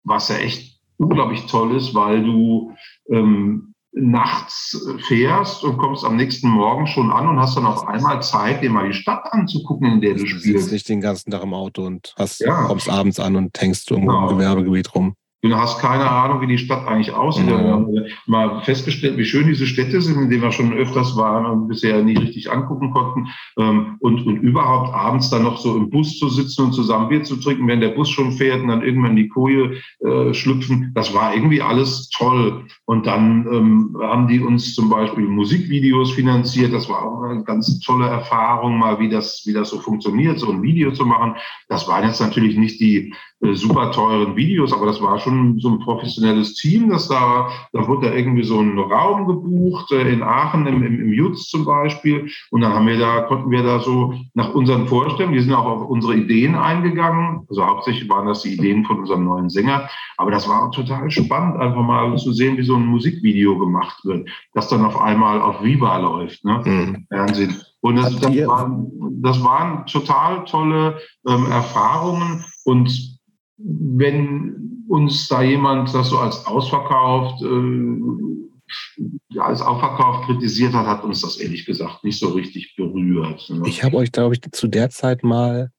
was ja echt unglaublich toll ist, weil du ähm, nachts fährst und kommst am nächsten Morgen schon an und hast dann auf einmal Zeit, dir mal die Stadt anzugucken, in der du, du spielst. Du sitzt nicht den ganzen Tag im Auto und hast, ja. kommst abends an und hängst irgendwo genau. im Gewerbegebiet rum. Du hast keine Ahnung, wie die Stadt eigentlich aussieht. Mhm. Wir haben mal festgestellt, wie schön diese Städte sind, in denen wir schon öfters waren und bisher nie richtig angucken konnten. Ähm, und, und überhaupt abends dann noch so im Bus zu sitzen und zusammen Bier zu trinken, wenn der Bus schon fährt und dann irgendwann in die Koje äh, schlüpfen. Das war irgendwie alles toll. Und dann ähm, haben die uns zum Beispiel Musikvideos finanziert. Das war auch eine ganz tolle Erfahrung, mal wie das, wie das so funktioniert, so ein Video zu machen. Das waren jetzt natürlich nicht die super teuren Videos, aber das war schon so ein professionelles Team, das da, da wurde da irgendwie so ein Raum gebucht, äh, in Aachen im, im, im Jutz zum Beispiel. Und dann haben wir da, konnten wir da so nach unseren Vorstellungen, wir sind auch auf unsere Ideen eingegangen. Also hauptsächlich waren das die Ideen von unserem neuen Sänger. Aber das war total spannend, einfach mal zu sehen, wie so ein Musikvideo gemacht wird, das dann auf einmal auf Viva läuft, ne? Mhm. Fernsehen. Und das, das, waren, das waren total tolle ähm, Erfahrungen und wenn uns da jemand das so als ausverkauft, äh, als ausverkauft kritisiert hat, hat uns das ehrlich gesagt nicht so richtig berührt. Ne? Ich habe euch, glaube ich, zu der Zeit mal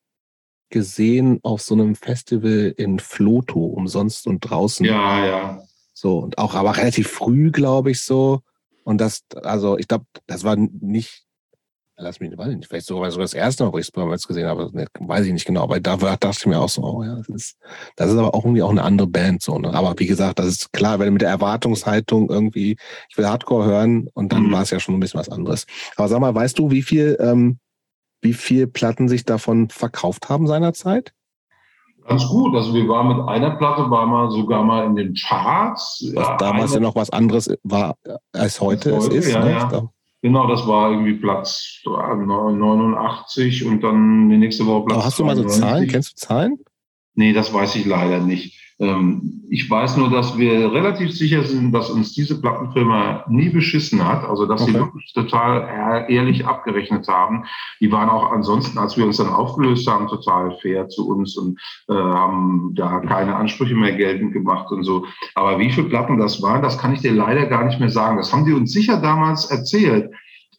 gesehen auf so einem Festival in Floto, umsonst und draußen. Ja, ja. So, und auch aber relativ früh, glaube ich, so. Und das, also ich glaube, das war nicht lass mich weiß nicht, vielleicht sogar, sogar das erste Mal, wo ich Spermats gesehen habe, ne, weiß ich nicht genau, aber da dachte ich mir auch so, oh ja, das ist, das ist aber auch irgendwie auch eine andere Band, so, ne? Aber wie gesagt, das ist klar, wenn mit der Erwartungshaltung irgendwie, ich will Hardcore hören und dann mhm. war es ja schon ein bisschen was anderes. Aber sag mal, weißt du, wie viel, ähm, wie viel Platten sich davon verkauft haben seinerzeit? Ganz gut. Also wir waren mit einer Platte, war mal sogar mal in den Charts. Was ja, damals ja noch was anderes war als heute, als heute es ist. Ja, ne? ja. Genau, das war irgendwie Platz 89 und dann die nächste Woche Platz. Aber hast du mal so Zahlen? Kennst du Zahlen? Nee, das weiß ich leider nicht. Ähm, ich weiß nur, dass wir relativ sicher sind, dass uns diese Plattenfirma nie beschissen hat. Also, dass okay. sie wirklich total ehrlich abgerechnet haben. Die waren auch ansonsten, als wir uns dann aufgelöst haben, total fair zu uns und äh, haben da keine Ansprüche mehr geltend gemacht und so. Aber wie viele Platten das waren, das kann ich dir leider gar nicht mehr sagen. Das haben die uns sicher damals erzählt.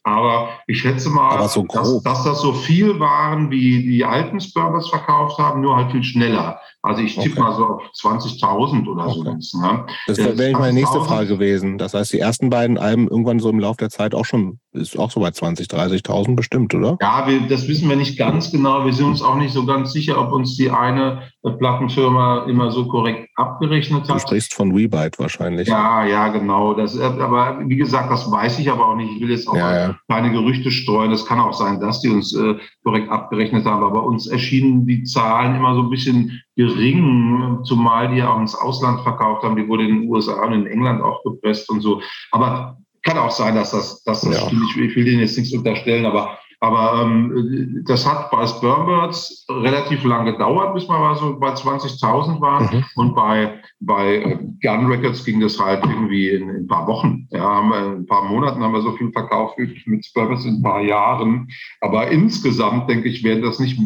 Aber ich schätze mal, so dass, dass, das so viel waren, wie die alten Spermers verkauft haben, nur halt viel schneller. Also ich tippe okay. mal so auf 20.000 oder okay. so. Ne? Das wäre meine nächste Frage gewesen. Das heißt, die ersten beiden Alben irgendwann so im Laufe der Zeit auch schon, ist auch so bei 20.000, 30.000 bestimmt, oder? Ja, wir, das wissen wir nicht ganz genau. Wir sind uns auch nicht so ganz sicher, ob uns die eine Plattenfirma immer so korrekt abgerechnet hat. Du sprichst von Rebyte wahrscheinlich. Ja, ja, genau. Das, aber wie gesagt, das weiß ich aber auch nicht. Ich will jetzt auch ja, ja. keine Gerüchte streuen. Es kann auch sein, dass die uns äh, korrekt abgerechnet haben. Aber uns erschienen die Zahlen immer so ein bisschen gering, zumal die ja auch ins Ausland verkauft haben. Die wurde in den USA und in England auch gepresst und so. Aber kann auch sein, dass das, dass das ja. Ich will, ich will denen jetzt nichts unterstellen, aber aber ähm, das hat bei Spermbirds relativ lang gedauert, bis wir mal so bei 20.000 waren. Mhm. Und bei, bei äh, Gun Records ging das halt irgendwie in, in, ein paar Wochen. Ja, in ein paar Monaten haben wir so viel verkauft wie mit Spermbirds in ein paar Jahren. Aber insgesamt, denke ich, werden das nicht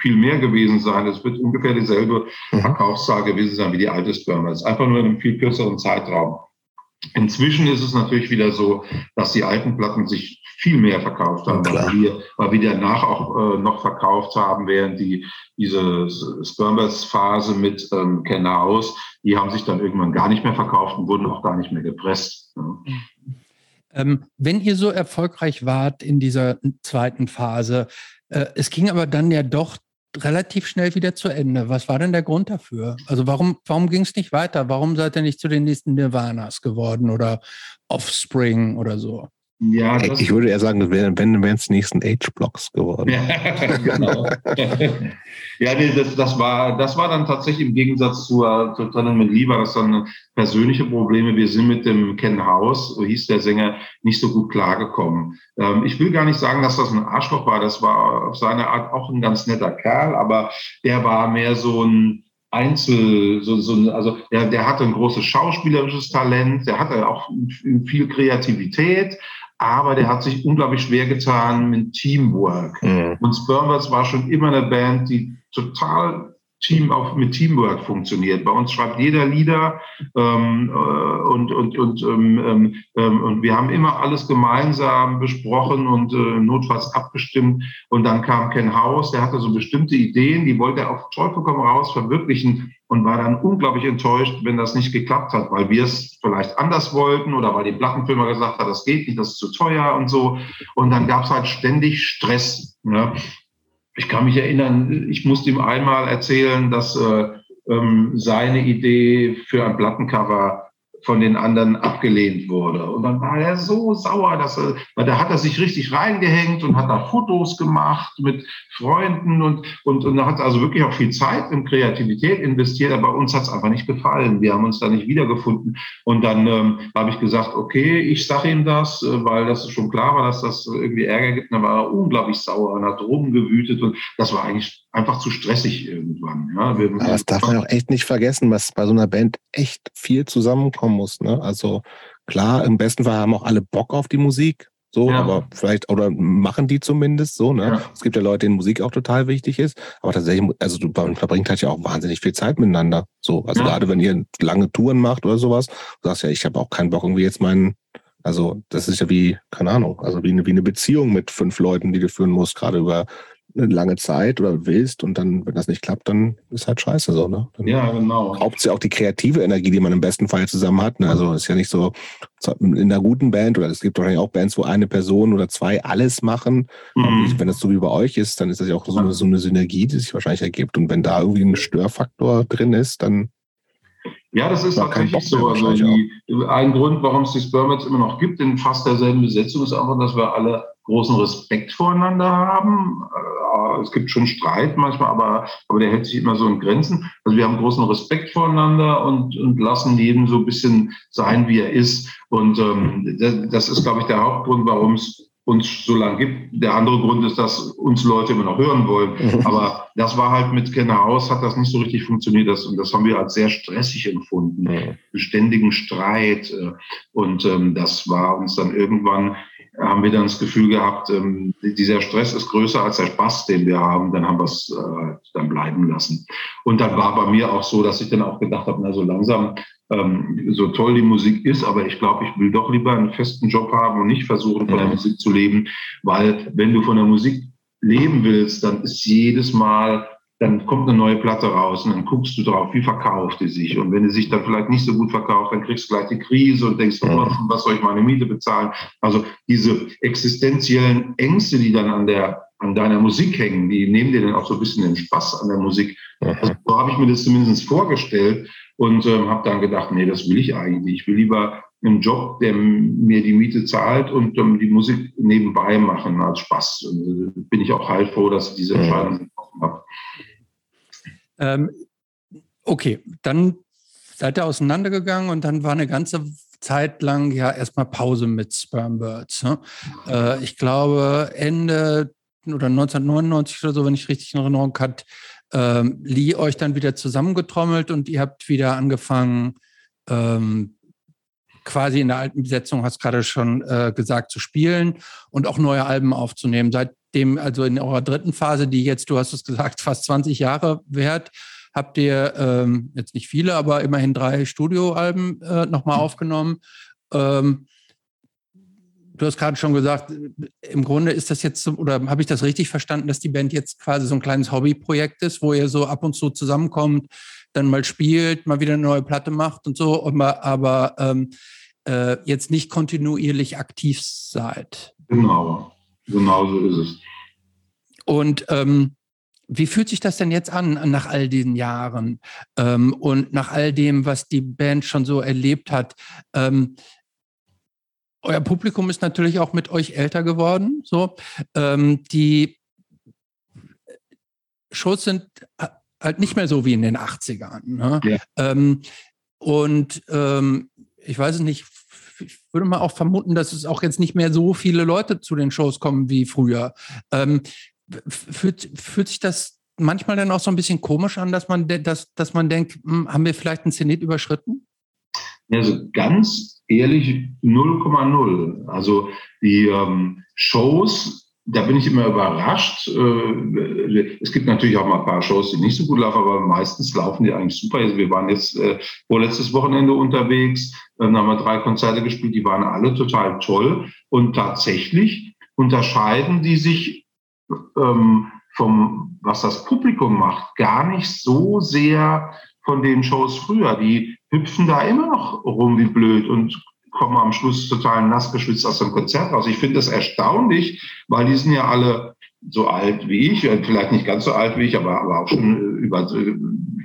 viel mehr gewesen sein. Es wird ungefähr dieselbe mhm. Verkaufszahl gewesen sein wie die alte ist einfach nur in einem viel kürzeren Zeitraum. Inzwischen ist es natürlich wieder so, dass die alten Platten sich viel mehr verkauft haben, weil wir, weil wir danach auch äh, noch verkauft haben, während die diese Spermbers-Phase mit ähm, Kenner aus, die haben sich dann irgendwann gar nicht mehr verkauft und wurden auch gar nicht mehr gepresst. Ja. Ähm, wenn ihr so erfolgreich wart in dieser zweiten Phase, äh, es ging aber dann ja doch relativ schnell wieder zu Ende. Was war denn der Grund dafür? Also warum, warum ging es nicht weiter? Warum seid ihr nicht zu den nächsten Nirvanas geworden oder Offspring oder so? Ja, ich würde eher sagen, wenn, wenn wären es nächsten Age-Blocks geworden. ja, genau. ja, nee, das, das, war, das war dann tatsächlich im Gegensatz zur, zur Trennung mit Lee, war das dann persönliche Probleme. Wir sind mit dem Ken House, so hieß der Sänger, nicht so gut klargekommen. Ähm, ich will gar nicht sagen, dass das ein Arschloch war. Das war auf seine Art auch ein ganz netter Kerl, aber der war mehr so ein, Einzel, so, so, also der, der hatte ein großes schauspielerisches Talent, der hatte auch viel Kreativität, aber der hat sich unglaublich schwer getan mit Teamwork. Mhm. Und Spermwatch war schon immer eine Band, die total Team auch mit Teamwork funktioniert. Bei uns schreibt jeder Lieder ähm, äh, und, und, und, ähm, ähm, ähm, und wir haben immer alles gemeinsam besprochen und äh, notfalls abgestimmt. Und dann kam Ken House, der hatte so bestimmte Ideen, die wollte er auf Teufel komm raus verwirklichen und war dann unglaublich enttäuscht, wenn das nicht geklappt hat, weil wir es vielleicht anders wollten oder weil die Plattenfirma gesagt hat, das geht nicht, das ist zu teuer und so. Und dann gab es halt ständig Stress. Ne? Ich kann mich erinnern, ich musste ihm einmal erzählen, dass äh, ähm, seine Idee für ein Plattencover von den anderen abgelehnt wurde. Und dann war er so sauer, dass er, weil da hat er sich richtig reingehängt und hat da Fotos gemacht mit Freunden und, und, und hat also wirklich auch viel Zeit in Kreativität investiert, aber uns hat es einfach nicht gefallen. Wir haben uns da nicht wiedergefunden. Und dann ähm, habe ich gesagt, okay, ich sage ihm das, äh, weil das schon klar war, dass das irgendwie Ärger gibt. Und dann war er unglaublich sauer und hat rumgewütet und das war eigentlich einfach zu stressig irgendwann. Ja, Aber das darf man auch echt nicht vergessen, was bei so einer Band echt viel zusammenkommen muss. Ne? Also klar, im besten Fall haben auch alle Bock auf die Musik. So, ja. aber vielleicht, oder machen die zumindest so, ne? Ja. Es gibt ja Leute, denen Musik auch total wichtig ist, aber tatsächlich, also du verbringt halt ja auch wahnsinnig viel Zeit miteinander. So, also ja. gerade wenn ihr lange Touren macht oder sowas, du sagst ja, ich habe auch keinen Bock, irgendwie jetzt meinen, also das ist ja wie, keine Ahnung, also wie eine, wie eine Beziehung mit fünf Leuten, die du führen musst, gerade über eine lange Zeit oder willst und dann, wenn das nicht klappt, dann ist halt scheiße so, ne? Dann ja, genau. Ja auch die kreative Energie, die man im besten Fall zusammen hat. Ne? Also ist ja nicht so in einer guten Band oder es gibt wahrscheinlich auch Bands, wo eine Person oder zwei alles machen. Mhm. wenn das so wie bei euch ist, dann ist das ja auch so eine, so eine Synergie, die sich wahrscheinlich ergibt. Und wenn da irgendwie ein Störfaktor drin ist, dann ja, das ist tatsächlich so. Also die, ein Grund, warum es die Spermats immer noch gibt, in fast derselben Besetzung, ist einfach, dass wir alle großen Respekt voreinander haben. Äh, es gibt schon Streit manchmal, aber, aber der hält sich immer so in Grenzen. Also wir haben großen Respekt voreinander und, und lassen jeden so ein bisschen sein, wie er ist. Und ähm, das, das ist, glaube ich, der Hauptgrund, warum es uns so lange gibt. Der andere Grund ist, dass uns Leute immer noch hören wollen. Aber das war halt mit Kenner aus, hat das nicht so richtig funktioniert. Das, und das haben wir als sehr stressig empfunden. Beständigen Streit. Äh, und ähm, das war uns dann irgendwann haben wir dann das Gefühl gehabt, ähm, dieser Stress ist größer als der Spaß, den wir haben, dann haben wir es äh, dann bleiben lassen. Und dann war bei mir auch so, dass ich dann auch gedacht habe, na so langsam, ähm, so toll die Musik ist, aber ich glaube, ich will doch lieber einen festen Job haben und nicht versuchen, von der Musik zu leben, weil wenn du von der Musik leben willst, dann ist jedes Mal dann kommt eine neue Platte raus und dann guckst du drauf, wie verkauft die sich. Und wenn die sich dann vielleicht nicht so gut verkauft, dann kriegst du gleich die Krise und denkst, oh, was soll ich meine Miete bezahlen? Also diese existenziellen Ängste, die dann an der an deiner Musik hängen, die nehmen dir dann auch so ein bisschen den Spaß an der Musik. Also, so habe ich mir das zumindest vorgestellt und ähm, habe dann gedacht, nee, das will ich eigentlich nicht. Ich will lieber einen Job, der mir die Miete zahlt und ähm, die Musik nebenbei machen als Spaß. Und, äh, bin ich auch heilfroh, dass ich diese Entscheidung getroffen habe. Ähm, okay, dann seid ihr auseinandergegangen und dann war eine ganze Zeit lang ja erstmal Pause mit Spermbirds. Ne? Äh, ich glaube, Ende oder 1999 oder so, wenn ich richtig in Erinnerung hat, ähm, Lee euch dann wieder zusammengetrommelt und ihr habt wieder angefangen, ähm, quasi in der alten Besetzung, hast gerade schon äh, gesagt, zu spielen und auch neue Alben aufzunehmen. Seitdem, also in eurer dritten Phase, die jetzt, du hast es gesagt, fast 20 Jahre wert, habt ihr ähm, jetzt nicht viele, aber immerhin drei Studioalben äh, nochmal mhm. aufgenommen. Ähm, du hast gerade schon gesagt, im Grunde ist das jetzt, oder habe ich das richtig verstanden, dass die Band jetzt quasi so ein kleines Hobbyprojekt ist, wo ihr so ab und zu zusammenkommt, dann mal spielt, mal wieder eine neue Platte macht und so, aber, aber ähm, äh, jetzt nicht kontinuierlich aktiv seid. Genau, genau so ist es. Und ähm, wie fühlt sich das denn jetzt an, nach all diesen Jahren ähm, und nach all dem, was die Band schon so erlebt hat? Ähm, euer Publikum ist natürlich auch mit euch älter geworden. So, ähm, die Shows sind halt nicht mehr so wie in den 80ern. Ne? Ja. Ähm, und ähm, ich weiß es nicht, ich würde mal auch vermuten, dass es auch jetzt nicht mehr so viele Leute zu den Shows kommen wie früher. Ähm, fühlt, fühlt sich das manchmal dann auch so ein bisschen komisch an, dass man, dass, dass man denkt, hm, haben wir vielleicht einen Zenit überschritten? Also ganz ehrlich 0,0. Also die ähm, Shows da bin ich immer überrascht. Äh, es gibt natürlich auch mal ein paar Shows, die nicht so gut laufen, aber meistens laufen die eigentlich super. Also wir waren jetzt äh, vorletztes Wochenende unterwegs, dann haben wir drei Konzerte gespielt, die waren alle total toll. Und tatsächlich unterscheiden die sich ähm, vom, was das Publikum macht, gar nicht so sehr von den Shows früher. Die hüpfen da immer noch rum wie blöd und kommen am Schluss total nass geschwitzt aus dem Konzert raus. Ich finde das erstaunlich, weil die sind ja alle so alt wie ich, äh, vielleicht nicht ganz so alt wie ich, aber, aber auch schon äh, über, äh,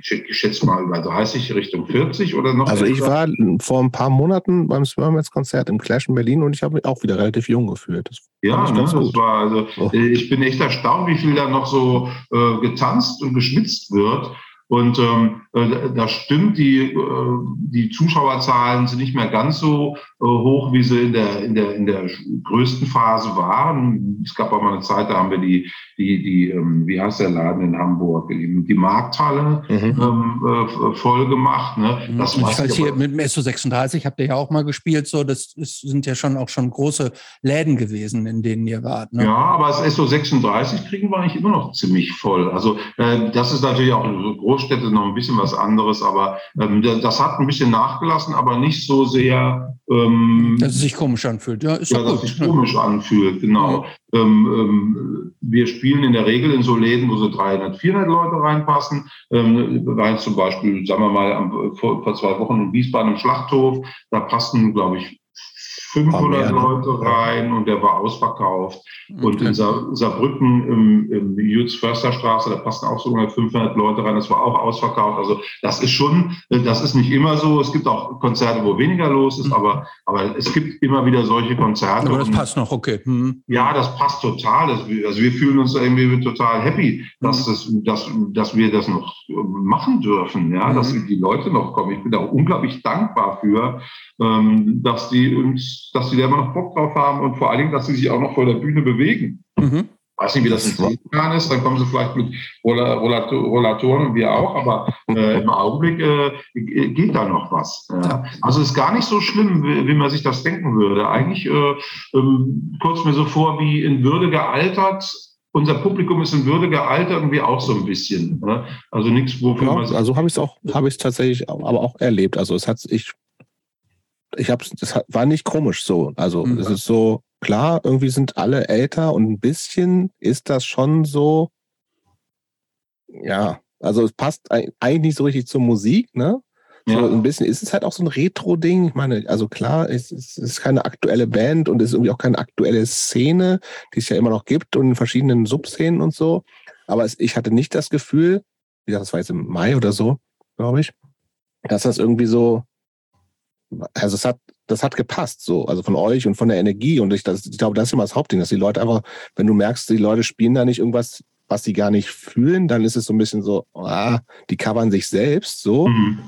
ich schätze mal über 30 Richtung 40 oder noch. Also ich war vor ein paar Monaten beim Smirmets-Konzert im Clash in Berlin und ich habe mich auch wieder relativ jung gefühlt. Das ja, ne, das war also, oh. ich bin echt erstaunt, wie viel da noch so äh, getanzt und geschwitzt wird. Und ähm, äh, das stimmt, die, äh, die Zuschauerzahlen sind nicht mehr ganz so äh, hoch, wie sie in der, in, der, in der größten Phase waren. Es gab auch mal eine Zeit, da haben wir die, die, die ähm, wie heißt der Laden in Hamburg, die, Markthalle mhm. ähm, äh, voll gemacht. Ne? Mhm. Das ich weiß hier mit dem SO36 habt ihr ja auch mal gespielt, so das ist, sind ja schon auch schon große Läden gewesen, in denen ihr wart. Ne? Ja, aber das SO36 kriegen wir eigentlich immer noch ziemlich voll. Also äh, das ist natürlich auch eine Großstädte noch ein bisschen was anderes, aber ähm, das hat ein bisschen nachgelassen, aber nicht so sehr ähm, dass es sich komisch anfühlt, ja, ist ja, dass es sich komisch anfühlt, genau. Ja. Ähm, ähm, wir spielen in der Regel in so Läden, wo so 300, 400 Leute reinpassen. Ähm, weil zum Beispiel, sagen wir mal, am, vor, vor, zwei Wochen in Wiesbaden im Schlachthof, da passen, glaube ich, 500 mehr, ne? Leute rein und der war ausverkauft. Okay. Und in Saarbrücken im, im Jutz Förster Straße, da passen auch so ungefähr 500 Leute rein. Das war auch ausverkauft. Also das ist schon, das ist nicht immer so. Es gibt auch Konzerte, wo weniger los ist, mhm. aber, aber es gibt immer wieder solche Konzerte. Aber das passt noch, okay. Mhm. Ja, das passt total. Das, also wir fühlen uns irgendwie total happy, dass, mhm. das, dass, dass wir das noch machen dürfen, ja, dass mhm. die Leute noch kommen. Ich bin da auch unglaublich dankbar für, ähm, dass die uns, dass die da immer noch Bock drauf haben und vor allen Dingen, dass sie sich auch noch vor der Bühne bewegen. Mhm. Weiß nicht, wie das in zehn Jahren ist, dann kommen sie vielleicht mit Rollatoren und wir auch, aber äh, im Augenblick äh, geht da noch was. Ja. Also ist gar nicht so schlimm, wie, wie man sich das denken würde. Eigentlich äh, ähm, kurz mir so vor, wie in Würde gealtert, unser Publikum ist in Würde gealtert irgendwie auch so ein bisschen. Ne? Also nichts, wofür ja, man. Also habe ich es auch, habe ich tatsächlich aber auch erlebt. Also es hat, ich ich habe das war nicht komisch so. Also mhm. es ist so klar, irgendwie sind alle älter und ein bisschen ist das schon so. Ja, also es passt eigentlich nicht so richtig zur Musik, ne? Ja. So ein bisschen ist es halt auch so ein Retro-Ding. Ich meine, also klar, es, es ist keine aktuelle Band und es ist irgendwie auch keine aktuelle Szene, die es ja immer noch gibt und in verschiedenen Subszenen und so. Aber es, ich hatte nicht das Gefühl, wie gesagt, das war jetzt im Mai oder so, glaube ich, dass das irgendwie so also es hat, das hat gepasst, so, also von euch und von der Energie. Und ich, das, ich glaube, das ist immer das Hauptding, dass die Leute einfach, wenn du merkst, die Leute spielen da nicht irgendwas, was sie gar nicht fühlen, dann ist es so ein bisschen so, ah, die covern sich selbst, so. Mhm.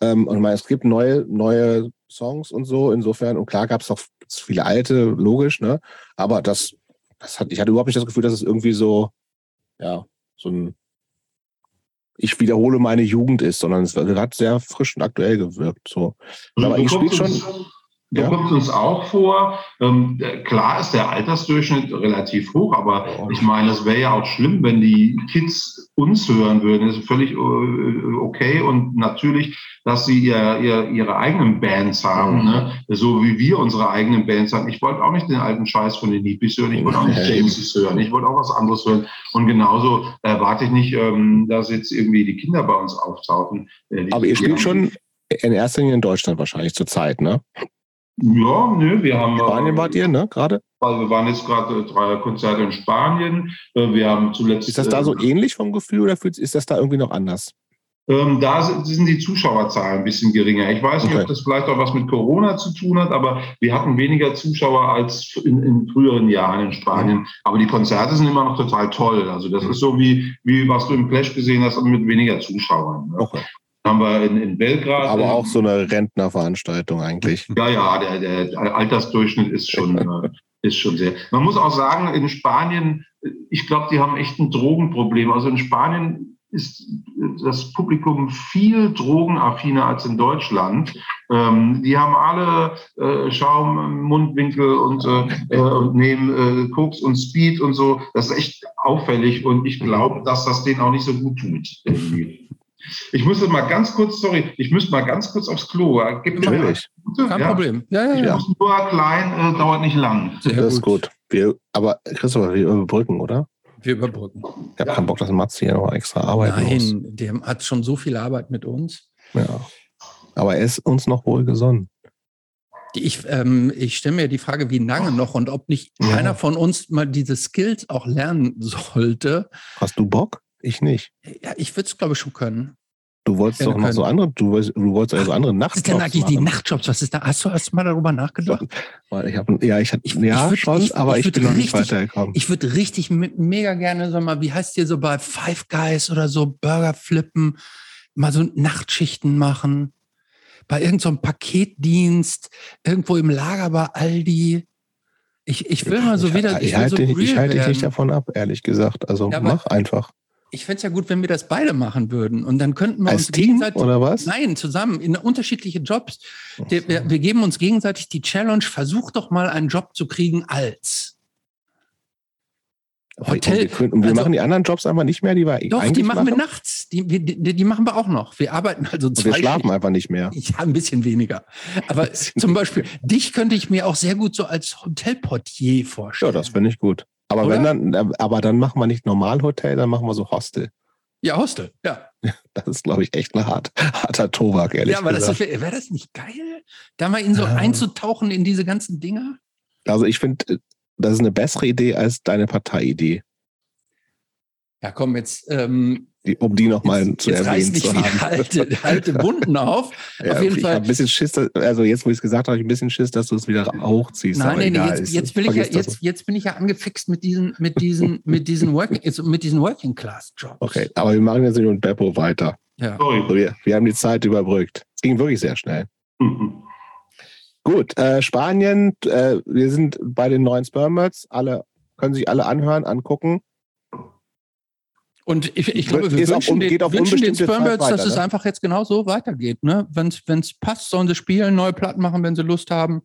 Ähm, und ich meine, es gibt neue, neue Songs und so, insofern, und klar gab es auch viele alte, logisch, ne? Aber das, das hat, ich hatte überhaupt nicht das Gefühl, dass es irgendwie so, ja, so ein ich wiederhole meine Jugend ist, sondern es hat sehr frisch und aktuell gewirkt. So. Aber ich spiele schon. Ja. kommt uns auch vor. Ähm, klar ist der Altersdurchschnitt relativ hoch, aber oh. ich meine, es wäre ja auch schlimm, wenn die Kids uns hören würden. Das ist völlig äh, okay und natürlich, dass sie ihr, ihr, ihre eigenen Bands haben, mhm. ne? so wie wir unsere eigenen Bands haben. Ich wollte auch nicht den alten Scheiß von den Nipis hören, ich wollte auch nicht Jameses hören, ich wollte auch was anderes hören. Und genauso erwarte ich nicht, ähm, dass jetzt irgendwie die Kinder bei uns auftauchen. Äh, aber ihr spielt schon in erster Linie in Deutschland wahrscheinlich zur Zeit, ne? Ja, nö, wir haben. Spanien äh, wart ihr, ne, gerade? Also wir waren jetzt gerade drei Konzerte in Spanien. Äh, wir haben zuletzt. Ist das da so äh, ähnlich vom Gefühl oder ist das da irgendwie noch anders? Ähm, da sind die Zuschauerzahlen ein bisschen geringer. Ich weiß nicht, okay. ob das vielleicht auch was mit Corona zu tun hat, aber wir hatten weniger Zuschauer als in, in früheren Jahren in Spanien. Aber die Konzerte sind immer noch total toll. Also das ist so wie, wie was du im Flash gesehen hast, mit weniger Zuschauern. Ne? Okay haben wir in, in Belgrad. Aber auch so eine Rentnerveranstaltung eigentlich. Ja, ja, der, der Altersdurchschnitt ist schon, äh, ist schon sehr. Man muss auch sagen, in Spanien, ich glaube, die haben echt ein Drogenproblem. Also in Spanien ist das Publikum viel drogenaffiner als in Deutschland. Ähm, die haben alle äh, Schaum im Mundwinkel und, äh, äh, und nehmen äh, Koks und Speed und so. Das ist echt auffällig und ich glaube, dass das denen auch nicht so gut tut. Ich muss mal ganz kurz, sorry, ich müsste mal ganz kurz aufs Klo. Gibt Natürlich. Kein ja. Problem. Ja, ja, ja. Ich muss nur klein, äh, dauert nicht lang. Sehr das ist gut. Wir, aber Christopher, wir überbrücken, oder? Wir überbrücken. Ich habe ja. keinen Bock, dass Matze hier noch extra arbeiten Nein, muss. Nein, der hat schon so viel Arbeit mit uns. Ja. Aber er ist uns noch wohl gesonnen. Ich, ähm, ich stelle mir die Frage, wie lange noch und ob nicht ja. einer von uns mal diese Skills auch lernen sollte. Hast du Bock? Ich nicht. Ja, ich würde es, glaube ich, schon können. Du wolltest doch noch so andere, du wolltest, du wolltest also andere Nachtjobs. Was ist denn eigentlich machen. die Nachtjobs? Was ist da? Hast du erst mal darüber nachgedacht? Ich hab, ja, ich hatte, ich, ja, ich würd, schon, ich, aber ich, bin noch nicht weitergekommen. Ich würde richtig mega gerne, sag mal, wie heißt dir so bei Five Guys oder so Burger flippen, mal so Nachtschichten machen, bei irgendeinem so Paketdienst, irgendwo im Lager bei Aldi. Ich, ich will mal so wieder. Ich, ich halte, so ich halte dich nicht davon ab, ehrlich gesagt. Also ja, mach einfach. Ich fände es ja gut, wenn wir das beide machen würden. Und dann könnten wir Als uns Team gegenseitig. Oder was? Nein, zusammen in unterschiedliche Jobs. Wir, wir, geben uns gegenseitig die Challenge, versuch doch mal einen Job zu kriegen als. Hotel. Und wir, können, und wir also, machen die anderen Jobs einfach nicht mehr, die wir Doch, die machen, machen wir nachts. Die, die, die, machen wir auch noch. Wir arbeiten also zwei. Und wir schlafen einfach nicht mehr. Ja, ein bisschen weniger. Aber zum Beispiel, dich könnte ich mir auch sehr gut so als Hotelportier vorstellen. Ja, das finde ich gut. Aber Oder? wenn dann, äh, aber dann machen wir nicht Normalhotel, dann machen wir so Hostel. Ja, Hostel, ja. Das ist, glaube ich, echt ein hart, harter Tobak, ehrlich Ja, aber gesagt. wäre wär das nicht geil, da mal in so ja. einzutauchen in diese ganzen Dinger? Also ich finde, äh, das ist eine bessere Idee als deine Parteiidee. Ja, komm, jetzt ähm, die, um die nochmal zu jetzt erwähnen zu haben. Halte, halte Bunden auf. ja, auf jeden ich Fall. Ein bisschen Schiss, also jetzt, wo ich es gesagt habe, habe ich ein bisschen Schiss, dass du es wieder hochziehst. Nein, nein, nee, jetzt, jetzt, will ich ja, jetzt, jetzt bin ich ja angefixt mit diesen, mit diesen, mit diesen Working, mit diesen Working Class Jobs. Okay, aber wir machen jetzt nicht mit Beppo weiter. Ja. Also wir, wir haben die Zeit überbrückt. Es ging wirklich sehr schnell. Mhm. Gut, äh, Spanien, äh, wir sind bei den neuen Spermats. Alle können sich alle anhören, angucken. Und ich, ich glaube, wir wünschen, den, wünschen den Spermbirds, dass ne? es einfach jetzt genau so weitergeht. Ne? Wenn es passt, sollen sie spielen, neue Platten machen, wenn sie Lust haben.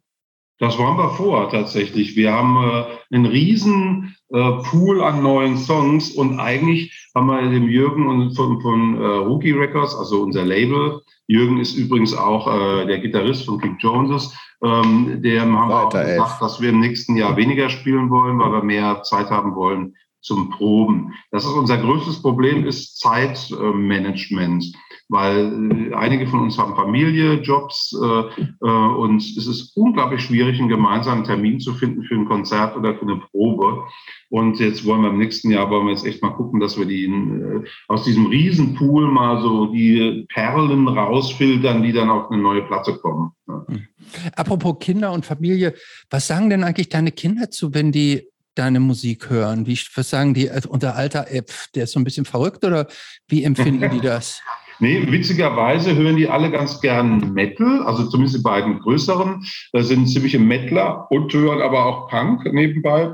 Das waren wir vor tatsächlich. Wir haben äh, einen riesen äh, Pool an neuen Songs und eigentlich haben wir dem Jürgen und von, von äh, Rookie Records, also unser Label, Jürgen ist übrigens auch äh, der Gitarrist von King Joneses, ähm, dem haben Weiter, wir auch gesagt, ey. dass wir im nächsten Jahr weniger spielen wollen, weil wir mehr Zeit haben wollen zum Proben. Das ist unser größtes Problem, ist Zeitmanagement, weil äh, einige von uns haben Familie, Jobs äh, äh, und es ist unglaublich schwierig, einen gemeinsamen Termin zu finden für ein Konzert oder für eine Probe. Und jetzt wollen wir im nächsten Jahr wollen wir jetzt echt mal gucken, dass wir die äh, aus diesem Riesenpool mal so die Perlen rausfiltern, die dann auf eine neue Platte kommen. Ja. Hm. Apropos Kinder und Familie, was sagen denn eigentlich deine Kinder zu, wenn die deine Musik hören? Wie was sagen die also unter Alter, der ist so ein bisschen verrückt oder wie empfinden die das? Nee, witzigerweise hören die alle ganz gern Metal, also zumindest die beiden größeren da sind ziemliche Metaler und hören aber auch Punk nebenbei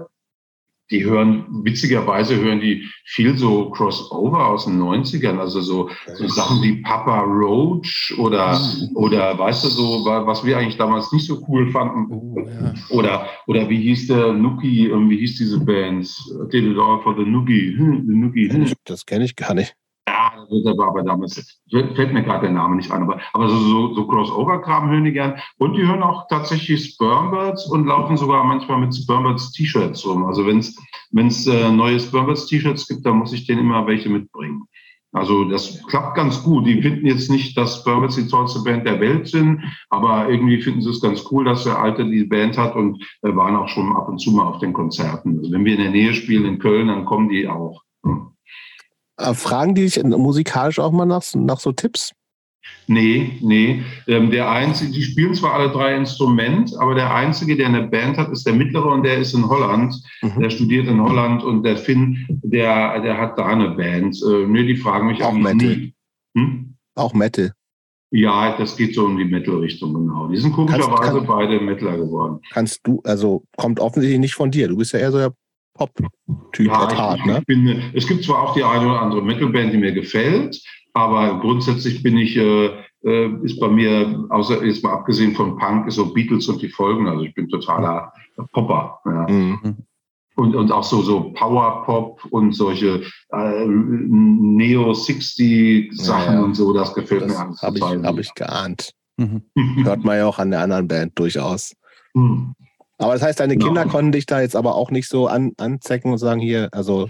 die hören, witzigerweise hören die viel so Crossover aus den 90ern, also so, so Sachen wie Papa Roach oder, mhm. oder weißt du so, was wir eigentlich damals nicht so cool fanden. Oh, ja. Oder, oder wie hieß der Nuki, wie hieß diese Band? Did it all for the Nuki. Hm, the Nuki. Das kenne ich gar nicht. Ja, das war aber damals, fällt mir gerade der Name nicht an, aber, aber so, so, so Crossover-Kram hören die gern. Und die hören auch tatsächlich Spermbirds und laufen sogar manchmal mit Spermbirds-T-Shirts rum. Also wenn es äh, neue Spermbirds-T-Shirts gibt, dann muss ich denen immer welche mitbringen. Also das klappt ganz gut. Die finden jetzt nicht, dass Spermbirds die tollste Band der Welt sind, aber irgendwie finden sie es ganz cool, dass der Alte die Band hat und waren auch schon ab und zu mal auf den Konzerten. Also wenn wir in der Nähe spielen in Köln, dann kommen die auch. Hm. Äh, fragen die dich musikalisch auch mal nach, nach so Tipps? Nee, nee. Ähm, der einzige, die spielen zwar alle drei Instrument, aber der einzige, der eine Band hat, ist der mittlere und der ist in Holland. Mhm. Der studiert in Holland und der Finn, der, der hat da eine Band. Äh, nee, die fragen mich auch Metal. Hm? Auch Metal. Ja, das geht so in die Metal-Richtung, genau. Die sind komischerweise kann, beide Metaler geworden. Kannst du, also kommt offensichtlich nicht von dir. Du bist ja eher so der Pop-Typ, ja, hart, ne? Bin, es gibt zwar auch die eine oder andere Metal-Band, die mir gefällt, aber grundsätzlich bin ich, äh, äh, ist bei mir, außer jetzt mal abgesehen von Punk, ist so Beatles und die Folgen. Also ich bin totaler Popper. Ja. Mhm. Und, und auch so, so Power-Pop und solche äh, Neo-60-Sachen ja, und so, das gefällt das mir alles hab total. Habe ich geahnt. Mhm. Hört man ja auch an der anderen Band durchaus. Mhm. Aber das heißt, deine Kinder konnten dich da jetzt aber auch nicht so an, anzecken und sagen, hier, also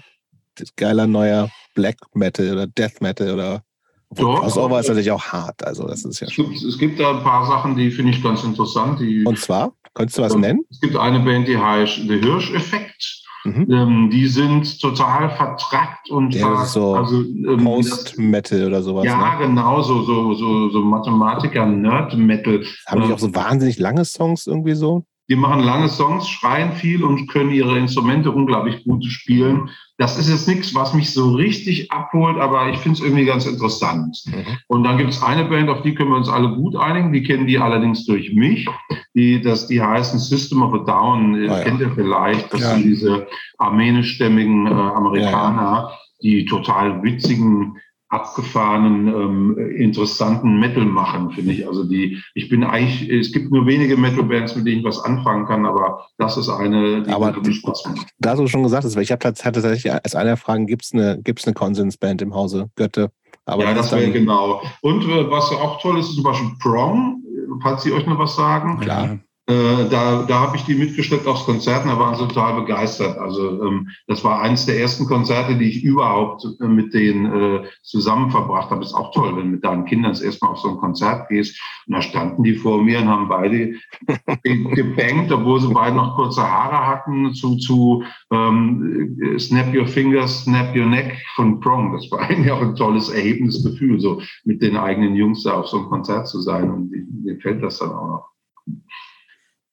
geiler neuer Black Metal oder Death Metal oder doch, Crossover ist natürlich auch hart. Also das ist ja es, gibt, es gibt da ein paar Sachen, die finde ich ganz interessant. Die, und zwar? Könntest du was nennen? Es gibt eine Band, die heißt The Hirsch-Effekt. Mhm. Ähm, die sind total vertrackt und ja, so also, ähm, Post-Metal oder sowas. Ja, ne? genau, so, so, so, so Mathematiker-Nerd-Metal. Haben die auch so wahnsinnig lange Songs irgendwie so? Die machen lange Songs, schreien viel und können ihre Instrumente unglaublich gut spielen. Das ist jetzt nichts, was mich so richtig abholt, aber ich finde es irgendwie ganz interessant. Mhm. Und dann gibt es eine Band, auf die können wir uns alle gut einigen. Die kennen die allerdings durch mich. Die, das, die heißen System of a Down. Ah, ja. Kennt ihr vielleicht? Das ja. sind diese armenischstämmigen äh, Amerikaner, ja, die total witzigen abgefahrenen, ähm, interessanten Metal machen, finde ich. Also die, ich bin eigentlich, es gibt nur wenige Metal-Bands, mit denen ich was anfangen kann, aber das ist eine, die aber mir Spaß macht. Da du schon gesagt hast, weil ich habe tatsächlich als eine der Fragen, gibt es eine, gibt's eine Konsensband im Hause Götte? Aber ja, das wäre genau. Und äh, was auch toll ist, ist zum Beispiel Prong, falls Sie euch noch was sagen. Klar. Äh, da, da habe ich die mitgeschleppt aufs Konzert und da waren sie total begeistert. Also ähm, das war eines der ersten Konzerte, die ich überhaupt äh, mit denen äh, zusammen verbracht habe. Ist auch toll, wenn du mit deinen Kindern das erstmal auf so ein Konzert gehst. Und da standen die vor mir und haben beide gebankt, obwohl sie beide noch kurze Haare hatten, zu, zu ähm, Snap Your Fingers, Snap Your Neck von Prong. Das war eigentlich auch ein tolles, erhebendes Gefühl, so mit den eigenen Jungs da auf so einem Konzert zu sein. Und mir fällt das dann auch noch.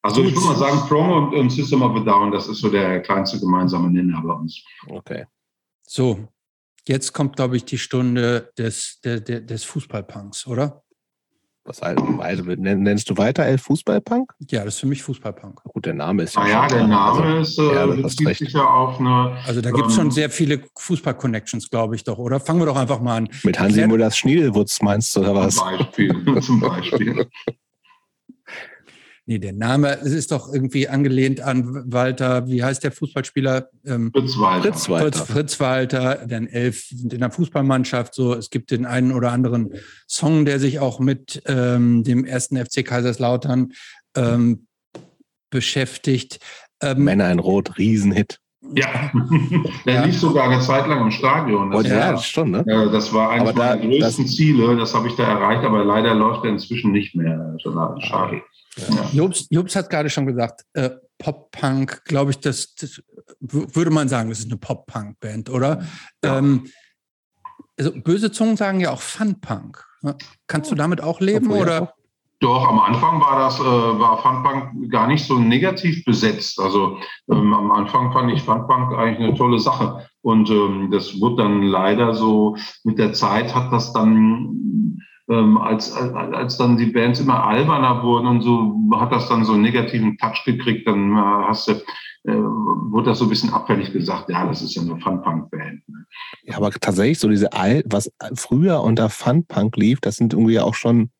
Also ich würde mal sagen, Prong und, und, System of a Down, das ist so der kleinste gemeinsame Nenner bei uns. Okay. So, jetzt kommt, glaube ich, die Stunde des, der, der, des Fußballpunks, oder? Was also, nennst du weiter El Fußballpunk? Ja, das ist für mich Fußballpunk. Gut, der Name ist ja. Ah ja, der Name also, ist äh, ja, bezieht sich ja auf eine. Also da gibt es ähm, schon sehr viele Fußball-Connections, glaube ich doch, oder? Fangen wir doch einfach mal an. Mit Hansi Müllers Schniedelwurz meinst du, oder was? Zum Beispiel. zum Beispiel. Nee, der Name, es ist doch irgendwie angelehnt an Walter, wie heißt der Fußballspieler? Ähm, Fritz Walter. Fritz Walter. Fritz, Fritz Walter, denn elf sind in der Fußballmannschaft so. Es gibt den einen oder anderen Song, der sich auch mit ähm, dem ersten FC Kaiserslautern ähm, beschäftigt. Ähm, Männer in Rot, Riesenhit. Ja, der ja. lief sogar eine Zeit lang im Stadion. Das, ja, das schon, ne? Das war eines meiner größten Ziele, das habe ich da erreicht, aber leider läuft er inzwischen nicht mehr. Schade. Ja. Jobs, Jobs hat gerade schon gesagt, äh, Pop-Punk, glaube ich, das, das, würde man sagen, das ist eine Pop-Punk-Band, oder? Ja. Ähm, also böse Zungen sagen ja auch Fun-Punk. Ne? Kannst du damit auch leben Obwohl, oder? Doch, am Anfang war das, äh, war Funpunk gar nicht so negativ besetzt. Also ähm, am Anfang fand ich Funpunk eigentlich eine tolle Sache. Und ähm, das wurde dann leider so, mit der Zeit hat das dann ähm, als, als, als dann die Bands immer alberner wurden und so, hat das dann so einen negativen Touch gekriegt, dann äh, hast du, äh, wurde das so ein bisschen abfällig gesagt, ja, das ist ja eine Fun-Punk-Band. Ne? Ja, aber tatsächlich so diese Al was früher unter Fun-Punk lief, das sind irgendwie auch schon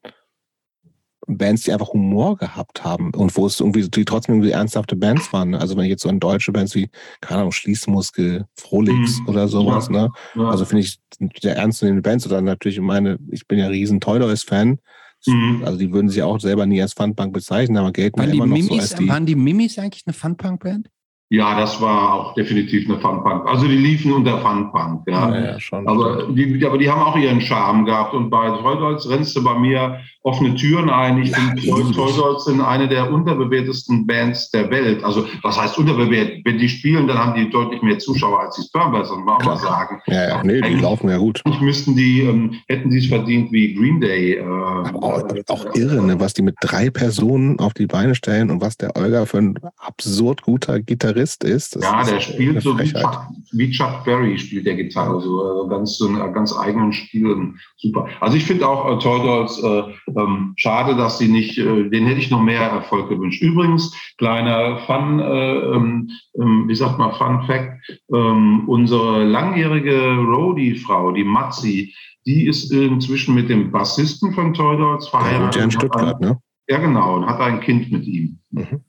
Bands, die einfach Humor gehabt haben und wo es irgendwie, die trotzdem irgendwie ernsthafte Bands waren. Also wenn ich jetzt so an deutsche Bands wie, keine Ahnung, Schließmuskel, Frolix mhm. oder sowas, ja. ne? Ja. Also finde ich sehr ernstzunehmende Bands oder natürlich meine, ich bin ja riesen Toy Dolls Fan. Mhm. Also die würden sich auch selber nie als Funpunk bezeichnen, aber gelten waren immer noch Mimis, so als die. Waren die Mimis eigentlich eine Funpunk-Band? Ja, das war auch definitiv eine Funpunk. Also die liefen unter Funpunk, ja. ja, ja schon, aber, die, aber die haben auch ihren Charme gehabt. Und bei Treudolz rennst du bei mir offene Türen ein. Ich finde, Treudolz sind eine der unterbewertesten Bands der Welt. Also was heißt unterbewertet? Wenn die spielen, dann haben die deutlich mehr Zuschauer als die Spermbirds, das muss man auch mal sagen. Ja, ja, nee, die laufen ja gut. Müssten die, ähm, hätten sie es verdient wie Green Day. Äh, auch, auch irre, ne, was die mit drei Personen auf die Beine stellen und was der Olga für ein absurd guter Gitarrist ist. ja, der spielt so wie Chuck, wie Chuck, Berry spielt der Gitarre, so also ganz so einen ganz eigenen Stil. Super. Also ich finde auch äh, Toy Dolls äh, ähm, schade, dass sie nicht, äh, den hätte ich noch mehr Erfolg gewünscht. Übrigens, kleiner Fun, äh, ähm, ähm, wie sagt man, Fun Fact, ähm, unsere langjährige Roadie-Frau, die Matzi, die ist inzwischen mit dem Bassisten von Toy Dolls verheiratet. Ja, in Stuttgart, ein, ne? Ja, genau, und hat ein Kind mit ihm. Mhm.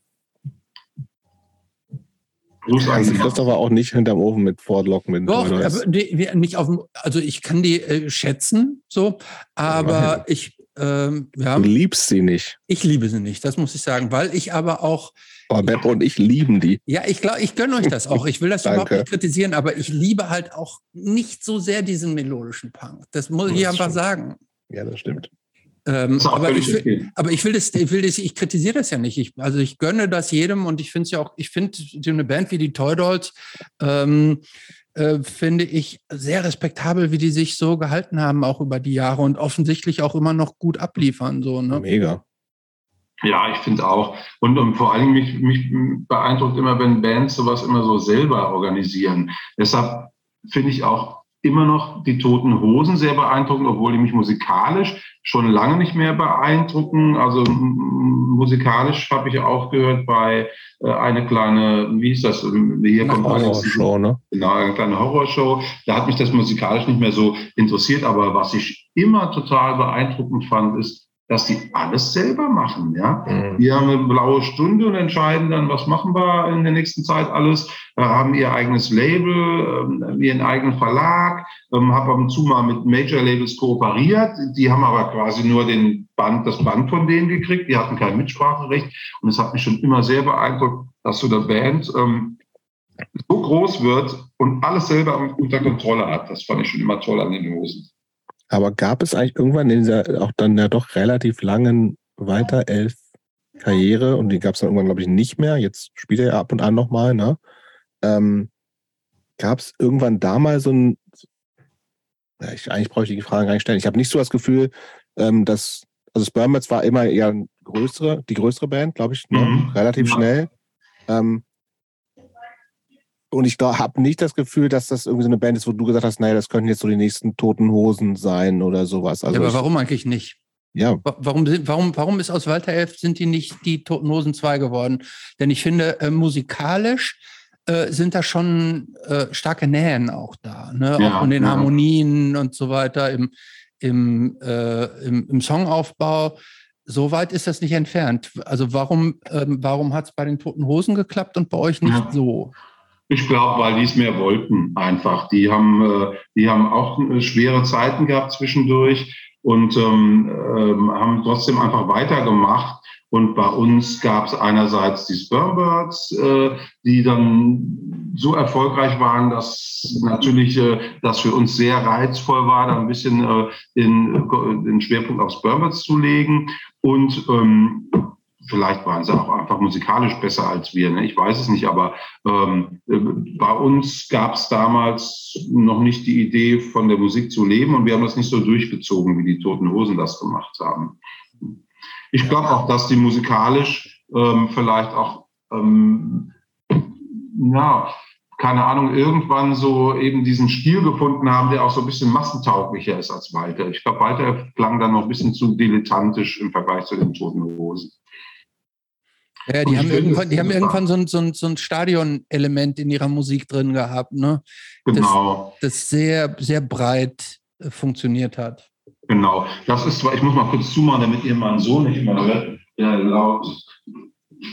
Also Christopher auch nicht hinterm Ofen mit Ford Lock mit Doch, aber die, nicht auf dem, also ich kann die äh, schätzen, so, aber ja. ich ähm, ja, du liebst sie nicht. Ich liebe sie nicht, das muss ich sagen, weil ich aber auch. Oh, Beppo und ich lieben die. Ja, ich glaube, ich gönne euch das auch. Ich will das überhaupt nicht kritisieren, aber ich liebe halt auch nicht so sehr diesen melodischen Punk. Das muss das ich einfach stimmt. sagen. Ja, das stimmt. Ähm, aber, ich will, aber ich will das, ich will das, ich kritisiere das ja nicht. Ich, also ich gönne das jedem und ich finde es ja auch, ich finde so eine Band wie die Toy Dolls, ähm, äh, finde ich sehr respektabel, wie die sich so gehalten haben, auch über die Jahre und offensichtlich auch immer noch gut abliefern. So, ne? Mega. Ja, ich finde auch. Und, und vor allem mich, mich beeindruckt immer, wenn Bands sowas immer so selber organisieren. Deshalb finde ich auch immer noch die Toten Hosen sehr beeindruckend, obwohl die mich musikalisch schon lange nicht mehr beeindrucken. Also musikalisch habe ich aufgehört bei äh, eine kleine, wie ist das? Hier kommt Horrorshow, ne? Genau, eine kleine Horrorshow. Da hat mich das musikalisch nicht mehr so interessiert, aber was ich immer total beeindruckend fand, ist, dass die alles selber machen. Ja, mhm. die haben eine blaue Stunde und entscheiden dann, was machen wir in der nächsten Zeit alles. Haben ihr eigenes Label, äh, ihren eigenen Verlag, ähm, habe ab und zu mal mit Major Labels kooperiert. Die haben aber quasi nur den Band, das Band von denen gekriegt. Die hatten kein Mitspracherecht und es hat mich schon immer sehr beeindruckt, dass so eine Band ähm, so groß wird und alles selber unter Kontrolle hat. Das fand ich schon immer toll an den Hosen. Aber gab es eigentlich irgendwann in dieser auch dann ja doch relativ langen weiter elf Karriere und die gab es dann irgendwann, glaube ich, nicht mehr. Jetzt spielt er ja ab und an nochmal, ne? Ähm, gab es irgendwann da mal so ein, ja, ich, eigentlich brauche ich die Frage gar nicht stellen. Ich habe nicht so das Gefühl, ähm, dass, also Spermats war immer eher größere, die größere Band, glaube ich, ne? mhm. relativ ja. schnell. Ähm, und ich habe nicht das Gefühl, dass das irgendwie so eine Band ist, wo du gesagt hast, naja, das könnten jetzt so die nächsten Toten Hosen sein oder sowas. Also ja, aber warum eigentlich nicht? Ja. Warum, warum, warum ist aus Walter Elf sind die nicht die Toten Hosen 2 geworden? Denn ich finde, äh, musikalisch äh, sind da schon äh, starke Nähen auch da. Ne? Ja, auch in den ja. Harmonien und so weiter, im, im, äh, im, im Songaufbau. So weit ist das nicht entfernt. Also warum, ähm, warum hat es bei den Toten Hosen geklappt und bei euch nicht ja. so? Ich glaube, weil die es mehr wollten einfach. Die haben, äh, die haben auch äh, schwere Zeiten gehabt zwischendurch und ähm, ähm, haben trotzdem einfach weitergemacht. Und bei uns gab es einerseits die Spermbirds, äh, die dann so erfolgreich waren, dass natürlich äh, das für uns sehr reizvoll war, da ein bisschen äh, den, äh, den Schwerpunkt auf Spermbirds zu legen. Und ähm, vielleicht waren sie auch einfach musikalisch besser als wir. Ne? Ich weiß es nicht, aber ähm, äh, bei uns gab es damals noch nicht die Idee, von der Musik zu leben und wir haben das nicht so durchgezogen, wie die Toten Hosen das gemacht haben. Ich glaube auch, dass die musikalisch ähm, vielleicht auch, ähm, ja, keine Ahnung, irgendwann so eben diesen Stil gefunden haben, der auch so ein bisschen massentauglicher ist als Walter. Ich glaube, Walter klang dann noch ein bisschen zu dilettantisch im Vergleich zu den Toten Hosen. Ja, die haben irgendwann, die haben irgendwann so ein, so ein, so ein Stadion-Element in ihrer Musik drin gehabt, ne? Genau. Das, das sehr, sehr breit äh, funktioniert hat. Genau. Das ist zwar, ich muss mal kurz zumachen, damit ihr meinen Sohn nicht mehr hört, der laut,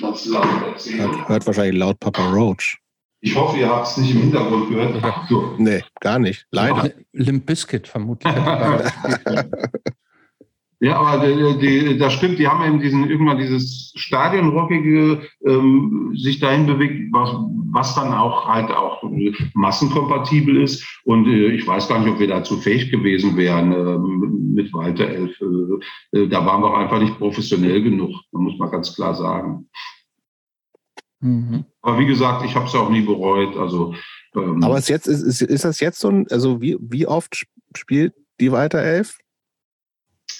das laut erzählt. Hört, hört wahrscheinlich laut Papa Roach. Ich hoffe, ihr habt es nicht im Hintergrund gehört. So. Nee, gar nicht. Leider. Limp Bizkit vermutlich. Ja, aber die, die, das stimmt, die haben eben diesen, irgendwann dieses Stadionrockige ähm, sich dahin bewegt, was, was dann auch halt auch massenkompatibel ist. Und äh, ich weiß gar nicht, ob wir dazu fähig gewesen wären äh, mit Walter Elf. Äh, da waren wir auch einfach nicht professionell genug, muss man ganz klar sagen. Mhm. Aber wie gesagt, ich habe es auch nie bereut. Also, ähm, Aber ist, jetzt, ist, ist, ist das jetzt so ein, also wie, wie oft spielt die Walter Elf?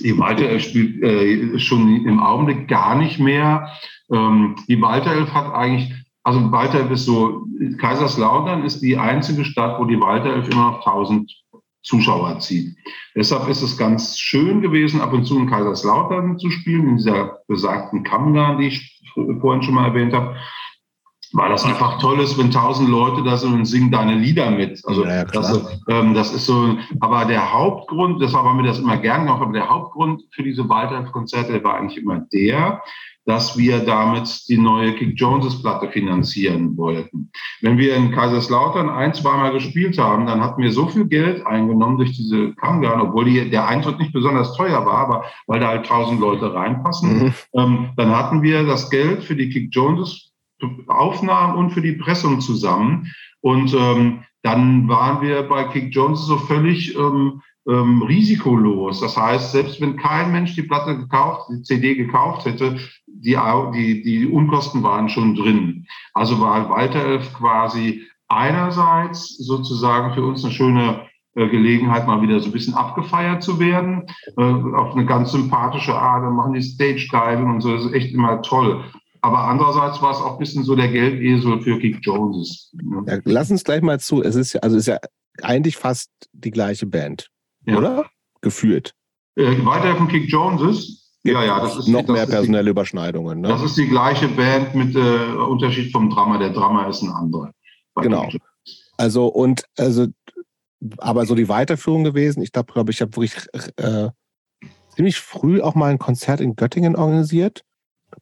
Die Walter spielt äh, schon im Augenblick gar nicht mehr. Ähm, die Walter Elf hat eigentlich, also Walter Elf ist so, Kaiserslautern ist die einzige Stadt, wo die Walter Elf immer noch 1000 Zuschauer zieht. Deshalb ist es ganz schön gewesen, ab und zu in Kaiserslautern zu spielen, in dieser besagten Kammgarn, die ich vorhin schon mal erwähnt habe weil das einfach toll ist, wenn tausend Leute da sind und singen deine Lieder mit. Also ja, das, ähm, das, ist so, aber der Hauptgrund, deshalb haben wir das immer gern gemacht, aber der Hauptgrund für diese Waldorf-Konzerte war eigentlich immer der, dass wir damit die neue Kick Joneses Platte finanzieren wollten. Wenn wir in Kaiserslautern ein, zweimal gespielt haben, dann hatten wir so viel Geld eingenommen durch diese Kangan, obwohl die, der Eintritt nicht besonders teuer war, aber weil da halt tausend Leute reinpassen, mhm. ähm, dann hatten wir das Geld für die Kick Joneses Aufnahmen und für die Pressung zusammen. Und ähm, dann waren wir bei Kick Jones so völlig ähm, ähm, risikolos. Das heißt, selbst wenn kein Mensch die Platte gekauft, die CD gekauft hätte, die, die, die Unkosten waren schon drin. Also war Walter Elf quasi einerseits sozusagen für uns eine schöne äh, Gelegenheit, mal wieder so ein bisschen abgefeiert zu werden, äh, auf eine ganz sympathische Art. Wir machen die Stage Diving und so, das ist echt immer toll. Aber andererseits war es auch ein bisschen so der Geldesel für Kick Joneses. Ne? Ja, lass uns gleich mal zu. Es ist ja, also ist ja eigentlich fast die gleiche Band, ja. oder? Gefühlt. Äh, weiter von Kick Joneses. Ja, ja, das ist noch das mehr personelle die, Überschneidungen. Ne? Das ist die gleiche Band mit äh, Unterschied vom Drama. Der Drama ist ein anderer. Genau. Also und also, aber so die Weiterführung gewesen. Ich glaube, glaube ich, habe wirklich äh, ziemlich früh auch mal ein Konzert in Göttingen organisiert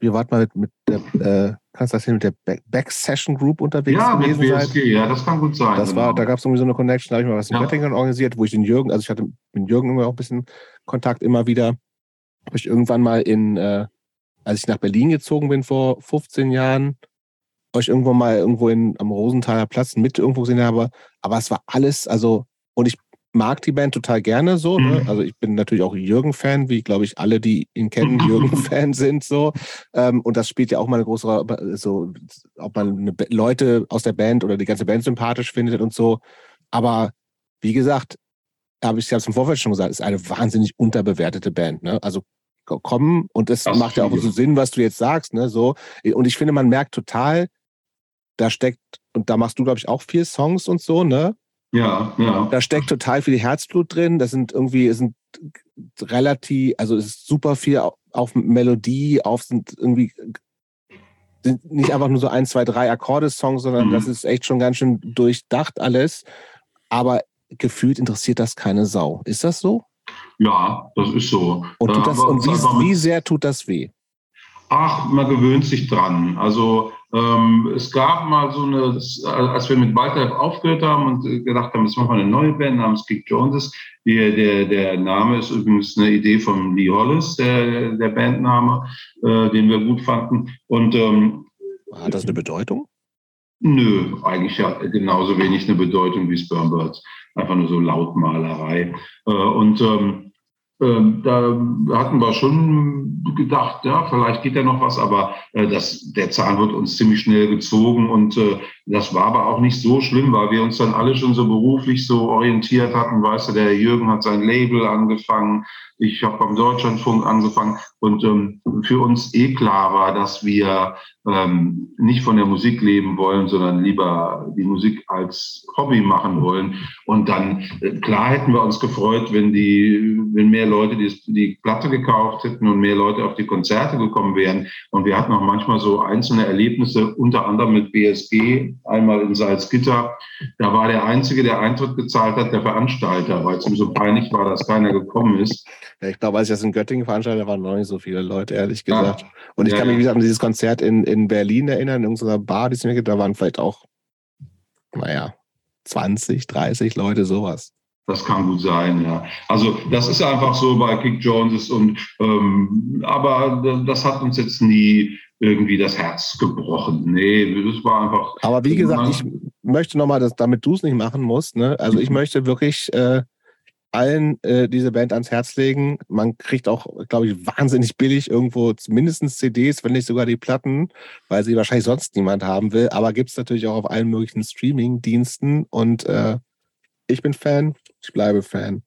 ihr wart mal mit, mit der, äh, kannst du das hin, mit der Back-Session Group unterwegs ja, gewesen mit BSG, seid? Ja, das kann gut sein. Das genau. war, da gab es irgendwie so eine Connection, da habe ich mal was in ja. Göttingen organisiert, wo ich den Jürgen, also ich hatte mit Jürgen immer auch ein bisschen Kontakt immer wieder. Habe ich irgendwann mal in, äh, als ich nach Berlin gezogen bin vor 15 Jahren, euch irgendwo mal irgendwo in, am Rosenthaler Platz mit irgendwo gesehen habe. Aber es war alles, also, und ich mag die Band total gerne so. Ne? Mhm. Also ich bin natürlich auch Jürgen-Fan, wie glaube ich alle, die ihn kennen, Jürgen-Fan sind so. Ähm, und das spielt ja auch mal eine große Rolle, so, ob man Leute aus der Band oder die ganze Band sympathisch findet und so. Aber wie gesagt, habe ich ja im Vorfeld schon gesagt, ist eine wahnsinnig unterbewertete Band. Ne? Also kommen und das, das macht ja auch so Sinn, was du jetzt sagst. Ne? So und ich finde, man merkt total, da steckt und da machst du glaube ich auch vier Songs und so, ne? Ja, ja. Da steckt total viel Herzblut drin. Das sind irgendwie, sind relativ, also es ist super viel auf Melodie, auf sind irgendwie sind nicht einfach nur so ein, zwei, drei Akkorde-Songs, sondern mhm. das ist echt schon ganz schön durchdacht alles. Aber gefühlt interessiert das keine Sau. Ist das so? Ja, das ist so. Und, tut das, und wie, wie sehr tut das weh? Ach, man gewöhnt sich dran. Also ähm, es gab mal so eine, als wir mit Walter aufgehört haben und gedacht haben, jetzt machen wir eine neue Band namens Kick Joneses. Der, der, der Name ist übrigens eine Idee von Lee Hollis, der, der Bandname, äh, den wir gut fanden. Und ähm, hat das eine Bedeutung? Nö, eigentlich ja genauso wenig eine Bedeutung wie Spermbirds. Einfach nur so Lautmalerei. Äh, und ähm, ähm, da hatten wir schon gedacht, ja, vielleicht geht ja noch was, aber äh, das, der Zahn wird uns ziemlich schnell gezogen und äh, das war aber auch nicht so schlimm, weil wir uns dann alle schon so beruflich so orientiert hatten. Weißt du, der Jürgen hat sein Label angefangen, ich habe beim Deutschlandfunk angefangen und ähm, für uns eh klar war, dass wir ähm, nicht von der Musik leben wollen, sondern lieber die Musik als Hobby machen wollen. Und dann, äh, klar hätten wir uns gefreut, wenn die, wenn mehr Leute die, die Platte gekauft hätten und mehr Leute auf die Konzerte gekommen wären. Und wir hatten auch manchmal so einzelne Erlebnisse, unter anderem mit BSG, einmal in Salzgitter. Da war der Einzige, der Eintritt gezahlt hat, der Veranstalter, weil es ihm so peinlich war, dass keiner gekommen ist. Ja, ich glaube, als ich das in Göttingen veranstaltet waren noch nicht so viele Leute, ehrlich gesagt. Ja. Und ich ja, kann mich, wie gesagt, an dieses Konzert in, in Berlin erinnern, in unserer Bar, die es mir gibt, da waren vielleicht auch, naja, 20, 30 Leute, sowas. Das kann gut sein, ja. Also das ist einfach so bei Kick Joneses und ähm, aber das hat uns jetzt nie irgendwie das Herz gebrochen. Nee, das war einfach. Aber wie gesagt, ich möchte nochmal, damit du es nicht machen musst, ne? Also ich mhm. möchte wirklich äh, allen äh, diese Band ans Herz legen. Man kriegt auch, glaube ich, wahnsinnig billig irgendwo mindestens CDs, wenn nicht sogar die Platten, weil sie wahrscheinlich sonst niemand haben will. Aber gibt es natürlich auch auf allen möglichen Streaming-Diensten. Und äh, ich bin Fan, ich bleibe Fan.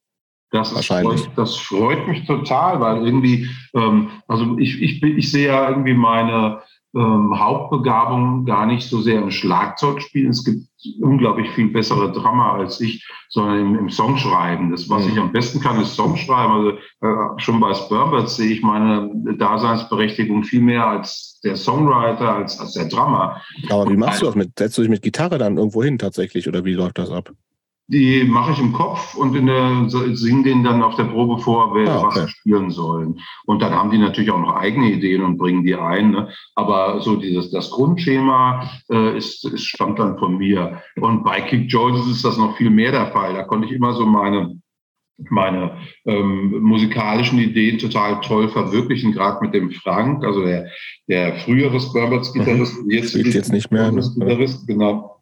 Das, Wahrscheinlich. Freut, das freut mich total, weil irgendwie, ähm, also ich, ich, ich sehe ja irgendwie meine ähm, Hauptbegabung gar nicht so sehr im Schlagzeugspielen. Es gibt unglaublich viel bessere Drama als ich, sondern im, im Songschreiben. Das, was mhm. ich am besten kann, ist Songschreiben. Also äh, schon bei Spurbirds sehe ich meine Daseinsberechtigung viel mehr als der Songwriter, als, als der Drummer. Aber wie machst du das? Mit, setzt du dich mit Gitarre dann irgendwo hin tatsächlich oder wie läuft das ab? Die mache ich im Kopf und in der, singe denen dann auf der Probe vor, wer ah, okay. was spielen sollen. Und dann haben die natürlich auch noch eigene Ideen und bringen die ein. Ne? Aber so dieses das Grundschema äh, ist, ist stammt dann von mir. Und bei Kick Joyce ist das noch viel mehr der Fall. Da konnte ich immer so meine meine ähm, musikalischen Ideen total toll verwirklichen, gerade mit dem Frank, also der, der frühere Spurbirds-Gitarrist, jetzt, jetzt nicht mehr. Ne? Gitarrist, genau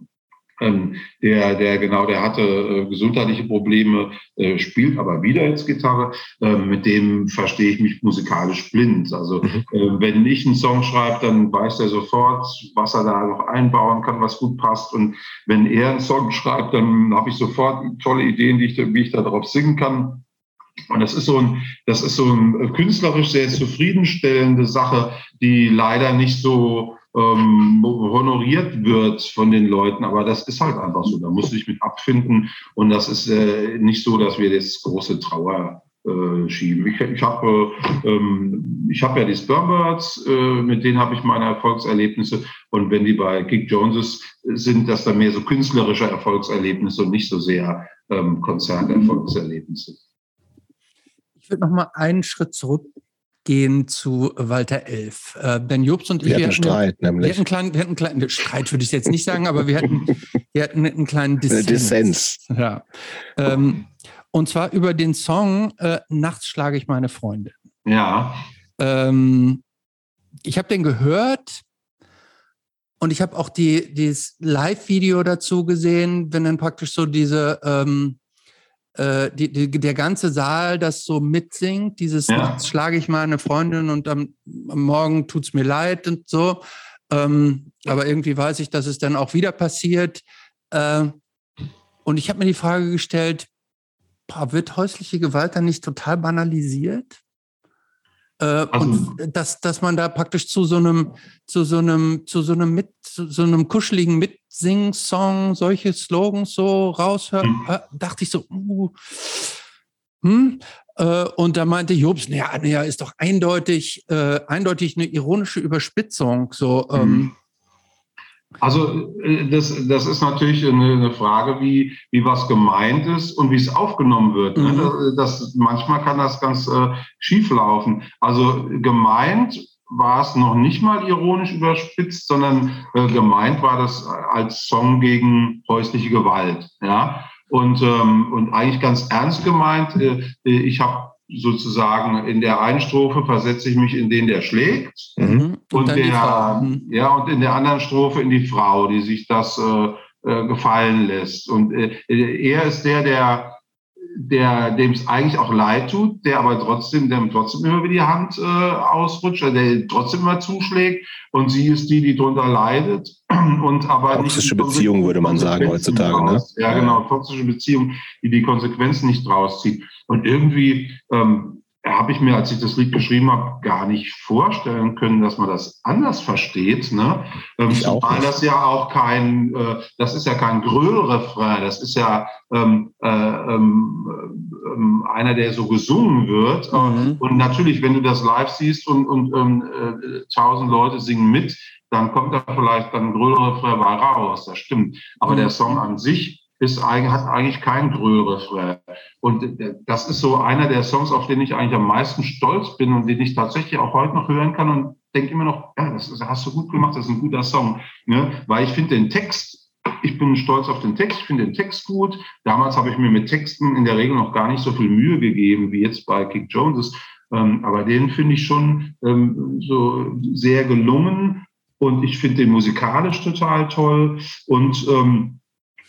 ähm, der, der genau, der hatte äh, gesundheitliche Probleme, äh, spielt aber wieder jetzt Gitarre. Äh, mit dem verstehe ich mich musikalisch blind. Also mhm. äh, wenn ich einen Song schreibe, dann weiß er sofort, was er da noch einbauen kann, was gut passt. Und wenn er einen Song schreibt, dann habe ich sofort tolle Ideen, die ich, wie ich da drauf singen kann. Und das ist so ein, das ist so ein künstlerisch sehr zufriedenstellende Sache, die leider nicht so ähm, honoriert wird von den Leuten, aber das ist halt einfach so. Da muss du dich mit abfinden und das ist äh, nicht so, dass wir jetzt große Trauer äh, schieben. Ich, ich habe äh, ähm, ich hab ja die Spermbirds, äh, mit denen habe ich meine Erfolgserlebnisse und wenn die bei Kick Joneses sind, das dann mehr so künstlerische Erfolgserlebnisse und nicht so sehr ähm, Konzerterfolgserlebnisse. Ich würde noch mal einen Schritt zurück gehen zu Walter Elf. Äh, denn Jobs und ich. Wir, wir hatten Streit, nämlich. Wir hatten einen kleinen, wir hatten einen kleinen Streit, würde ich jetzt nicht sagen, aber wir hatten, wir hatten einen kleinen Dissens. Dissens. Ja. Ähm, und zwar über den Song äh, Nachts schlage ich meine Freundin. Ja. Ähm, ich habe den gehört und ich habe auch die, dieses Live-Video dazu gesehen, wenn dann praktisch so diese ähm, äh, die, die, der ganze Saal das so mitsingt, dieses ja. schlage ich mal eine Freundin und am, am Morgen tut's mir leid und so. Ähm, aber irgendwie weiß ich, dass es dann auch wieder passiert. Äh, und ich habe mir die Frage gestellt, wird häusliche Gewalt dann nicht total banalisiert? Äh, also, und dass, dass man da praktisch zu so einem, zu so einem, zu so einem mit, zu so einem kuscheligen Mitsing-Song solche Slogans so raushört, mhm. äh, dachte ich so, uh, hm? Äh, und da meinte Jobs, naja, naja, ist doch eindeutig, äh, eindeutig eine ironische Überspitzung. So, ähm, mhm. Also äh, das, das ist natürlich eine, eine, Frage, wie, wie was gemeint ist und wie es aufgenommen wird. Ne? Mhm. Ne? Das, manchmal kann das ganz äh, schief laufen. Also gemeint war es noch nicht mal ironisch überspitzt, sondern äh, gemeint war das als Song gegen häusliche Gewalt. Ja? Und, ähm, und eigentlich ganz ernst gemeint, äh, ich habe sozusagen in der einen Strophe versetze ich mich in den, der schlägt. Mhm. Und, und der, mhm. ja, und in der anderen Strophe in die Frau, die sich das äh, äh, gefallen lässt. Und äh, er ist der, der der dem es eigentlich auch leid tut, der aber trotzdem, dem trotzdem immer wieder die Hand äh, ausrutscht, der trotzdem immer zuschlägt und sie ist die, die darunter leidet. Und aber toxische Beziehung würde man sagen heutzutage, ne? Ja, genau, toxische Beziehung, die die Konsequenzen nicht rauszieht. Und irgendwie ähm, habe ich mir, als ich das Lied geschrieben habe, gar nicht vorstellen können, dass man das anders versteht. Ne? Ähm, zumal das ja auch kein, äh, das ist ja kein Gröhlrefrain, das ist ja ähm, äh, ähm, äh, einer, der so gesungen wird. Mhm. Und natürlich, wenn du das live siehst und, und ähm, äh, tausend Leute singen mit, dann kommt da vielleicht dann ein Gröhlrefrain raus, das stimmt. Aber mhm. der Song an sich ist, hat eigentlich kein Gröhlrefrain. Und äh, das ist so einer der Songs, auf den ich eigentlich am meisten stolz bin und den ich tatsächlich auch heute noch hören kann und denke immer noch, ja, das, das hast du gut gemacht, das ist ein guter Song. Ne? Weil ich finde den Text ich bin stolz auf den Text, ich finde den Text gut. Damals habe ich mir mit Texten in der Regel noch gar nicht so viel Mühe gegeben wie jetzt bei Kick Joneses. Ähm, aber den finde ich schon ähm, so sehr gelungen und ich finde den musikalisch total toll und ähm,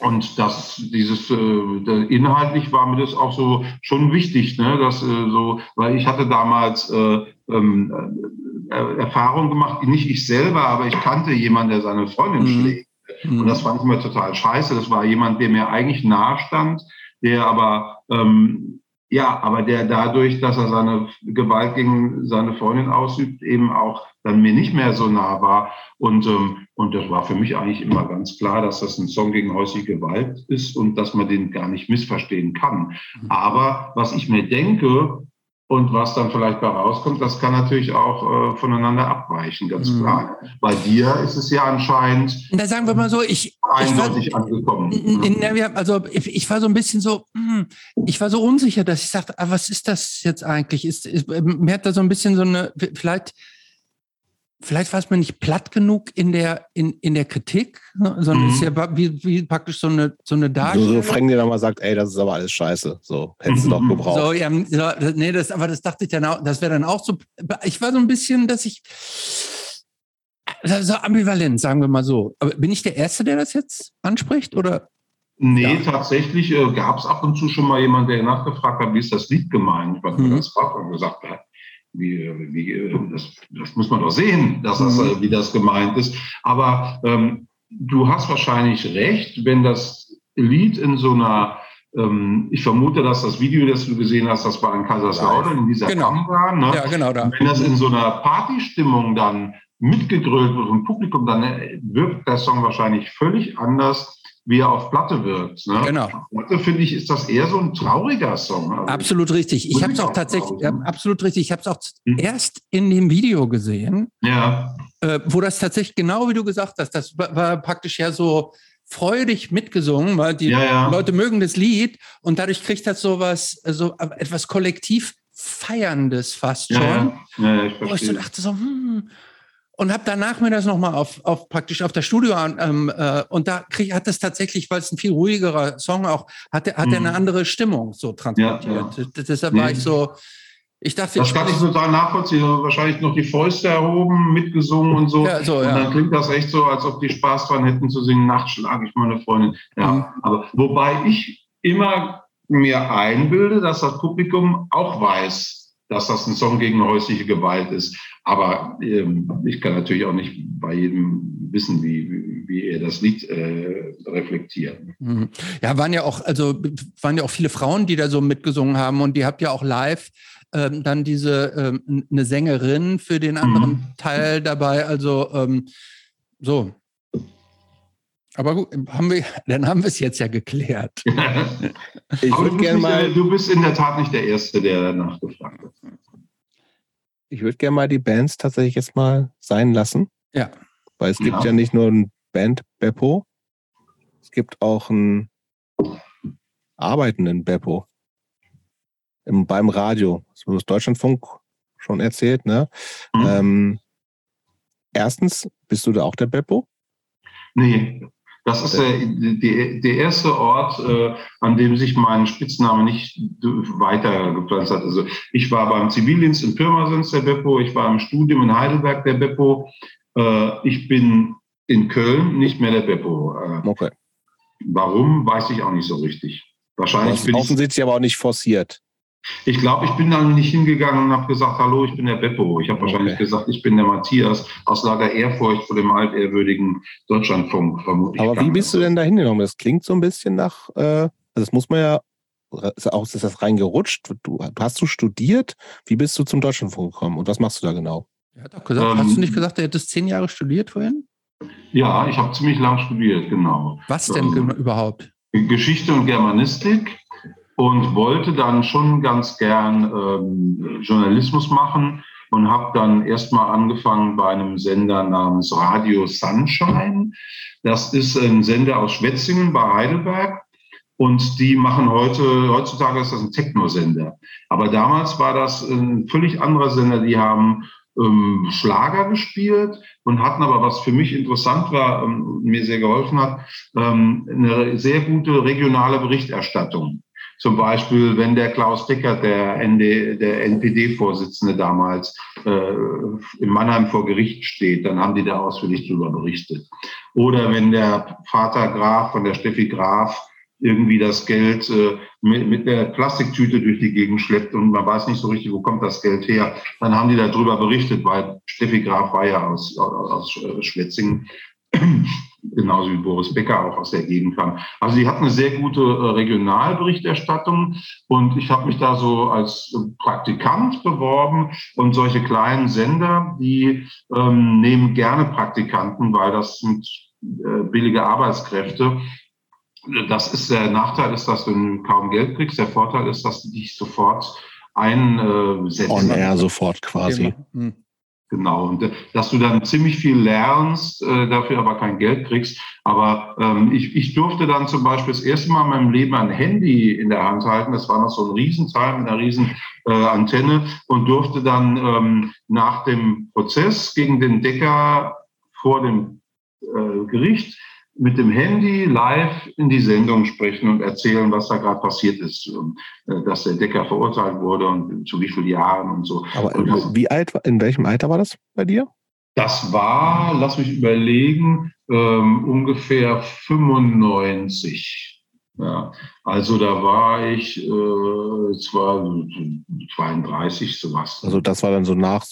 und das, dieses, äh, inhaltlich war mir das auch so schon wichtig, ne, dass äh, so, weil ich hatte damals äh, ähm, äh, Erfahrung gemacht, nicht ich selber, aber ich kannte jemanden, der seine Freundin mhm. schlägt. Mhm. Und das fand ich mir total scheiße. Das war jemand, der mir eigentlich nahe stand, der aber ähm, ja, aber der dadurch, dass er seine Gewalt gegen seine Freundin ausübt, eben auch dann mir nicht mehr so nah war. Und, ähm, und das war für mich eigentlich immer ganz klar, dass das ein Song gegen häusliche Gewalt ist und dass man den gar nicht missverstehen kann. Mhm. Aber was ich mir denke, und was dann vielleicht da rauskommt, das kann natürlich auch äh, voneinander abweichen, ganz mhm. klar. Bei dir ist es ja anscheinend. Da sagen wir mal so, ich. Eindeutig ich war, angekommen. In, in, also ich, ich, war so ein bisschen so, hm, ich war so unsicher, dass ich sagte, ah, was ist das jetzt eigentlich? Ist, ist, mir hat da so ein bisschen so eine, vielleicht vielleicht war es mir nicht platt genug in der, in, in der Kritik, ne? sondern mhm. ist ja wie, wie praktisch so eine, so eine Darstellung. So, so Frank dir dann mal sagt, ey, das ist aber alles scheiße. So, hättest du doch gebraucht. So, ja, nee, das, aber das dachte ich dann auch, das wäre dann auch so, ich war so ein bisschen, dass ich, so ambivalent, sagen wir mal so. Aber bin ich der Erste, der das jetzt anspricht, oder? Nee, ja. tatsächlich äh, gab es ab und zu schon mal jemanden, der nachgefragt hat, wie ist das Lied gemeint? Ich mhm. das war und gesagt, ja, wie, wie, das, das muss man doch sehen, dass das, mhm. wie das gemeint ist. Aber ähm, du hast wahrscheinlich recht, wenn das Lied in so einer, ähm, ich vermute, dass das Video, das du gesehen hast, das war in Kaiserslautern, in dieser genau. Kamera. Ne? Ja, genau da. Wenn das in so einer Partystimmung dann mitgegrölt wird vom Publikum, dann äh, wirkt der Song wahrscheinlich völlig anders wie er auf Platte wirkt. Ne? Genau. Platte finde ich, ist das eher so ein trauriger Song. Also absolut richtig. Ich habe es auch tatsächlich, ja, absolut richtig. Ich habe es auch hm. erst in dem Video gesehen, ja. äh, wo das tatsächlich genau wie du gesagt hast, das war, war praktisch ja so freudig mitgesungen, weil die ja. Leute mögen das Lied und dadurch kriegt das so was, so etwas kollektiv Feierndes fast schon. Ja, ja. ich wo ich so dachte so, hm, und habe danach mir das nochmal auf, auf praktisch auf der Studio ähm, äh, und da krieg, hat es tatsächlich, weil es ein viel ruhigerer Song auch hat, hat mhm. er eine andere Stimmung so transportiert. Ja, ja. Deshalb war ich so, ich dachte, das kann ich total nachvollziehen. Wahrscheinlich noch die Fäuste erhoben, mitgesungen und so. Ja, so und dann klingt das echt so, als ob die Spaß dran hätten zu singen. Nacht schlage ich meine Freundin. Ja, mhm. aber wobei ich immer mir einbilde, dass das Publikum auch weiß, dass das ein Song gegen häusliche Gewalt ist. Aber ähm, ich kann natürlich auch nicht bei jedem wissen, wie, wie er das Lied äh, reflektiert. Mhm. Ja, waren ja auch, also waren ja auch viele Frauen, die da so mitgesungen haben und die habt ja auch live ähm, dann diese ähm, eine Sängerin für den anderen mhm. Teil dabei. Also ähm, so. Aber gut, haben wir, dann haben wir es jetzt ja geklärt. ich würde gerne mal. Du bist in der Tat nicht der Erste, der danach gefragt hat. Ich würde gerne mal die Bands tatsächlich jetzt mal sein lassen. Ja. Weil es gibt ja, ja nicht nur ein Band Beppo, es gibt auch einen arbeitenden Beppo. Im, beim Radio. Das wird Deutschlandfunk schon erzählt, ne? Mhm. Ähm, erstens, bist du da auch der Beppo? Nee, das ist der, der, der erste Ort, äh, an dem sich mein Spitzname nicht weiter gepflanzt hat. Also ich war beim Zivildienst in Pirmasens der Beppo, ich war im Studium in Heidelberg der Beppo, äh, ich bin in Köln nicht mehr der Beppo. Äh, okay. Warum, weiß ich auch nicht so richtig. Wahrscheinlich bin offensichtlich ich, aber auch nicht forciert. Ich glaube, ich bin dann nicht hingegangen und habe gesagt, hallo, ich bin der Beppo. Ich habe okay. wahrscheinlich gesagt, ich bin der Matthias aus Lager Ehrfurcht vor dem altehrwürdigen Deutschlandfunk. Aber wie bist du denn da hingenommen? Das klingt so ein bisschen nach, äh, also das muss man ja, ist, auch, ist das reingerutscht? Du, hast du studiert? Wie bist du zum Deutschlandfunk gekommen und was machst du da genau? Er hat auch gesagt, ähm, hast du nicht gesagt, er hättest zehn Jahre studiert vorhin? Ja, ich habe ziemlich lang studiert, genau. Was denn ähm, überhaupt? Geschichte und Germanistik und wollte dann schon ganz gern ähm, Journalismus machen und habe dann erstmal angefangen bei einem Sender namens Radio Sunshine. Das ist ein Sender aus Schwetzingen bei Heidelberg. Und die machen heute, heutzutage ist das ein Techno-Sender. Aber damals war das ein völlig anderer Sender. Die haben ähm, Schlager gespielt und hatten aber, was für mich interessant war, ähm, mir sehr geholfen hat, ähm, eine sehr gute regionale Berichterstattung. Zum Beispiel, wenn der Klaus Dickert, der, der NPD-Vorsitzende damals, äh, in Mannheim vor Gericht steht, dann haben die da ausführlich darüber berichtet. Oder wenn der Vater Graf von der Steffi Graf irgendwie das Geld äh, mit, mit der Plastiktüte durch die Gegend schleppt und man weiß nicht so richtig, wo kommt das Geld her. Dann haben die darüber berichtet, weil Steffi Graf war ja aus, aus, aus Schwetzingen genauso wie Boris Becker auch aus der Gegend kam. Also die hat eine sehr gute äh, Regionalberichterstattung und ich habe mich da so als Praktikant beworben und solche kleinen Sender, die ähm, nehmen gerne Praktikanten, weil das sind äh, billige Arbeitskräfte. Das ist der Nachteil, ist, dass du kaum Geld kriegst. Der Vorteil ist, dass du dich sofort einsetzt. On air sofort quasi. Genau. Genau, und äh, dass du dann ziemlich viel lernst, äh, dafür aber kein Geld kriegst. Aber ähm, ich, ich durfte dann zum Beispiel das erste Mal in meinem Leben ein Handy in der Hand halten. Das war noch so ein Riesenteil mit einer riesen äh, Antenne und durfte dann ähm, nach dem Prozess gegen den Decker vor dem äh, Gericht mit dem Handy live in die Sendung sprechen und erzählen, was da gerade passiert ist, äh, dass der Decker verurteilt wurde und zu wie vielen Jahren und so. Aber und das, wie alt, in welchem Alter war das bei dir? Das war, lass mich überlegen, ähm, ungefähr 95. Ja, also da war ich äh, zwar 32, sowas. Also das war dann so nach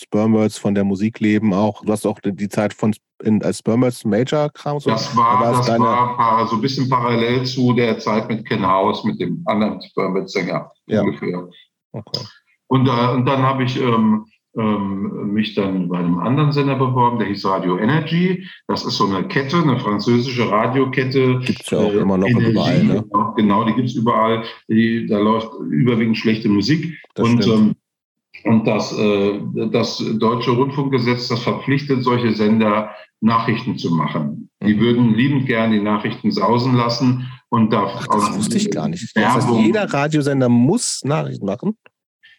Spermwords von der Musikleben auch. Du hast auch die Zeit von in, als Spermwords Major Kram. So. Das war, da das deine... war so ein bisschen parallel zu der Zeit mit Ken House, mit dem anderen Spermwords Sänger ja. ungefähr. Okay. Und, äh, und dann habe ich ähm, ähm, mich dann bei einem anderen Sender beworben, der hieß Radio Energy. Das ist so eine Kette, eine französische Radiokette. Gibt es ja auch äh, immer noch Energie, überall. Ne? Genau, die gibt es überall. Die, da läuft überwiegend schlechte Musik. Das und ähm, und das, äh, das deutsche Rundfunkgesetz, das verpflichtet solche Sender, Nachrichten zu machen. Die mhm. würden liebend gern die Nachrichten sausen lassen und da. Ach, das wusste ich gar nicht. Das heißt, jeder Radiosender muss Nachrichten machen?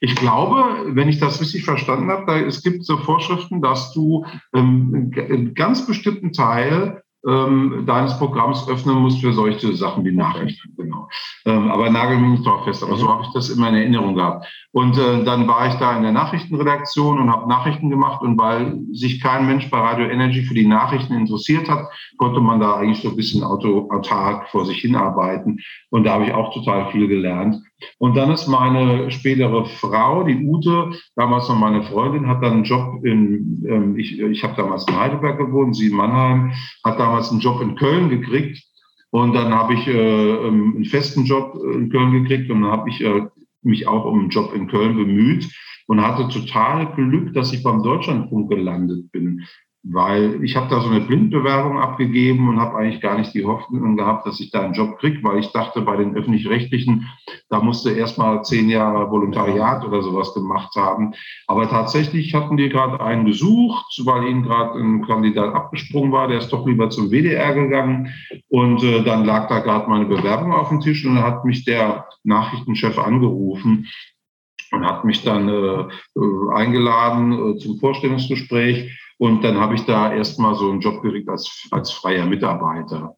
Ich glaube, wenn ich das richtig verstanden habe, da, es gibt so Vorschriften, dass du ähm, einen ganz bestimmten Teil ähm, deines Programms öffnen musst für solche Sachen wie Nachrichten. Genau. Ähm, aber nagel mich nicht drauf fest. Aber so habe ich das immer in Erinnerung gehabt. Und äh, dann war ich da in der Nachrichtenredaktion und habe Nachrichten gemacht. Und weil sich kein Mensch bei Radio Energy für die Nachrichten interessiert hat, konnte man da eigentlich so ein bisschen auto, autark vor sich hinarbeiten. Und da habe ich auch total viel gelernt. Und dann ist meine spätere Frau, die Ute, damals noch meine Freundin, hat dann einen Job in, ähm, ich, ich habe damals in Heidelberg gewohnt, sie in Mannheim, hat damals einen Job in Köln gekriegt. Und dann habe ich äh, ähm, einen festen Job in Köln gekriegt und dann habe ich äh, mich auch um einen Job in Köln bemüht und hatte total Glück, dass ich beim Deutschlandfunk gelandet bin weil ich habe da so eine Blindbewerbung abgegeben und habe eigentlich gar nicht die Hoffnung gehabt, dass ich da einen Job kriege, weil ich dachte, bei den öffentlich-rechtlichen, da musste erst mal zehn Jahre Volontariat oder sowas gemacht haben. Aber tatsächlich hatten die gerade einen gesucht, weil ihnen gerade ein Kandidat abgesprungen war, der ist doch lieber zum WDR gegangen. Und äh, dann lag da gerade meine Bewerbung auf dem Tisch und hat mich der Nachrichtenchef angerufen und hat mich dann äh, äh eingeladen äh, zum Vorstellungsgespräch. Und dann habe ich da erstmal so einen Job gekriegt als, als freier Mitarbeiter.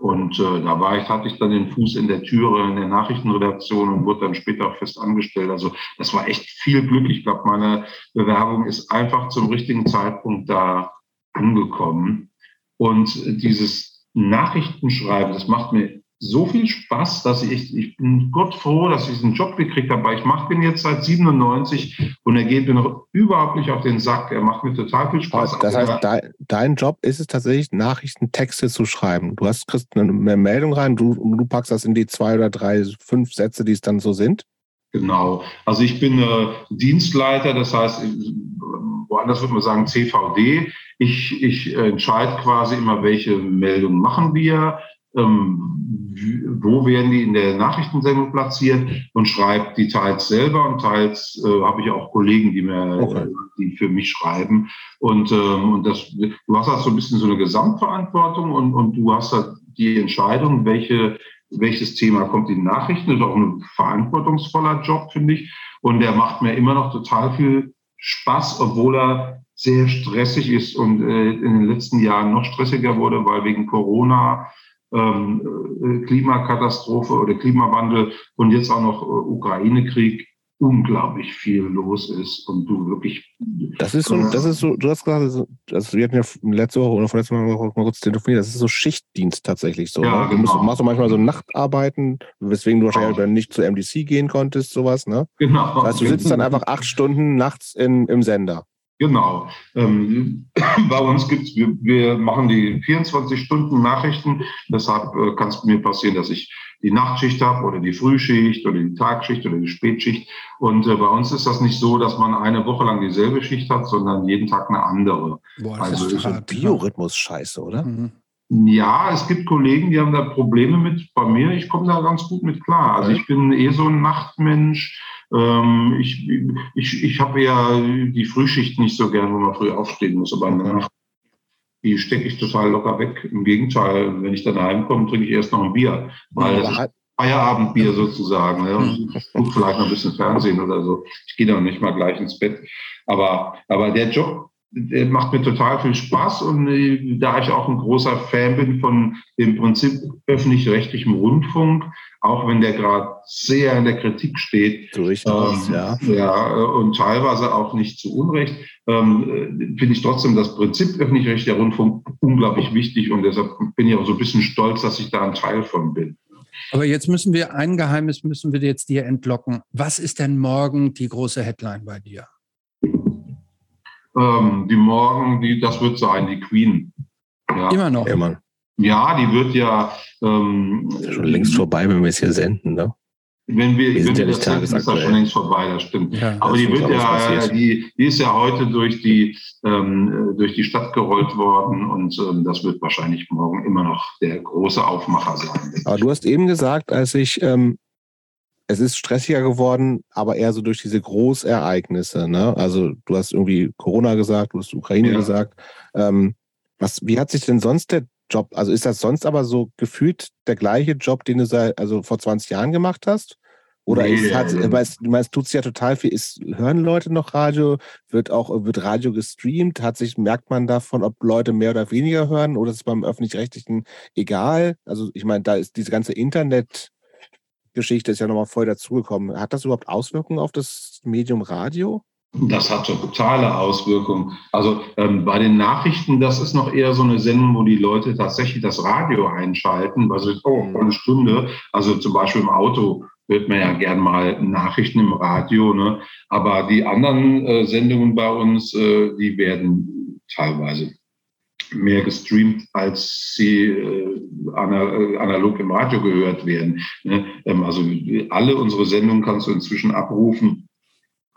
Und äh, da war ich, hatte ich dann den Fuß in der Türe in der Nachrichtenredaktion und wurde dann später auch fest angestellt. Also das war echt viel Glück. Ich glaube, meine Bewerbung ist einfach zum richtigen Zeitpunkt da angekommen. Und dieses Nachrichtenschreiben, das macht mir so viel Spaß, dass ich, ich bin Gott froh, dass ich diesen Job gekriegt habe, weil ich mache den jetzt seit 97 und er geht mir noch überhaupt nicht auf den Sack. Er macht mir total viel Spaß. Das heißt, de, dein Job ist es tatsächlich, Nachrichtentexte zu schreiben. Du hast kriegst eine Meldung rein, du, du packst das in die zwei oder drei, fünf Sätze, die es dann so sind. Genau. Also ich bin äh, Dienstleiter, das heißt, woanders würde man sagen CVD. Ich, ich entscheide quasi immer, welche Meldungen machen wir, ähm, wo werden die in der Nachrichtensendung platziert und schreibt die teils selber und teils äh, habe ich auch Kollegen, die mir, okay. die für mich schreiben. Und, ähm, und das, du hast halt so ein bisschen so eine Gesamtverantwortung und, und du hast halt die Entscheidung, welche, welches Thema kommt in die Nachrichten. Das ist auch ein verantwortungsvoller Job, finde ich. Und der macht mir immer noch total viel Spaß, obwohl er sehr stressig ist und äh, in den letzten Jahren noch stressiger wurde, weil wegen Corona, ähm, äh, Klimakatastrophe oder Klimawandel und jetzt auch noch äh, Ukraine-Krieg unglaublich viel los ist und du wirklich. Das ist so, das ist so, du hast gerade so, also wir hatten ja letzte Woche oder vorletzte Mal mal kurz telefoniert, das ist so Schichtdienst tatsächlich so. Ja, ne? Du musst, genau. machst du manchmal so Nachtarbeiten, weswegen du wahrscheinlich genau. nicht zur MDC gehen konntest, sowas, ne? Genau. Das heißt, du sitzt dann einfach acht Stunden nachts in, im Sender. Genau. Ähm, bei uns gibt's, wir, wir machen die 24 Stunden Nachrichten. Deshalb äh, kann es mir passieren, dass ich die Nachtschicht habe oder die Frühschicht oder die Tagschicht oder die Spätschicht. Und äh, bei uns ist das nicht so, dass man eine Woche lang dieselbe Schicht hat, sondern jeden Tag eine andere. Boah, das also ist ein Biorhythmus scheiße, oder? Mhm. Ja, es gibt Kollegen, die haben da Probleme mit. Bei mir, ich komme da ganz gut mit klar. Also ich bin eh so ein Nachtmensch. Ähm, ich ich, ich habe ja die Frühschicht nicht so gern, wo man früh aufstehen muss, aber Nacht, die stecke ich total locker weg. Im Gegenteil, wenn ich dann heimkomme, trinke ich erst noch ein Bier, weil das ist Feierabendbier sozusagen. Ja. Und vielleicht noch ein bisschen Fernsehen oder so. Ich gehe dann nicht mal gleich ins Bett. Aber, aber der Job, macht mir total viel Spaß und äh, da ich auch ein großer Fan bin von dem Prinzip öffentlich-rechtlichem Rundfunk, auch wenn der gerade sehr in der Kritik steht. So richtig, ähm, ja. ja. Und teilweise auch nicht zu Unrecht, ähm, äh, finde ich trotzdem das Prinzip öffentlich-rechtlicher Rundfunk unglaublich wichtig und deshalb bin ich auch so ein bisschen stolz, dass ich da ein Teil von bin. Aber jetzt müssen wir ein Geheimnis müssen wir jetzt dir entlocken. Was ist denn morgen die große Headline bei dir? Ähm, die morgen, die, das wird sein, die Queen. Ja. Immer noch. Immer. Ja, die wird ja. Ähm, schon längst vorbei, wenn wir es hier senden, ne? Wenn wir, wir sind ja nicht senden, ist das schon längst vorbei, das stimmt. Ja, Aber das die wird ja, die, die ist ja heute durch die, ähm, durch die Stadt gerollt worden und ähm, das wird wahrscheinlich morgen immer noch der große Aufmacher sein. Aber du hast eben gesagt, als ich ähm, es ist stressiger geworden, aber eher so durch diese Großereignisse. Ne? Also du hast irgendwie Corona gesagt, du hast Ukraine ja. gesagt. Ähm, was, wie hat sich denn sonst der Job, also ist das sonst aber so gefühlt der gleiche Job, den du seit, also vor 20 Jahren gemacht hast? Oder nee, ist, hat, äh, meinst, meinst tut es ja total viel, ist, hören Leute noch Radio? Wird auch, wird Radio gestreamt? Hat sich, merkt man davon, ob Leute mehr oder weniger hören oder ist es beim Öffentlich-Rechtlichen egal? Also ich meine, da ist diese ganze Internet, Geschichte ist ja nochmal voll dazugekommen. Hat das überhaupt Auswirkungen auf das Medium Radio? Das hat totale Auswirkungen. Also ähm, bei den Nachrichten, das ist noch eher so eine Sendung, wo die Leute tatsächlich das Radio einschalten, weil sie, oh, eine Stunde, also zum Beispiel im Auto hört man ja gern mal Nachrichten im Radio, ne? aber die anderen äh, Sendungen bei uns, äh, die werden teilweise mehr gestreamt, als sie äh, analog im Radio gehört werden. Ne? Ähm, also alle unsere Sendungen kannst du inzwischen abrufen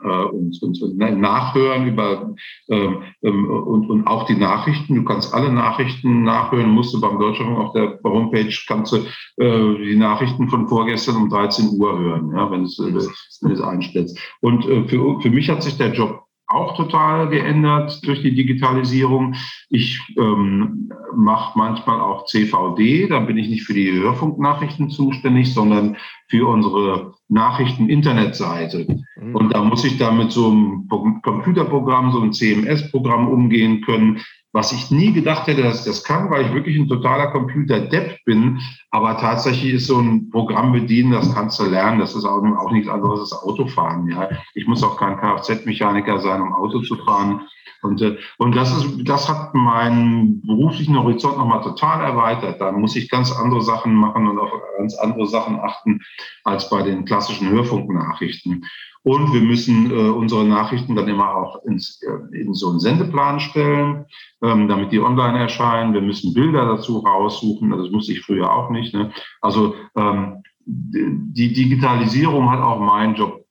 äh, und, und, und, nachhören über ähm, ähm, und, und auch die Nachrichten. Du kannst alle Nachrichten nachhören, musst du beim Deutschlandfunk auf der Homepage kannst du äh, die Nachrichten von vorgestern um 13 Uhr hören, ja, wenn du es einstellst. Und äh, für, für mich hat sich der Job auch total geändert durch die Digitalisierung. Ich ähm, mache manchmal auch CVD, da bin ich nicht für die Hörfunknachrichten zuständig, sondern für unsere Nachrichten-Internetseite. Mhm. Und da muss ich da mit so einem Computerprogramm, so einem CMS-Programm umgehen können, was ich nie gedacht hätte, dass ich das kann, weil ich wirklich ein totaler Computer-Depp bin. Aber tatsächlich ist so ein Programm bedienen, das kannst du lernen. Das ist auch, auch nichts anderes als Autofahren. Ja. Ich muss auch kein Kfz-Mechaniker sein, um Auto zu fahren. Und, äh, und das, ist, das hat meinen beruflichen Horizont nochmal total erweitert. Da muss ich ganz andere Sachen machen und auf ganz andere Sachen achten als bei den klassischen Hörfunknachrichten. Und wir müssen äh, unsere Nachrichten dann immer auch ins, äh, in so einen Sendeplan stellen, ähm, damit die online erscheinen. Wir müssen Bilder dazu raussuchen. Also das musste ich früher auch nicht. Ne? Also ähm, die Digitalisierung hat auch meinen Job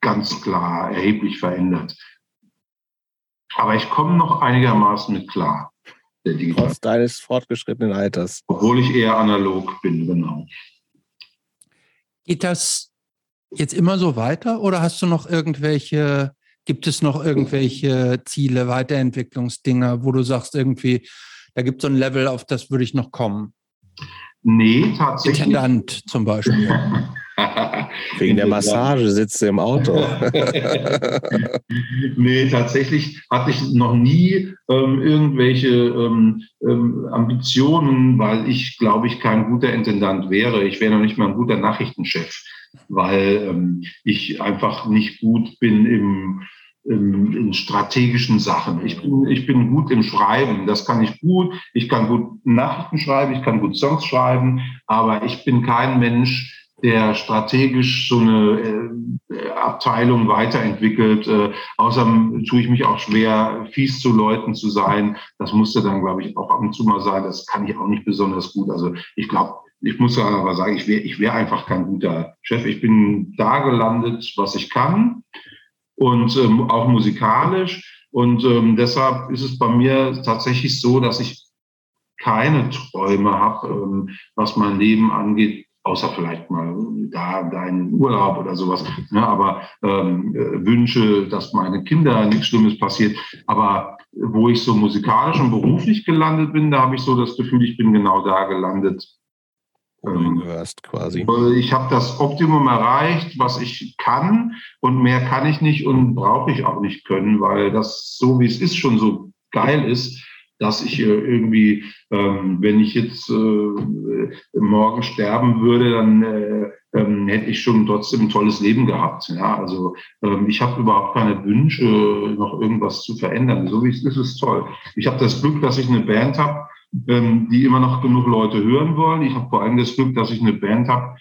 ganz klar erheblich verändert. Aber ich komme noch einigermaßen mit klar. Trotz deines fortgeschrittenen Alters. Obwohl ich eher analog bin, genau. Geht das jetzt immer so weiter oder hast du noch irgendwelche, gibt es noch irgendwelche Ziele, Weiterentwicklungsdinger, wo du sagst irgendwie, da gibt es so ein Level, auf das würde ich noch kommen? Nee, tatsächlich. Intendant zum Beispiel. Wegen der Massage sitzt du im Auto. nee, tatsächlich hatte ich noch nie ähm, irgendwelche ähm, ähm, Ambitionen, weil ich, glaube ich, kein guter Intendant wäre. Ich wäre noch nicht mal ein guter Nachrichtenchef, weil ähm, ich einfach nicht gut bin im in, strategischen Sachen. Ich bin, ich bin gut im Schreiben, das kann ich gut. Ich kann gut Nachrichten schreiben, ich kann gut Songs schreiben, aber ich bin kein Mensch, der strategisch so eine äh, Abteilung weiterentwickelt. Äh, außerdem tue ich mich auch schwer, fies zu Leuten zu sein. Das musste dann, glaube ich, auch ab und zu mal sein. Das kann ich auch nicht besonders gut. Also ich glaube, ich muss aber sagen, ich wäre ich wär einfach kein guter Chef. Ich bin da gelandet, was ich kann und ähm, auch musikalisch. Und ähm, deshalb ist es bei mir tatsächlich so, dass ich keine Träume habe, ähm, was mein Leben angeht, außer vielleicht mal da deinen Urlaub oder sowas. Ne? Aber ähm, äh, Wünsche, dass meine Kinder nichts Schlimmes passiert. Aber wo ich so musikalisch und beruflich gelandet bin, da habe ich so das Gefühl, ich bin genau da gelandet. Ähm, gehörst quasi. Ich habe das Optimum erreicht, was ich kann und mehr kann ich nicht und brauche ich auch nicht können, weil das so wie es ist schon so geil ist dass ich äh, irgendwie, ähm, wenn ich jetzt äh, morgen sterben würde, dann äh, ähm, hätte ich schon trotzdem ein tolles Leben gehabt. Ja, also ähm, ich habe überhaupt keine Wünsche, noch irgendwas zu verändern. So wie es ist, ist toll. Ich habe das Glück, dass ich eine Band habe, ähm, die immer noch genug Leute hören wollen. Ich habe vor allem das Glück, dass ich eine Band habe,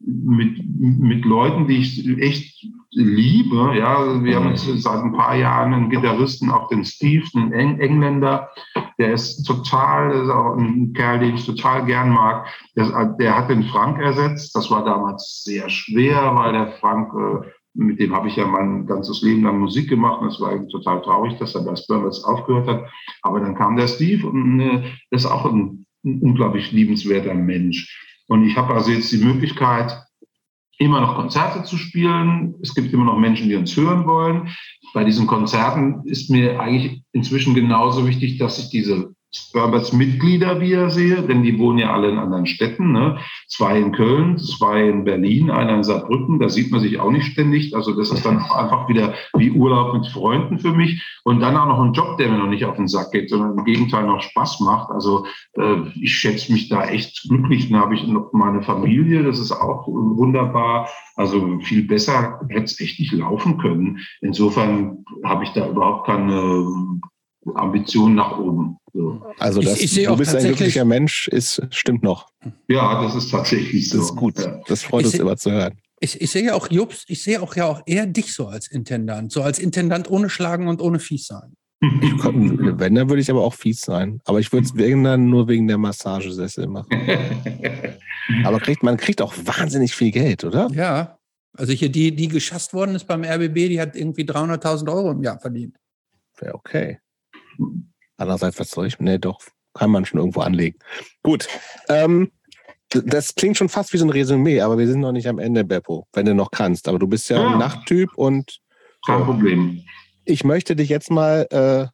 mit, mit Leuten, die ich echt liebe. Ja, wir haben jetzt seit ein paar Jahren einen Gitarristen, auch den Steve, einen Eng Engländer. Der ist total, ist auch ein Kerl, den ich total gern mag. Der, der, hat den Frank ersetzt. Das war damals sehr schwer, weil der Frank, äh, mit dem habe ich ja mein ganzes Leben lang Musik gemacht. Und es war total traurig, dass er bei Spermers aufgehört hat. Aber dann kam der Steve und äh, ist auch ein, ein unglaublich liebenswerter Mensch. Und ich habe also jetzt die Möglichkeit, immer noch Konzerte zu spielen. Es gibt immer noch Menschen, die uns hören wollen. Bei diesen Konzerten ist mir eigentlich inzwischen genauso wichtig, dass ich diese Mitglieder wieder sehe, denn die wohnen ja alle in anderen Städten. Ne? Zwei in Köln, zwei in Berlin, einer in Saarbrücken. Da sieht man sich auch nicht ständig. Also das ist dann einfach wieder wie Urlaub mit Freunden für mich. Und dann auch noch ein Job, der mir noch nicht auf den Sack geht, sondern im Gegenteil noch Spaß macht. Also äh, ich schätze mich da echt glücklich. Dann habe ich noch meine Familie, das ist auch wunderbar. Also viel besser hätte es echt nicht laufen können. Insofern habe ich da überhaupt keine Ambitionen nach oben. So. Also das, ich, ich du bist ein glücklicher Mensch, ist, stimmt noch. Ja, das ist tatsächlich so. Das ist gut. Ja. Das freut ich uns immer zu hören. Ich, ich sehe auch, Jobs, ich sehe auch ja auch eher dich so als Intendant. So als Intendant ohne Schlagen und ohne fies sein. Komm, wenn, dann würde ich aber auch fies sein. Aber ich würde es dann nur wegen der Massagesessel machen. aber kriegt, man kriegt auch wahnsinnig viel Geld, oder? Ja. Also hier die, die geschasst worden ist beim RBB, die hat irgendwie 300.000 Euro im Jahr verdient. Wäre okay. Andererseits, was soll ich? Nee, doch, kann man schon irgendwo anlegen. Gut. Ähm, das klingt schon fast wie so ein Resümee, aber wir sind noch nicht am Ende, Beppo, wenn du noch kannst. Aber du bist ja, ja. ein Nachttyp und. Kein Problem. Ich möchte dich jetzt mal äh,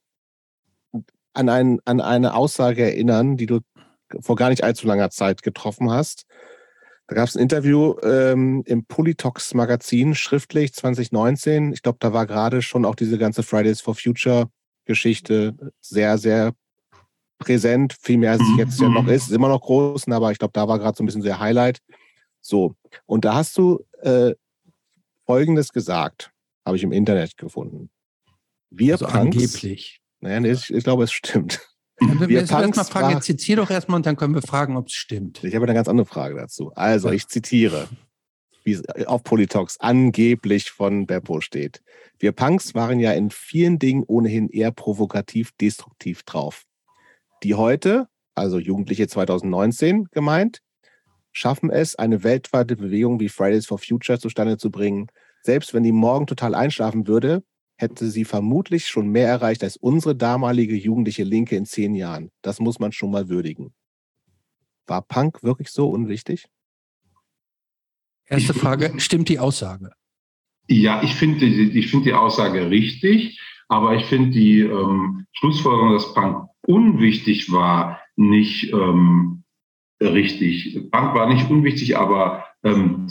an, ein, an eine Aussage erinnern, die du vor gar nicht allzu langer Zeit getroffen hast. Da gab es ein Interview ähm, im Politox Magazin, schriftlich 2019. Ich glaube, da war gerade schon auch diese ganze Fridays for Future Geschichte sehr, sehr präsent, viel mehr als es jetzt ja noch mhm. ist. Ist immer noch groß, aber ich glaube, da war gerade so ein bisschen der Highlight. So, und da hast du äh, Folgendes gesagt, habe ich im Internet gefunden. Wir also Punks, angeblich. Naja, nee, ich, ich glaube, es stimmt. wir wir Punks mal fragen, jetzt zitiere doch erstmal und dann können wir fragen, ob es stimmt. Ich habe eine ganz andere Frage dazu. Also, ich zitiere wie es auf Politox angeblich von Beppo steht. Wir Punks waren ja in vielen Dingen ohnehin eher provokativ, destruktiv drauf. Die heute, also Jugendliche 2019 gemeint, schaffen es, eine weltweite Bewegung wie Fridays for Future zustande zu bringen. Selbst wenn die morgen total einschlafen würde, hätte sie vermutlich schon mehr erreicht als unsere damalige jugendliche Linke in zehn Jahren. Das muss man schon mal würdigen. War Punk wirklich so unwichtig? Erste Frage, stimmt die Aussage? Ja, ich finde ich find die Aussage richtig, aber ich finde die ähm, Schlussfolgerung, dass Punk unwichtig war, nicht, ähm, richtig. Punk war nicht unwichtig, aber ähm,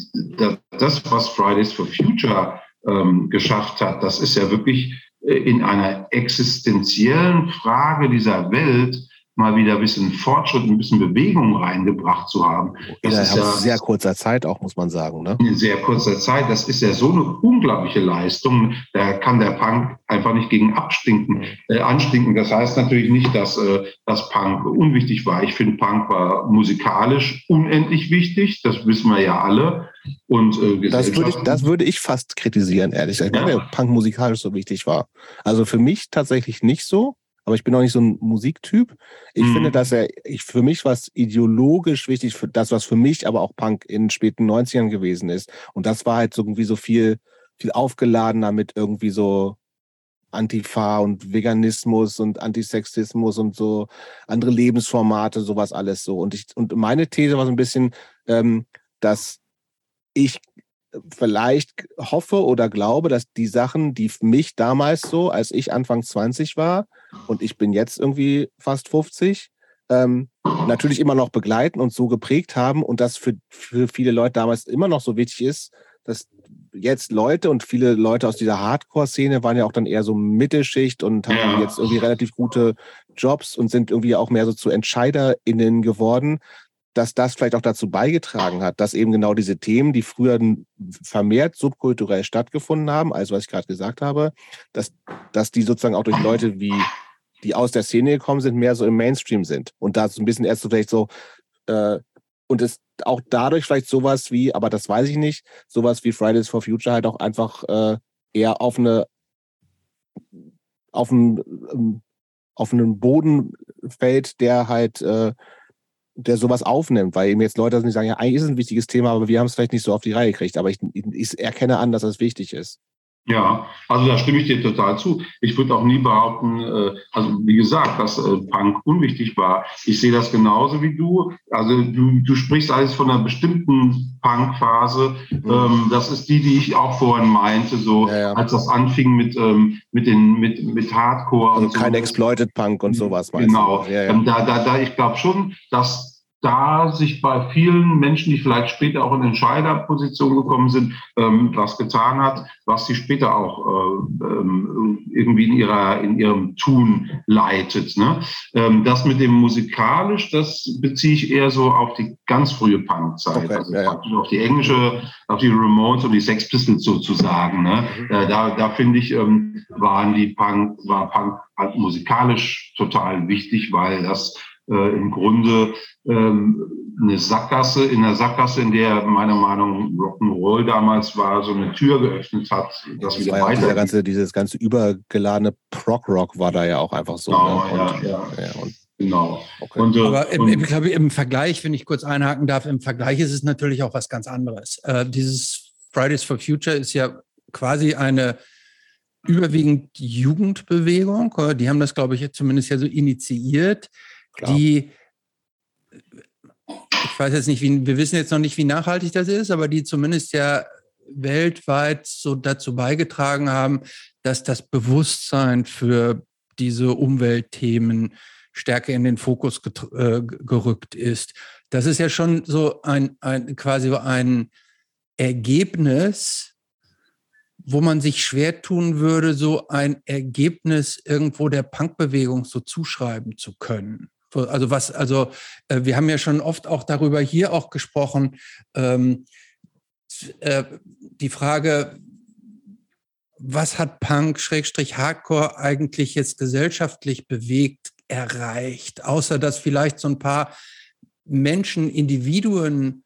das, was Fridays for Future ähm, geschafft hat, das ist ja wirklich äh, in einer existenziellen Frage dieser Welt mal wieder ein bisschen Fortschritt, ein bisschen Bewegung reingebracht zu haben. Das ist ja sehr kurzer Zeit auch, muss man sagen. Ne? In sehr kurzer Zeit. Das ist ja so eine unglaubliche Leistung. Da kann der Punk einfach nicht gegen abstinken, äh, anstinken. Das heißt natürlich nicht, dass äh, das Punk unwichtig war. Ich finde, Punk war musikalisch unendlich wichtig. Das wissen wir ja alle. Und, äh, das, würde ich, das würde ich fast kritisieren, ehrlich gesagt, ja. weil Punk musikalisch so wichtig war. Also für mich tatsächlich nicht so aber ich bin auch nicht so ein Musiktyp. Ich mhm. finde, dass er, ich, für mich was ideologisch wichtig, für das, was für mich aber auch Punk in den späten 90ern gewesen ist. Und das war halt so irgendwie so viel, viel aufgeladener mit irgendwie so Antifa und Veganismus und Antisexismus und so andere Lebensformate, sowas alles so. Und ich, und meine These war so ein bisschen, ähm, dass ich vielleicht hoffe oder glaube, dass die Sachen, die mich damals so, als ich Anfang 20 war und ich bin jetzt irgendwie fast 50, ähm, natürlich immer noch begleiten und so geprägt haben und das für, für viele Leute damals immer noch so wichtig ist, dass jetzt Leute und viele Leute aus dieser Hardcore-Szene waren ja auch dann eher so Mittelschicht und haben jetzt irgendwie relativ gute Jobs und sind irgendwie auch mehr so zu EntscheiderInnen geworden, dass das vielleicht auch dazu beigetragen hat, dass eben genau diese Themen, die früher vermehrt subkulturell stattgefunden haben, also was ich gerade gesagt habe, dass, dass die sozusagen auch durch Leute wie, die aus der Szene gekommen sind, mehr so im Mainstream sind. Und da so ein bisschen erst so vielleicht so, äh, und es auch dadurch vielleicht sowas wie, aber das weiß ich nicht, sowas wie Fridays for Future halt auch einfach äh, eher auf eine auf einen, ähm, auf einen Boden fällt, der halt äh, der sowas aufnimmt, weil eben jetzt Leute nicht sagen, ja, eigentlich ist es ein wichtiges Thema, aber wir haben es vielleicht nicht so auf die Reihe gekriegt. Aber ich, ich erkenne an, dass das wichtig ist. Ja, also da stimme ich dir total zu. Ich würde auch nie behaupten, äh, also wie gesagt, dass äh, Punk unwichtig war. Ich sehe das genauso wie du. Also du, du sprichst alles von einer bestimmten Punk-Phase. Mhm. Ähm, das ist die, die ich auch vorhin meinte, so ja, ja. als das anfing mit ähm, mit den mit mit Hardcore. Also kein so. Exploited Punk und sowas. Genau. Ja, ähm, da, da, da, ich glaube schon, dass da sich bei vielen Menschen, die vielleicht später auch in Entscheiderpositionen gekommen sind, ähm, was getan hat, was sie später auch äh, ähm, irgendwie in ihrer in ihrem Tun leitet. Ne? Ähm, das mit dem musikalisch, das beziehe ich eher so auf die ganz frühe Punkzeit, okay, also ja, ja. auf die englische, auf die Ramones und die Sex Pistols sozusagen. Ne? Mhm. Äh, da da finde ich ähm, waren die Punk war Punk halt musikalisch total wichtig, weil das äh, im Grunde ähm, eine Sackgasse, in der Sackgasse, in der meiner Meinung nach Rock'n'Roll damals war, so eine Tür geöffnet hat, dass das wieder weiter. Ja ganze, dieses ganze übergeladene Prog-Rock war da ja auch einfach so. Genau, ne? und, ja, ja. ja und, genau. Okay. Und, äh, Aber im, ich glaube, im Vergleich, wenn ich kurz einhaken darf, im Vergleich ist es natürlich auch was ganz anderes. Äh, dieses Fridays for Future ist ja quasi eine überwiegend Jugendbewegung. Die haben das, glaube ich, zumindest ja so initiiert Klar. die, ich weiß jetzt nicht, wie, wir wissen jetzt noch nicht, wie nachhaltig das ist, aber die zumindest ja weltweit so dazu beigetragen haben, dass das Bewusstsein für diese Umweltthemen stärker in den Fokus äh, gerückt ist. Das ist ja schon so ein, ein quasi ein Ergebnis wo man sich schwer tun würde, so ein Ergebnis irgendwo der Punkbewegung so zuschreiben zu können. Also was, also äh, wir haben ja schon oft auch darüber hier auch gesprochen, ähm, äh, die Frage, was hat Punk, Schrägstrich Hardcore eigentlich jetzt gesellschaftlich bewegt, erreicht, außer dass vielleicht so ein paar Menschen, Individuen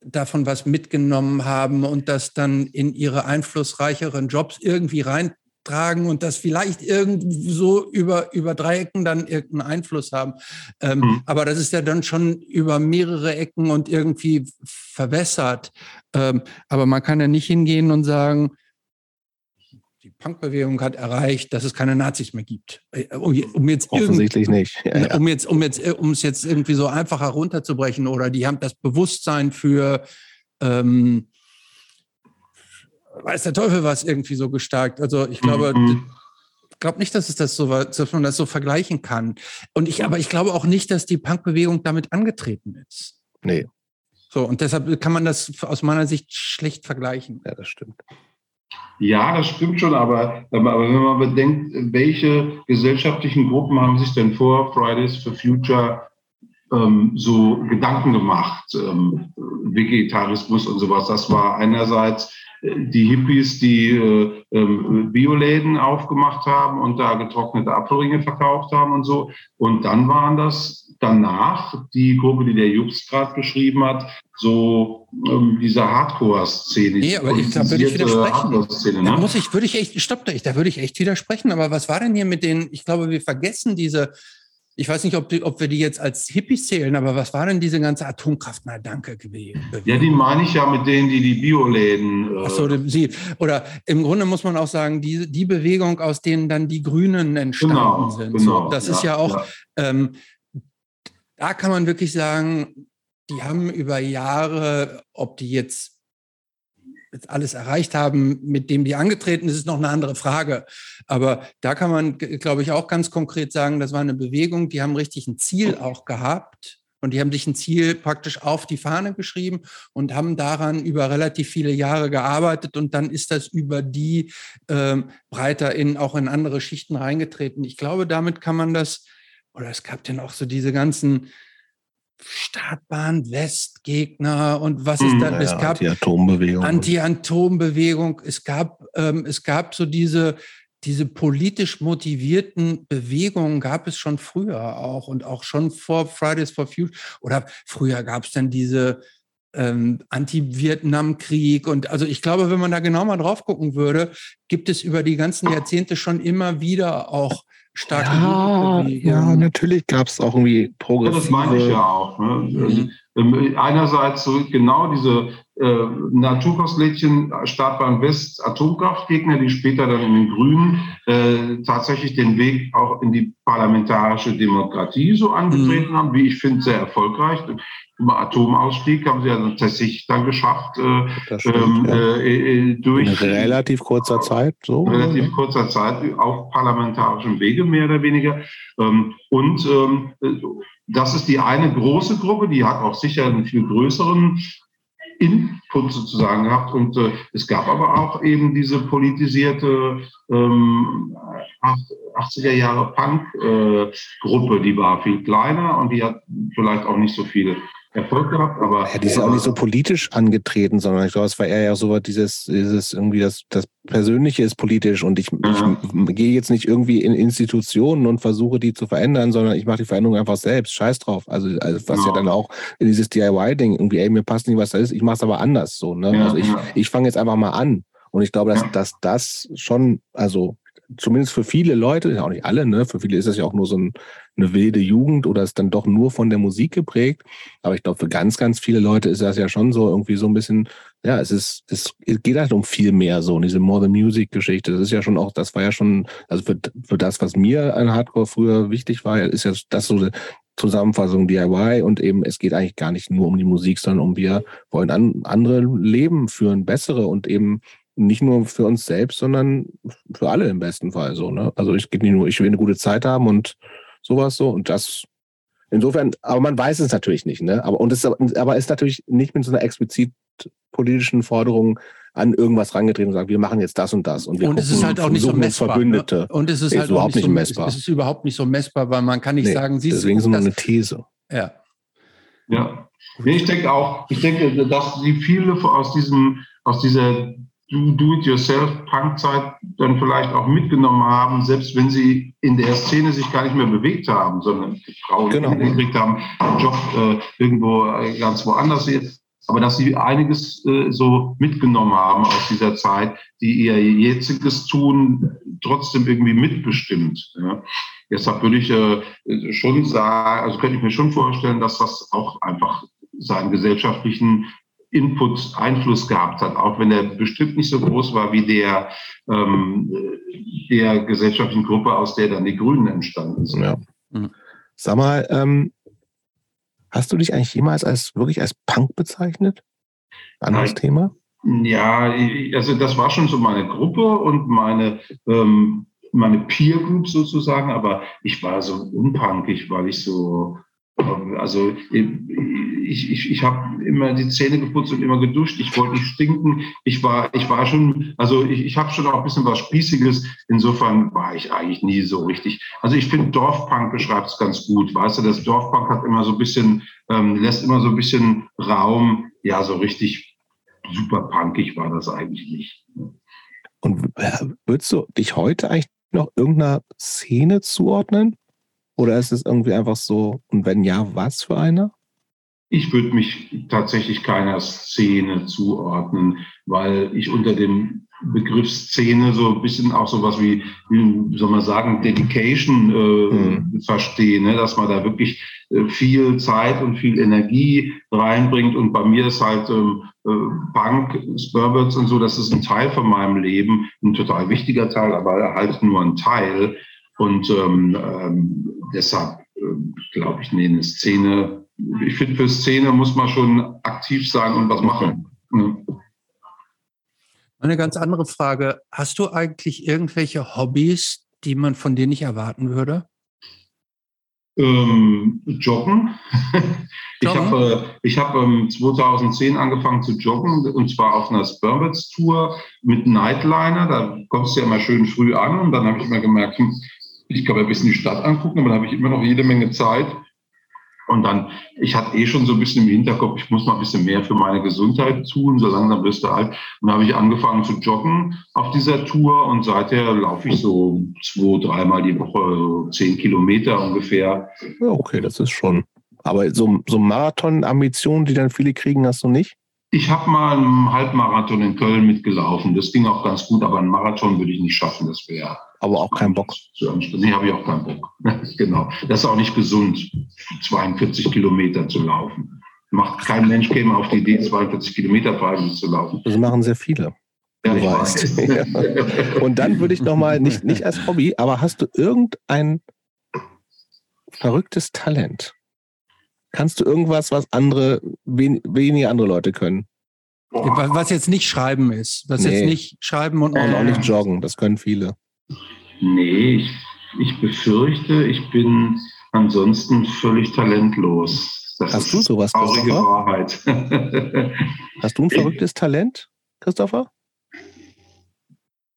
davon was mitgenommen haben und das dann in ihre einflussreicheren Jobs irgendwie rein tragen und das vielleicht irgendwie so über, über Dreiecken dann irgendeinen Einfluss haben. Ähm, mhm. Aber das ist ja dann schon über mehrere Ecken und irgendwie verwässert. Ähm, aber man kann ja nicht hingehen und sagen, die Punkbewegung hat erreicht, dass es keine Nazis mehr gibt. Äh, um, um jetzt offensichtlich nicht. Ja, ja. Um jetzt, um jetzt, äh, um es jetzt irgendwie so einfacher runterzubrechen oder die haben das Bewusstsein für ähm, weiß der Teufel was irgendwie so gestärkt. Also ich glaube, mhm. glaube nicht, dass es das so dass man das so vergleichen kann. Und ich, aber ich glaube auch nicht, dass die Punkbewegung damit angetreten ist. Nee. So, und deshalb kann man das aus meiner Sicht schlecht vergleichen. Ja, das stimmt. Ja, das stimmt schon, aber, aber wenn man bedenkt, welche gesellschaftlichen Gruppen haben sich denn vor Fridays for Future ähm, so Gedanken gemacht, ähm, Vegetarismus und sowas, das war einerseits die Hippies, die äh, ähm, Bioläden aufgemacht haben und da getrocknete Apfelringe verkauft haben und so. Und dann waren das danach die Gruppe, die der Jux gerade beschrieben hat, so ähm, diese Hardcore-Szene. Nee, aber ich, da würde ich widersprechen. Ne? Da muss ich, würde ich echt, stopp da, da würde ich echt widersprechen. Aber was war denn hier mit den, ich glaube, wir vergessen diese ich weiß nicht, ob, die, ob wir die jetzt als Hippies zählen, aber was war denn diese ganze Atomkraft? Na, danke gewesen. Ja, die meine ich ja mit denen, die die Bioläden. Äh Achso, sie. Oder im Grunde muss man auch sagen, die, die Bewegung, aus denen dann die Grünen entstanden genau, sind. Genau, so, das ja, ist ja auch, ja. Ähm, da kann man wirklich sagen, die haben über Jahre, ob die jetzt alles erreicht haben, mit dem die angetreten ist, ist noch eine andere Frage. Aber da kann man, glaube ich, auch ganz konkret sagen, das war eine Bewegung, die haben richtig ein Ziel auch gehabt. Und die haben sich ein Ziel praktisch auf die Fahne geschrieben und haben daran über relativ viele Jahre gearbeitet. Und dann ist das über die äh, breiter in, auch in andere Schichten reingetreten. Ich glaube, damit kann man das, oder es gab dann auch so diese ganzen Startbahn Westgegner und was ist hm, dann? Ja, es gab Anti-Atombewegung. Anti-Atombewegung. Es gab, ähm, es gab so diese, diese politisch motivierten Bewegungen gab es schon früher auch und auch schon vor Fridays for Future oder früher gab es dann diese ähm, Anti-Vietnam-Krieg und also ich glaube, wenn man da genau mal drauf gucken würde, gibt es über die ganzen Jahrzehnte schon immer wieder auch starke ja, ja, natürlich gab es auch irgendwie progressive... das meine ich ja auch. Ne? Mhm. Ähm, einerseits so genau diese äh, Naturkostlädchen Startbahn West Atomkraftgegner, die später dann in den Grünen äh, tatsächlich den Weg auch in die parlamentarische Demokratie so angetreten mhm. haben, wie ich finde, sehr erfolgreich. Im Atomausstieg haben sie ja tatsächlich dann geschafft, äh, stimmt, ähm, ja. Äh, äh, durch in relativ kurzer Zeit, so relativ kurzer Zeit auf parlamentarischem Wege mehr oder weniger. Ähm, und ähm, das ist die eine große Gruppe, die hat auch sicher einen viel größeren Input sozusagen gehabt. Und äh, es gab aber auch eben diese politisierte ähm, 80er Jahre Punk-Gruppe, äh, die war viel kleiner und die hat vielleicht auch nicht so viele Erfolg gehabt, aber. Ja, die ist ja auch nicht so politisch angetreten, sondern ich glaube, es war eher ja so dieses, dieses irgendwie das, das Persönliche ist politisch und ich, mhm. ich gehe jetzt nicht irgendwie in Institutionen und versuche die zu verändern, sondern ich mache die Veränderung einfach selbst. Scheiß drauf. Also, also was ja. ja dann auch in dieses DIY-Ding irgendwie, ey, mir passt nicht, was da ist, ich mache es aber anders so. Ne? Ja, also ich, ich fange jetzt einfach mal an. Und ich glaube, dass, dass das schon, also zumindest für viele Leute, ja auch nicht alle, ne, für viele ist das ja auch nur so ein, eine wilde Jugend oder ist dann doch nur von der Musik geprägt. Aber ich glaube, für ganz, ganz viele Leute ist das ja schon so irgendwie so ein bisschen, ja, es ist, es geht halt um viel mehr so, diese More the Music Geschichte. Das ist ja schon auch, das war ja schon, also für, für das, was mir an Hardcore früher wichtig war, ist ja das so Zusammenfassung DIY und eben es geht eigentlich gar nicht nur um die Musik, sondern um wir wollen an, andere Leben führen, bessere und eben nicht nur für uns selbst, sondern für alle im besten Fall so. Ne? Also ich geht nicht nur, ich will eine gute Zeit haben und sowas so und das insofern, aber man weiß es natürlich nicht, ne? Aber und es aber ist natürlich nicht mit so einer explizit politischen Forderung an irgendwas rangetreten und sagen, wir machen jetzt das und das und wir und es ist halt auch nicht so messbar. Ne? Verbündete. Ne? Und es ist, halt überhaupt nicht, so, messbar. Es ist überhaupt nicht so messbar, weil man kann nicht nee, sagen, sie deswegen so eine These. Ja. Ja. Ich denke auch, ich denke, dass die viele aus diesem aus dieser Do-it-yourself-Punk-Zeit dann vielleicht auch mitgenommen haben, selbst wenn sie in der Szene sich gar nicht mehr bewegt haben, sondern Frauen genau. gekriegt haben, einen Job äh, irgendwo äh, ganz woanders jetzt. Aber dass sie einiges äh, so mitgenommen haben aus dieser Zeit, die ihr jetziges Tun trotzdem irgendwie mitbestimmt. Ja. Deshalb würde ich äh, schon sagen, also könnte ich mir schon vorstellen, dass das auch einfach seinen gesellschaftlichen Input Einfluss gehabt hat, auch wenn er bestimmt nicht so groß war wie der ähm, der gesellschaftlichen Gruppe, aus der dann die Grünen entstanden sind. Ja. Mhm. Sag mal, ähm, hast du dich eigentlich jemals als wirklich als Punk bezeichnet? Anderes Nein. Thema? Ja, also das war schon so meine Gruppe und meine ähm, meine Peer Group sozusagen, aber ich war so unpunkig, weil ich so, also ich, ich, ich habe immer die Zähne geputzt und immer geduscht. Ich wollte nicht stinken. Ich war, ich war schon, also ich, ich habe schon auch ein bisschen was Spießiges. Insofern war ich eigentlich nie so richtig. Also ich finde Dorfpunk beschreibt es ganz gut. Weißt du, das Dorfpunk hat immer so ein bisschen, ähm, lässt immer so ein bisschen Raum. Ja, so richtig super punkig war das eigentlich nicht. Und äh, würdest du dich heute eigentlich noch irgendeiner Szene zuordnen? Oder ist es irgendwie einfach so, und wenn ja, was für eine? Ich würde mich tatsächlich keiner Szene zuordnen, weil ich unter dem Begriff Szene so ein bisschen auch sowas wie, wie soll man sagen, Dedication äh, mhm. verstehe, ne? dass man da wirklich äh, viel Zeit und viel Energie reinbringt. Und bei mir ist halt ähm, äh, Punk, Spurbirds und so, das ist ein Teil von meinem Leben, ein total wichtiger Teil, aber halt nur ein Teil. Und ähm, ähm, deshalb äh, glaube ich, nee, eine Szene, ich finde, für Szene muss man schon aktiv sein und was machen. Ne? Eine ganz andere Frage. Hast du eigentlich irgendwelche Hobbys, die man von dir nicht erwarten würde? Ähm, joggen. Ich habe äh, ich hab, ähm, 2010 angefangen zu joggen und zwar auf einer Spurbits Tour mit Nightliner. Da kommst du ja immer schön früh an und dann habe ich immer gemerkt, hm, ich kann mir ein bisschen die Stadt angucken, aber dann habe ich immer noch jede Menge Zeit. Und dann, ich hatte eh schon so ein bisschen im Hinterkopf, ich muss mal ein bisschen mehr für meine Gesundheit tun, so langsam wirst du alt. Und dann habe ich angefangen zu joggen auf dieser Tour und seither laufe ich so zwei, dreimal die Woche, so zehn Kilometer ungefähr. Ja, okay, das ist schon. Aber so, so Marathon-Ambitionen, die dann viele kriegen, hast du nicht? Ich habe mal einen Halbmarathon in Köln mitgelaufen. Das ging auch ganz gut, aber einen Marathon würde ich nicht schaffen. Das wäre. Aber auch kein Bock. Nee, habe ich auch keinen Bock. genau. Das ist auch nicht gesund, 42 Kilometer zu laufen. Macht kein Mensch käme auf die Idee, 42 Kilometer freiwillig zu laufen. Das machen sehr viele. Ja, du weißt. ja. Und dann würde ich nochmal, nicht, nicht als Hobby, aber hast du irgendein verrücktes Talent? Kannst du irgendwas, was andere, wen, wenige andere Leute können? Was jetzt nicht schreiben ist. Was nee. jetzt nicht schreiben und, und auch nicht joggen. Das können viele. Nee, ich, ich befürchte, ich bin ansonsten völlig talentlos. Das Hast du sowas, traurige Wahrheit. Hast du ein verrücktes Talent, Christopher?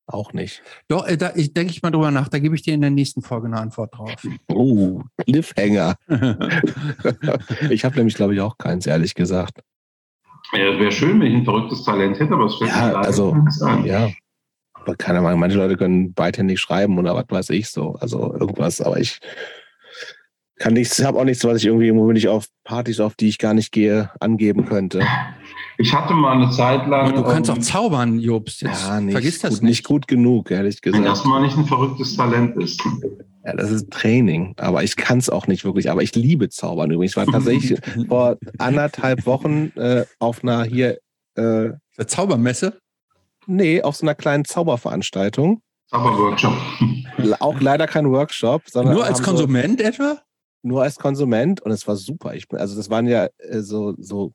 Auch nicht. Doch, äh, da ich, denke ich mal drüber nach. Da gebe ich dir in der nächsten Folge eine Antwort drauf. Oh, Cliffhanger. ich habe nämlich, glaube ich, auch keins, ehrlich gesagt. Ja, wäre schön, wenn ich ein verrücktes Talent hätte, aber es fällt ja, mir leider also, an. Ja, keine Ahnung. Manche Leute können beidhändig schreiben oder was weiß ich so. Also irgendwas, aber ich kann nichts, habe auch nichts, was ich irgendwie wenn ich auf Partys, auf die ich gar nicht gehe, angeben könnte. Ich hatte mal eine Zeit lang. Aber du kannst auch zaubern, Jobst. Jetzt ja, nicht, vergiss das gut, nicht. nicht gut genug, ehrlich gesagt. Wenn das mal nicht ein verrücktes Talent ist. Ja, das ist Training, aber ich kann es auch nicht wirklich. Aber ich liebe Zaubern übrigens. Ich war tatsächlich vor anderthalb Wochen äh, auf einer hier. Äh, Zaubermesse? Nee, auf so einer kleinen Zauberveranstaltung. Zauberworkshop. Auch leider kein Workshop, sondern. Nur als Konsument so, etwa? Nur als Konsument und es war super. Ich bin, also das waren ja äh, so, so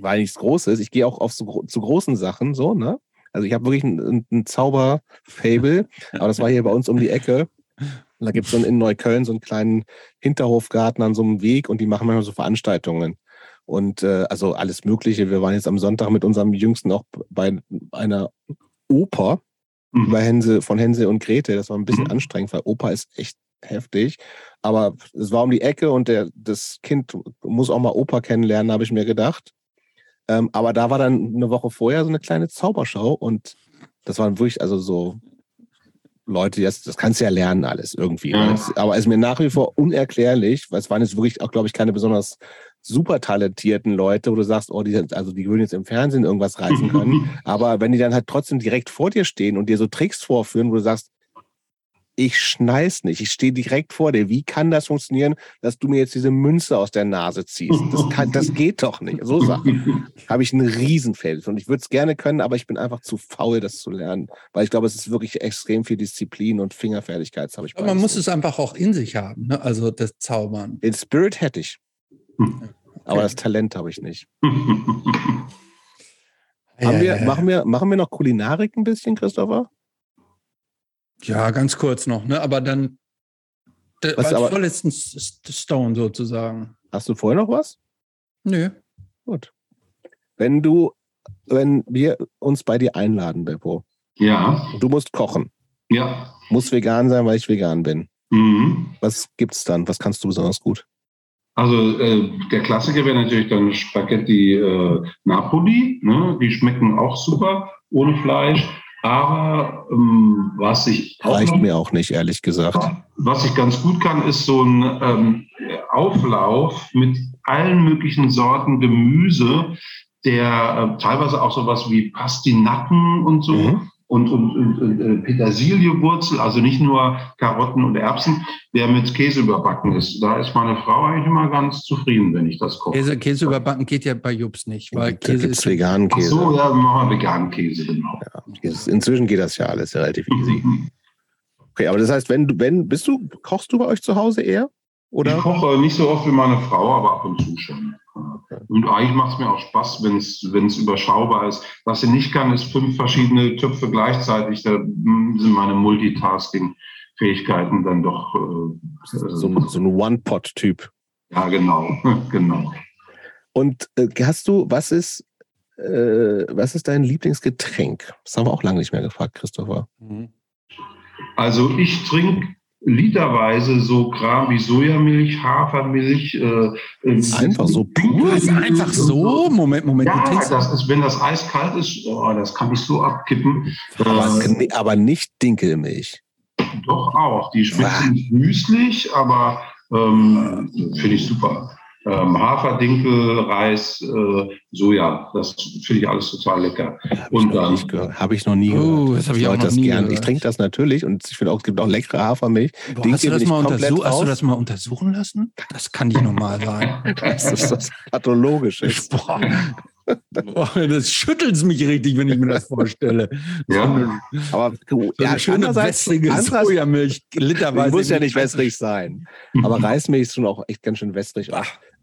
war nichts Großes. Ich gehe auch auf so, zu großen Sachen, so, ne? Also ich habe wirklich ein, ein Zauber-Fable, aber das war hier bei uns um die Ecke. Und da gibt es so in Neukölln so einen kleinen Hinterhofgarten an so einem Weg und die machen manchmal so Veranstaltungen. Und äh, also alles Mögliche. Wir waren jetzt am Sonntag mit unserem Jüngsten auch bei einer Oper mhm. bei Hänse, von Hänse und Grete. Das war ein bisschen mhm. anstrengend, weil Oper ist echt heftig. Aber es war um die Ecke und der, das Kind muss auch mal Oper kennenlernen, habe ich mir gedacht. Ähm, aber da war dann eine Woche vorher so eine kleine Zauberschau und das waren wirklich, also so Leute, das, das kannst du ja lernen alles irgendwie. Ja. Aber es ist mir nach wie vor unerklärlich, weil es waren jetzt wirklich auch, glaube ich, keine besonders super talentierten Leute, wo du sagst, oh, die, also die würden jetzt im Fernsehen irgendwas reißen können. aber wenn die dann halt trotzdem direkt vor dir stehen und dir so Tricks vorführen, wo du sagst, ich schnall's nicht. Ich stehe direkt vor dir. Wie kann das funktionieren, dass du mir jetzt diese Münze aus der Nase ziehst? Das, kann, das geht doch nicht. So Sachen habe ich einen Riesenfeld. Und ich würde es gerne können, aber ich bin einfach zu faul, das zu lernen. Weil ich glaube, es ist wirklich extrem viel Disziplin und Fingerfertigkeit. Ich aber man muss es einfach auch in sich haben, ne? also das Zaubern. Den Spirit hätte ich. Aber das Talent habe ich nicht. Ja, wir, ja, ja. Machen, wir, machen wir noch Kulinarik ein bisschen, Christopher? Ja, ganz kurz noch, ne? Aber dann Was, als aber- vorletzten Stone sozusagen. Hast du vorher noch was? Nö. Gut. Wenn du, wenn wir uns bei dir einladen, Beppo, Ja, du musst kochen, ja. muss vegan sein, weil ich vegan bin. Mhm. Was gibt's dann? Was kannst du besonders gut? Also äh, der Klassiker wäre natürlich dann Spaghetti äh, Napoli. Ne? Die schmecken auch super ohne Fleisch. Aber ähm, was ich auch Reicht noch- mir auch nicht, ehrlich gesagt. Was ich ganz gut kann, ist so ein ähm, Auflauf mit allen möglichen Sorten Gemüse, der äh, teilweise auch sowas wie Pastinaken und so Mhm. Und, und, und, und äh, Petersiliewurzel, also nicht nur Karotten und Erbsen, der mit Käse überbacken ist. Da ist meine Frau eigentlich immer ganz zufrieden, wenn ich das koche. Käse, Käse überbacken geht ja bei Jups nicht, weil da Käse ist. veganen Ach Käse. so, ja, machen wir veganen Käse, genau. Käse. Inzwischen geht das ja alles relativ easy. Okay, aber das heißt, wenn du, wenn, bist du, kochst du bei euch zu Hause eher? Ich Oder? koche nicht so oft wie meine Frau, aber ab und zu schon. Und eigentlich macht es mir auch Spaß, wenn es überschaubar ist. Was sie nicht kann, ist fünf verschiedene Töpfe gleichzeitig. Da mm, sind meine Multitasking-Fähigkeiten dann doch. Äh, So, so ein One-Pot-Typ. ja, genau, genau. Und äh, hast du, was ist, äh, was ist dein Lieblingsgetränk? Das haben wir auch lange nicht mehr gefragt, Christopher. Mhm. Also ich trinke literweise so Kram wie Sojamilch, Hafermilch. Äh, äh, Einfach so pur? Einfach so? Moment, Moment. Ja, das ist, wenn das eiskalt ist, oh, das kann ich so abkippen. Aber, Äh, aber nicht Dinkelmilch. Doch auch. Die schmeckt Ah. ziemlich süßlich, aber ähm, finde ich super. Ähm, Hafer, Dinkel, Reis, äh, Soja, das finde ich alles total lecker. Habe ich, Und noch dann- nicht gehört. Hab ich noch nie gehört. Oh, das habe ich auch Leute noch das nie gern. Ich gehört. trinke das natürlich und ich finde auch, es gibt auch leckere Hafermilch. Boah, hast, du das mal ich untersucht, hast du das mal untersuchen lassen? Das kann nicht normal sein. Das ist was Pathologisches. Boah. Boah, das schüttelt mich richtig, wenn ich mir das vorstelle. Ja. So eine, Aber so ja, schöne andererseits, wässrige Sojamilch, literweise. muss ja nicht wässrig sein. Aber Reismilch ist schon auch echt ganz schön wässrig.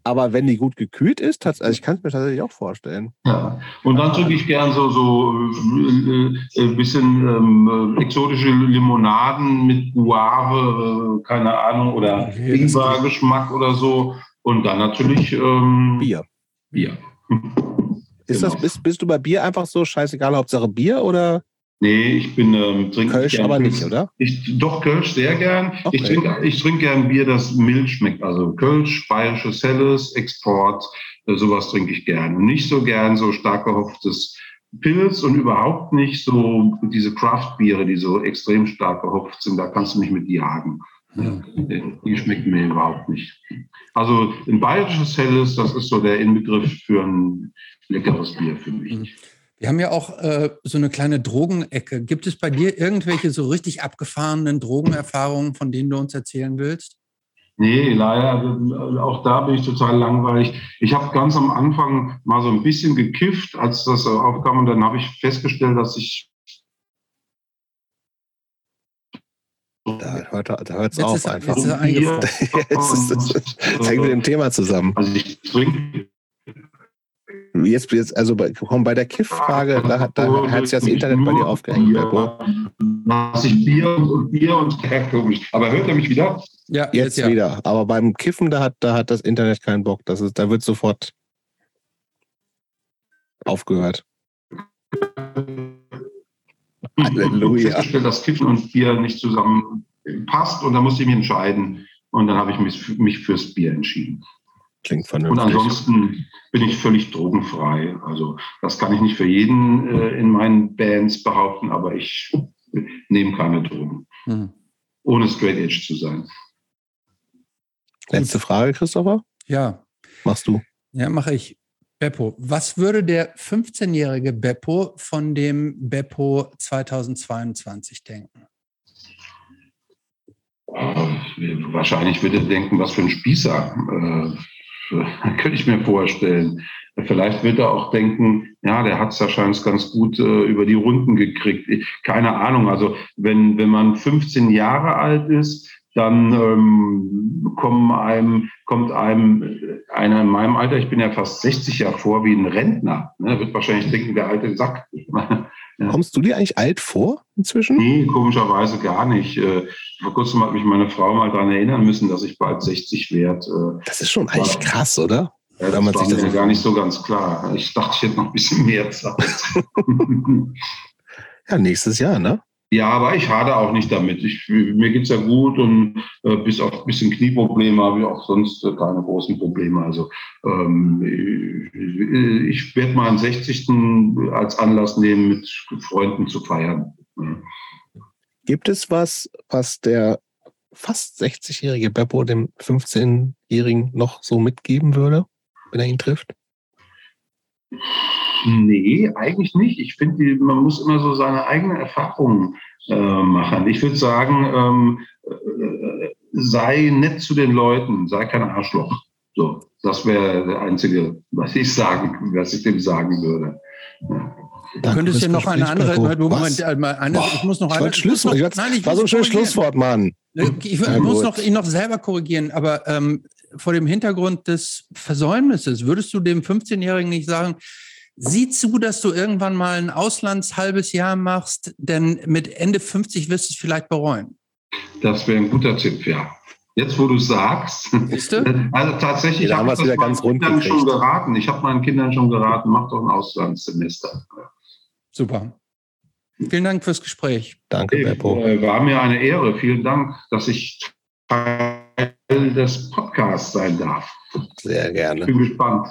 Aber wenn die gut gekühlt ist, also ich kann es mir tatsächlich auch vorstellen. Ja. Und dann trinke ich gern so so äh, äh, ein bisschen ähm, äh, exotische Limonaden mit Guave, äh, keine Ahnung, oder Ingwer-Geschmack oder so. Und dann natürlich ähm, Bier. Bier. Ist Genau. das, bist, bist du bei Bier einfach so scheißegal, Hauptsache Bier oder Nee, ich bin ähm, trinke Kölsch aber nicht, oder? Ich, doch, Kölsch sehr gern. Okay. Ich trinke ich trink gern Bier, das mild schmeckt. Also Kölsch, Bayerisches Helles, Export, äh, sowas trinke ich gern. Nicht so gern so stark gehopftes Pilz und überhaupt nicht so diese Craft-Biere, die so extrem stark gehopft sind. Da kannst du mich mit jagen. Die schmecken mir überhaupt nicht. Also ein bayerisches Helles, das ist so der Inbegriff für ein leckeres Bier für mich. Wir haben ja auch äh, so eine kleine Drogenecke. Gibt es bei dir irgendwelche so richtig abgefahrenen Drogenerfahrungen, von denen du uns erzählen willst? Nee, leider, also, auch da bin ich total langweilig. Ich habe ganz am Anfang mal so ein bisschen gekifft, als das so aufkam, und dann habe ich festgestellt, dass ich Da hört da hört's Jetzt auf ist einfach. jetzt ist eingefroren. Jetzt ist es- das hängt mit dem Thema zusammen. Also ich trinke Jetzt, jetzt also bei, komm, bei der Kiff-Frage, da, hat- da hat sich das Internet bei dir aufgehängt, Beppo. Was ich Bier und Bier und komisch. Aber hört er mich wieder? Ja, Jetzt ja. wieder. Aber beim Kiffen, da hat, da hat das Internet keinen Bock. Das ist, da wird sofort aufgehört. Halleluja. Festgestellt, dass Kiffen und Bier nicht zusammen passt und da musste ich mich entscheiden. Und dann habe ich mich, mich fürs Bier entschieden. Klingt Und vernünftig. ansonsten bin ich völlig drogenfrei. Also das kann ich nicht für jeden äh, in meinen Bands behaupten, aber ich nehme keine Drogen, Hm. ohne straight edge zu sein. Letzte Frage, Christopher. Ja, Machst du? ja, mache ich. Beppo, was würde der 15-jährige Beppo von dem Beppo 2022 denken? Äh, Wahrscheinlich würde er denken, was für ein Spießer. Äh, könnte ich mir vorstellen. Vielleicht wird er auch denken, ja, der hat es wahrscheinlich ganz gut äh, über die Runden gekriegt. Keine Ahnung. Also wenn, wenn man 15 Jahre alt ist, dann ähm, kommen einem, kommt einem äh, einer in meinem Alter, ich bin ja fast 60 Jahre vor, wie ein Rentner. Ne? Wird wahrscheinlich denken, der alte Sack. Ja. Kommst du dir eigentlich alt vor inzwischen? Nee, komischerweise gar nicht. Äh, vor kurzem hat mich meine Frau mal daran erinnern müssen, dass ich bald 60 werde. Äh. Das ist schon eigentlich krass, oder? Ja, das war mir gar nicht so ganz klar. Ich dachte, ich hätte noch ein bisschen mehr Zeit. ja, nächstes Jahr, ne? Ja, aber ich hade auch nicht damit. Ich, mir geht's ja gut und äh, bis auf ein bisschen Knieprobleme habe ich auch sonst äh, keine großen Probleme. Also ähm, ich, ich werde mal am 60. als Anlass nehmen, mit Freunden zu feiern. Gibt es was, was der fast 60-jährige Beppo dem 15-jährigen noch so mitgeben würde, wenn er ihn trifft? Nee, eigentlich nicht. Ich finde, man muss immer so seine eigenen Erfahrungen äh, machen. Ich würde sagen, ähm, äh, sei nett zu den Leuten, sei kein Arschloch. So, das wäre der einzige, was ich sagen, was ich dem sagen würde. Ja. Du könntest ja noch eine andere, Moment, eine, ich muss noch eine, ich noch, ich nein, ich war so ein schönes Schlusswort, Mann. Ich, ich muss noch, ihn noch selber korrigieren, aber ähm, vor dem Hintergrund des Versäumnisses, würdest du dem 15-Jährigen nicht sagen, Sieh zu, dass du irgendwann mal ein Auslandshalbes Jahr machst, denn mit Ende 50 wirst du es vielleicht bereuen. Das wäre ein guter Tipp, ja. Jetzt, wo du sagst, also tatsächlich ja, habe ich das meinen ganz Kindern schon geraten. Ich habe meinen Kindern schon geraten, mach doch ein Auslandssemester. Super. Vielen Dank fürs Gespräch. Danke, Beppo. Äh, war mir eine Ehre. Vielen Dank, dass ich Teil des Podcasts sein darf. Sehr gerne. Ich bin gespannt.